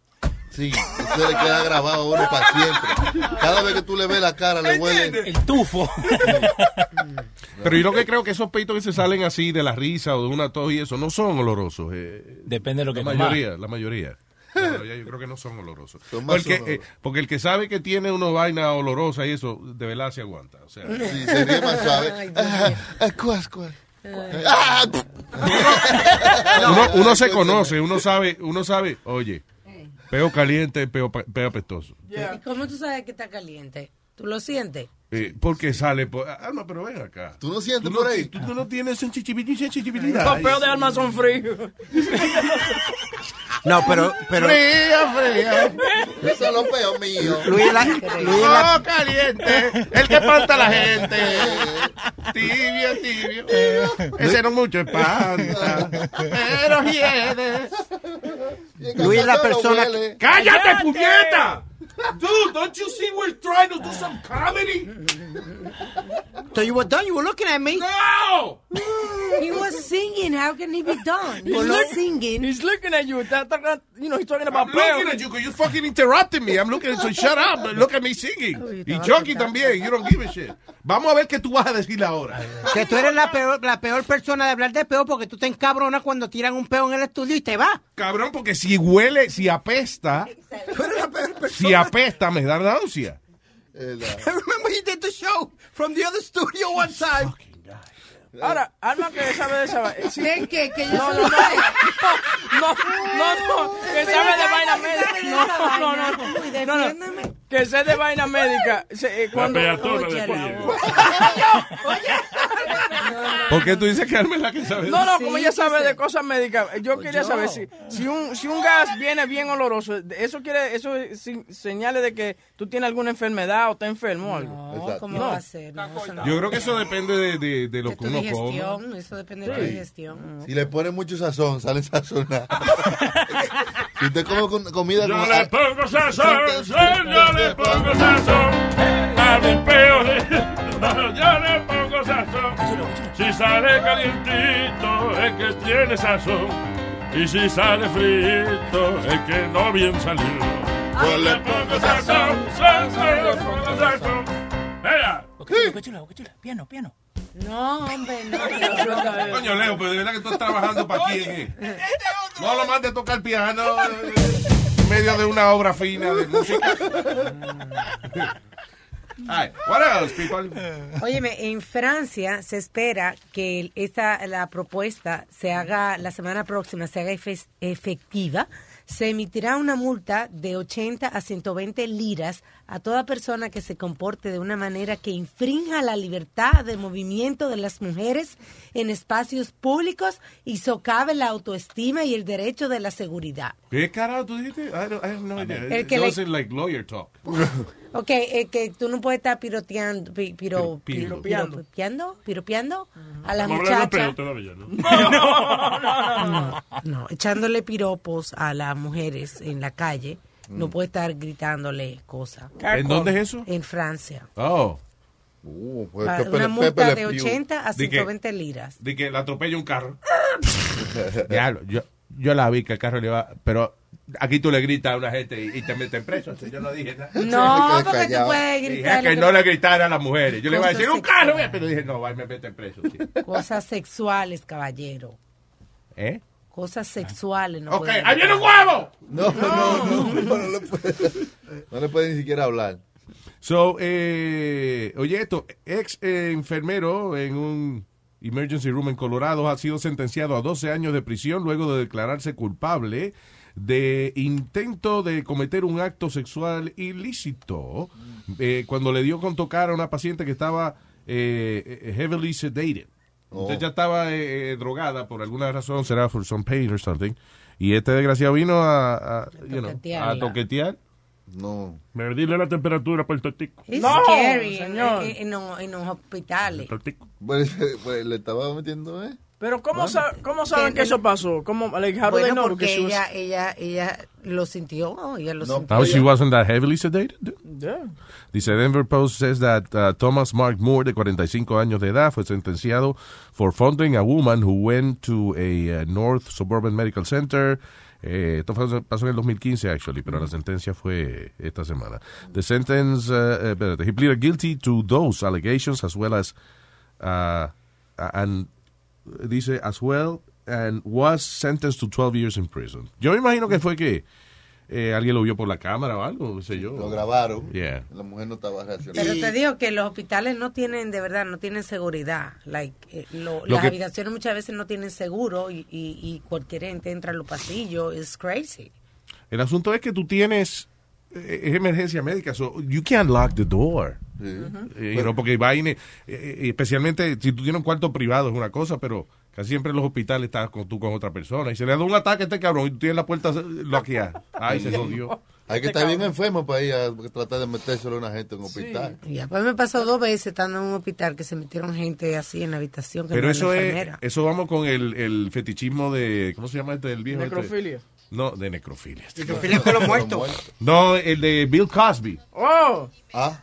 Sí, eso le queda grabado a uno para siempre. Cada vez que tú le ves la cara, le huele. El tufo. Pero yo lo que creo que esos peitos que se salen así de la risa o de una tos y eso no son olorosos. eh, Depende de lo que la mayoría, la mayoría. Yo creo que no son olorosos. Son más porque, olorosos. eh, porque el que sabe que tiene una vaina olorosa y eso, de verdad se aguanta. O sea, uno, uno se conoce, uno sabe, uno sabe, oye, peo caliente, peo, peo apestoso. ¿Y cómo tú sabes que está caliente? ¿Tú lo sientes? Eh, porque sale por... Alma, pero ven acá. ¿Tú no sientes Tú por no, ahí? tú, tú no tienes sensibilidad. los sensibilidad. peos de alma son fríos No, pero, pero Fría, fría. Eso es lo peor mío. Luis, la, Luis la- Oh, caliente, el que espanta a la gente. Tibio, tibio. Ese no mucho espanta, pero hiede. Luis es la persona. ¡Cállate, puñeta! Dude, don't you see we're trying to do some comedy? So you were done. You were looking at me. No! He was singing. How can he be done? He He's was look- singing. he's looking at you that, that- that- you know he's talking about I'm looking at you because you fucking interrupted me. I'm looking, so shut up. Look at me singing. Oh, y Chucky también. You don't give a shit. Vamos a ver qué tú vas a decir ahora. Que tú eres la peor, la peor persona de hablar de peo porque tú te encabronas cuando tiran un peo en el estudio y te vas. Cabrón, porque si huele, si apesta, Tú eres la peor persona. si apesta, me da náusea. I remember you did the show from the other studio one time. Ahora alma que sabe de esa sí. ¿Qué? ¿Qué? Que yo no, soy no, mujer. no, no, no, que Pero sabe de vaina médica. de No, no, no, vaina. no, no, no. Que sé de vaina médica. Se- eh, La cuando, peatona Oye, de la pie. voz. ¿Por qué tú dices que Carmen es la que sabe? No, no, Sí, como ella sabe de cosas médicas, yo quería yo. saber si, si un si un gas viene bien oloroso, eso quiere eso es señales de que tú tienes alguna enfermedad o estás enfermo o algo. No, ¿cómo va a ser? No, no. Yo creo que eso depende de, de, de lo De que uno coma. digestión, eso depende de tu Sí. digestión. Si le ponen mucho sazón, sale sazonado. si usted come comida Yo como... le pongo sazón, yo le pongo sazón a mi peo de... Yo le pongo sazón. Si sale calientito es que tiene sazón. Y si sale frito es que no bien salió. Yo le pongo sazón, sazón, le pongo sazón. ¡Ea! Boca chula. Piano, piano. No, hombre, no. Coño, Leo, pero de verdad que tú estás trabajando para quién. eh. No lo mandes a tocar piano eh, en medio de una obra fina de música. Ay, what else? Óyeme, en Francia se espera que esta la propuesta se haga la semana próxima, se haga efe- efectiva. Se emitirá una multa de 80 a 120 liras a toda persona que se comporte de una manera que infrinja la libertad de movimiento de las mujeres en espacios públicos y socave la autoestima y el derecho de la seguridad. ¿Qué carajo tú dijiste? I don't- I have no idea. El que le- like lawyer talk. Ok, eh, que tú no puedes estar piroteando, pi- piro- Piro- piro- piropeando. piropeando, piropeando a la Estamos hablando de peo muchacha. todavía, ¿no? No, no, echándole piropos a las mujeres en la calle. No Mm. puede estar gritándole cosas. ¿En dónde es eso? En Francia. Oh. Uh, Pepe una multa Pepe de Pew. 80 a Di que- 120 liras. De que la atropella un carro. Diablo, yo, yo la vi que el carro le va. Pero aquí tú le gritas a una gente y, y te meten preso. Yo no dije nada. No, porque tú puedes Dije gritar. que no le gritara a las mujeres. Yo le iba a decir un carro, pero dije, no, va, me meten preso. sí. Cosas sexuales, caballero. ¿Eh? Cosas sexuales. No Ok, ¡ahí viene un huevo! No, no, no, no, le puede, no le puede ni siquiera hablar. So, eh, oye, esto, ex eh, enfermero en un emergency room en Colorado ha sido sentenciado a 12 años de prisión luego de declararse culpable de intento de cometer un acto sexual ilícito eh, cuando le dio con tocar a una paciente que estaba eh, heavily sedated. Oh. Entonces ya estaba eh, eh, drogada por alguna razón, será for some pain or something. Y este desgraciado vino a, a, you know, a toquetearla. toquetear. No. Medirle la temperatura para el totico. Es No, scary en, señor. en- en los- en los hospitales. Totico. Pues, pues, le estaba metiendo, ¿eh? Pero ¿cómo, sa- cómo saben Que- que eso pasó? ¿Cómo, like, how do they Bueno, know? porque Que she was- ella, ella, ella lo sintió, ella lo sintió. Now she wasn't that heavily sedated. Yeah. Dice Denver Post says that uh, Thomas Mark Moore, de 45 años de edad, fue sentenciado for funding a woman who went to a uh, North Suburban Medical Center. Eh, esto fue- pasó en el 2015, actually, pero la sentencia fue esta semana. The sentence, uh, espérate, he pleaded guilty to those allegations as well as, uh, and dice, as well, and was sentenced to 12 years in prison. Yo me imagino que fue que eh, alguien lo vio por la cámara o algo, no sé yo. Lo grabaron. Yeah. La mujer no estaba reaccionando. Pero te digo que los hospitales no tienen, de verdad, no tienen seguridad. Like, eh, lo- Lo las que- habitaciones muchas veces no tienen seguro y, y, y cualquier gente entra en los pasillos. Es crazy. El asunto es que tú tienes eh, es emergencia médica, so you can't lock the door. Eh, know, porque vaina, eh, eh, especialmente si tú tienes un cuarto privado es una cosa, pero casi siempre en los hospitales estás con, tú con otra persona y se le da un ataque a este cabrón y tú tienes la puerta bloqueada. Ay, se jodió. Hay que estar bien enfermo para ir a tratar de metérselo a una gente en un hospital. Y después me pasó dos veces estando en un hospital que se metieron gente así en la habitación. Que Pero no eso es, eso vamos con el, el fetichismo de, ¿cómo se llama este del viejo? este? Necrofilia. No, de necrofilia. Necrofilia con los muertos. No, el de Bill Cosby. Oh. Ah.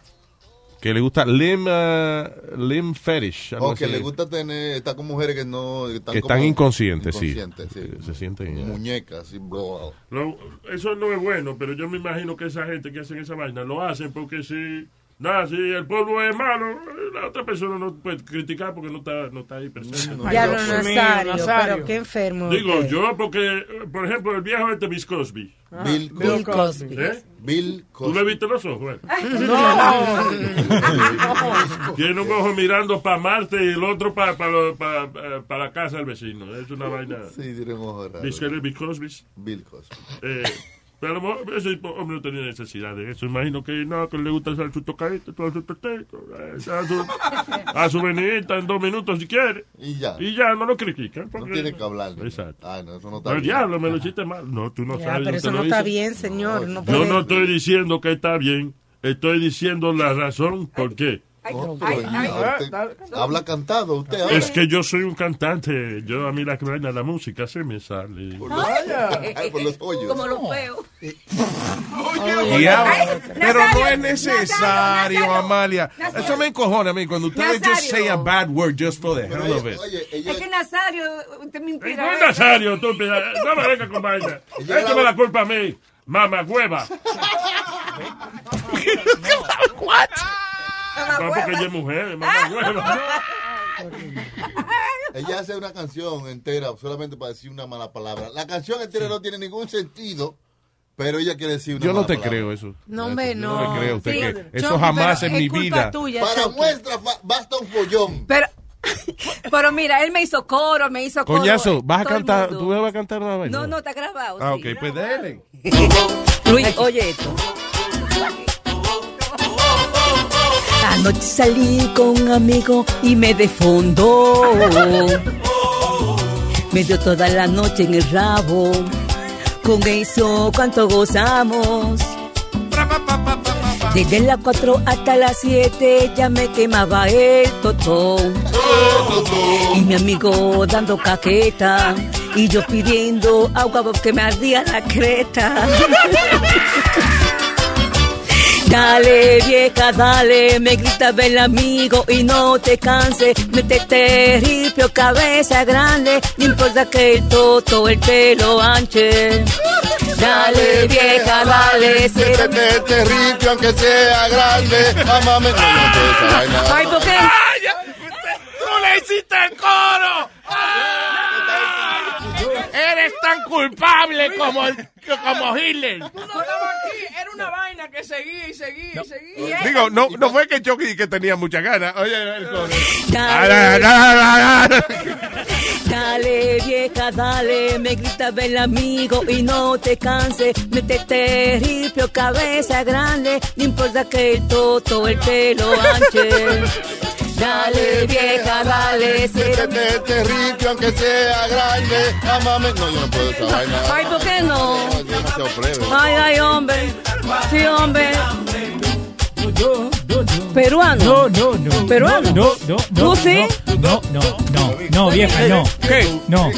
Que le gusta limb, uh, limb fetish. O que así. le gusta tener, estar con mujeres que no. Que están, que están como inconscientes, sí. inconscientes, sí. Se sienten. Muñecas, así, bro. Lo- eso no es bueno, pero yo me imagino que esa gente que hacen esa vaina lo hacen porque si, nada, si el pueblo es malo, la otra persona no puede criticar porque no está, no está ahí presente. Ya mío, Nazario, Nazario. pero qué enfermo. Digo usted. yo porque, por ejemplo, el viejo este Bill Cosby. Bill Bill Cosby. ¿Eh? Bill ¿Tú le viste los ojos? eh? No. Tiene un ojo mirando para Marte y el otro para la casa del vecino. Es una vaina. Sí, tiene un ojo raro. Bill Bill Cosby. Bill Cosby. Eh, Pero a lo mejor ese hombre no tenía necesidad de eso. Imagino que no, que le gusta hacer su tocadito, todo su toteco, eh, a su, a su venidita en dos minutos si quiere. Y ya. Y ya, no lo critican. No porque- tiene que hablar. Exacto. Ay, no, eso no está El bien. diablo, me lo hiciste mal. No, tú no Ya, sabes. pero eso no está bien, señor. No Yo puede- no estoy diciendo que está bien. Estoy diciendo la razón por qué. No, usted habla cantado usted ahora. Es que yo soy un cantante. Yo a mí la vaina, la música se me sale. Ay, por los hoyos. Como los feos. Pero no es necesario, Nazario, Amalia. Nazario. Eso me encojona a mí cuando ustedes just say a bad word just for the hell of it. Es que Nazario, usted me inspira. No es Nazario, estúpida. No me venga con vaina. Échame la culpa a mí. Mamá hueva. What? No, porque ella es mujer, mamá hueva. Ella hace una canción entera solamente para decir una mala palabra. La canción entera no tiene ningún sentido, pero ella quiere decir una Yo no te palabra. creo eso. No, hombre, Yo no. no le creo usted Sí. que eso Chucky, jamás en mi es culpa vida. tuya, Para Chucky. muestra basta un follón. Pero, pero mira, él me hizo coro, me hizo coro. Coñazo, ¿vas a cantar? ¿Tú me vas a cantar una vaina? No, no, está grabado. Ah, sí. ok, pues dele. Luis, oye esto. Anoche salí con un amigo y me defondó. Me dio toda la noche en el rabo. Con eso, cuánto gozamos. Desde las 4 hasta las 7 ya me quemaba el totón. Y mi amigo dando caqueta. Y yo pidiendo agua porque me ardía la creta. Dale, vieja, dale, me grita el amigo y no te canses. Métete ripio, cabeza grande, no importa que el toto, el pelo anche. Dale, vieja, dale, Métete terrible aunque sea grande. Amame. Ay, ¿por qué? ¡Tú le hiciste el coro! Tan culpable como, como Hitler. Tú no estabas aquí, era una vaina que seguía y seguía y seguía. Digo, no, no fue que Chucky que tenía mucha ganas. Oye, el coro. Dale. Dale. Dale, vieja, dale, me grita el amigo y no te canses. Métete ripio, cabeza grande, no importa que el toto, el pelo anche. Dale, vieja, dale, Métete terrible aunque sea grande. Amame. No, yo no puedo esa vaina. Ay, ¿por qué no? No. Ay, ay, hombre. Sí, hombre. Peruano. No, no, no. Peruano. No, no, no. ¿Tú sí? No, no, no, no, vieja, no. ¿Qué? No,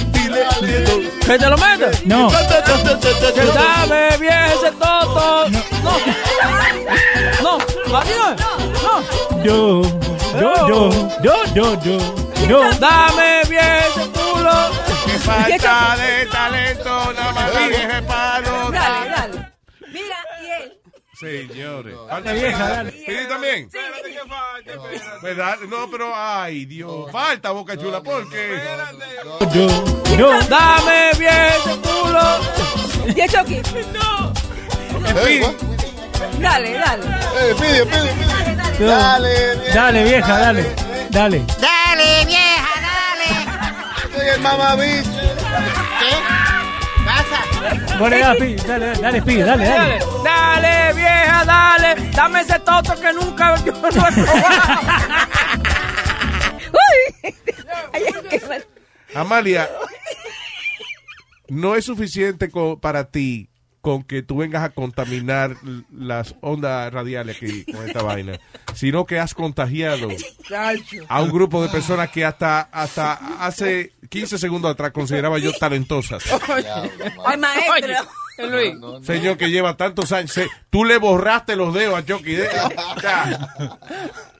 ¿Que te lo metes? no. Que dame bien ese toto. No. No. Adiós. No. Yo, yo, yo, yo, yo, yo, yo. Dame bien ese culo. Que falta de talento, nada más dije para Dale, notar. dale. Mira, y él. Señores. Falta vieja, dale. ¿Pidi también? Pues dale, No, pero, ay, Dios. Falta, Boca Chula, ¿por qué? Yo, yo. Dame bien ese culo. ¿Y Chucky? No. Dale, dale. Eh, pide, pide, pide. yo. Dale, vieja. Dale, vieja, dale. Dale. Dale, vieja, dale. Soy el mamabicho. ¿Qué? Pasa. Bueno, dale, dale, dale, dale, Pi, dale, dale. Dale, dale, vieja, dale. Dame ese toto que nunca yo no he probado. Uy. Ay, qué mal. Amalia, no es suficiente para ti con que tú vengas a contaminar las ondas radiales aquí con esta vaina, sino que has contagiado a un grupo de personas que hasta, hasta hace 15 segundos atrás consideraba yo talentosas. Ay, maestro. Señor que lleva tantos años, tú le borraste los dedos a Chucky.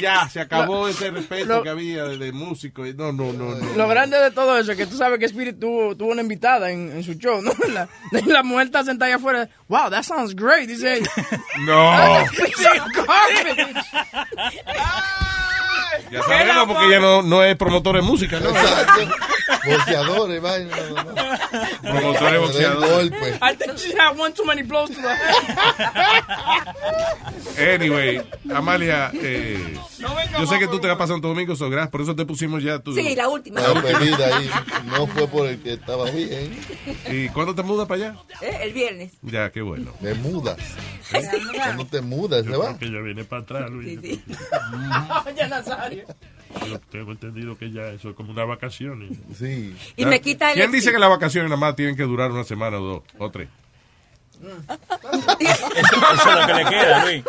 ya, se acabó ese respeto lo- que había de, de músico. No, no, no, no. Lo grande de todo eso es que tú sabes que Spirit tuvo, tuvo una invitada en, en su show, ¿no? La, la mujer está sentada allá afuera. Wow, that sounds great, dice ella. No. Sí. Ya sabemos porque ella no, no es promotora de música, ¿no? Boxeadores, vaina. no, no. Promotora de Del boxeador. golpe. I think she had one too many blows to the Anyway, Amalia, eh, yo sé que tú te vas a pasar en tu domingo, so, gracias, por eso te pusimos ya tu... Sí, la última. La despedida ahí no fue por el que estaba bien. ¿Y cuándo te mudas para allá? Eh, El viernes. Ya, qué bueno. Me mudas. Cuando te mudas, se va. Que ya viene para atrás, Luis. Ya Tengo entendido que ya eso es como una vacación. Sí. Y me quita el ¿Quién dice que las vacaciones nada más tienen que durar una semana o dos o tres? Eso, eso es lo que le queda, Luis.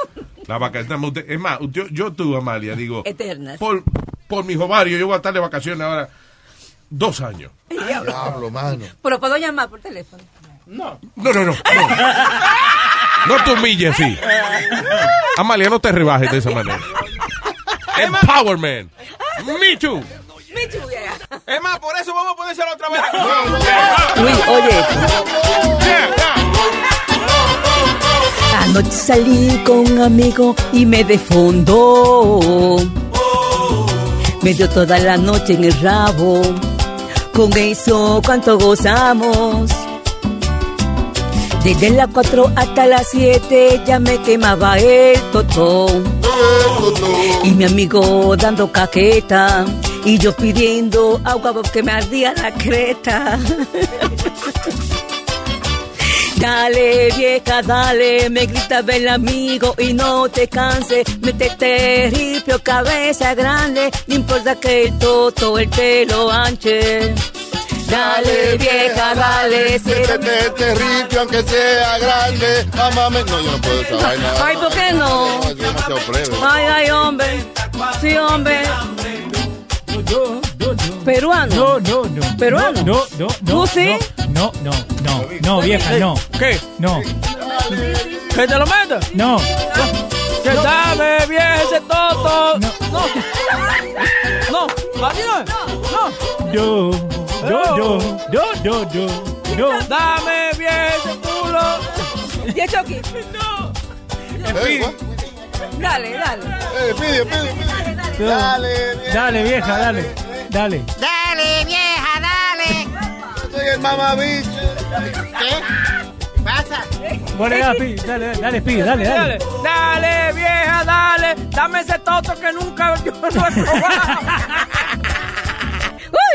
La vacaciones, es más, yo, yo tú, Amalia, digo, Eternas. por, por mis ovarios, yo voy a estar de vacaciones ahora dos años. Diablo, mano. Pero puedo llamar por teléfono. No. No, no, no. No, no te humilles así. Amalia, no te rebajes de esa manera. Empowerment. Me too. Me too, yeah. Es más, por eso vamos a ponérselo otra vez. Luis, oye. Anoche salí con un amigo y me defondó. Me dio toda la noche en el rabo. Con eso, cuánto gozamos. Desde las 4 hasta las 7 ya me quemaba el totón. Y mi amigo dando caqueta. Y yo pidiendo agua porque me ardía la creta. Dale, vieja, dale, me gritaba el amigo y no te canses, métete ripio, cabeza grande, no importa que el toto, el pelo anche. Dale, vieja, dale, Métete este ripio aunque sea grande. Amame. No, yo no puedo esa vaina. Ay, ¿por qué no? es demasiado plebe. Ay, ay, hombre, sí, hombre. Peruano. No, no, no. Peruano. No, no, no. ¿Tú sí? No, no, no. No, vieja, no. ¿Qué? No. ¿Que te lo metas? No. Que dame vieja ese toto. No. No. No. ¿Así no? No. Yo, yo, yo, yo, yo, yo, yo. Dame vieja ese culo. ¿Y el Chucky? No. Eh, Dale, dale. Eh, pide, pide, pide. Dale, vieja. Dale, vieja, dale. Dale. Dale, vieja, dale. Soy el mamabicho. ¿Qué? pasa? Bueno, dale, dale, dale, Speedy, dale, dale. Dale, vieja, dale. Dame ese toto que nunca yo no he probado.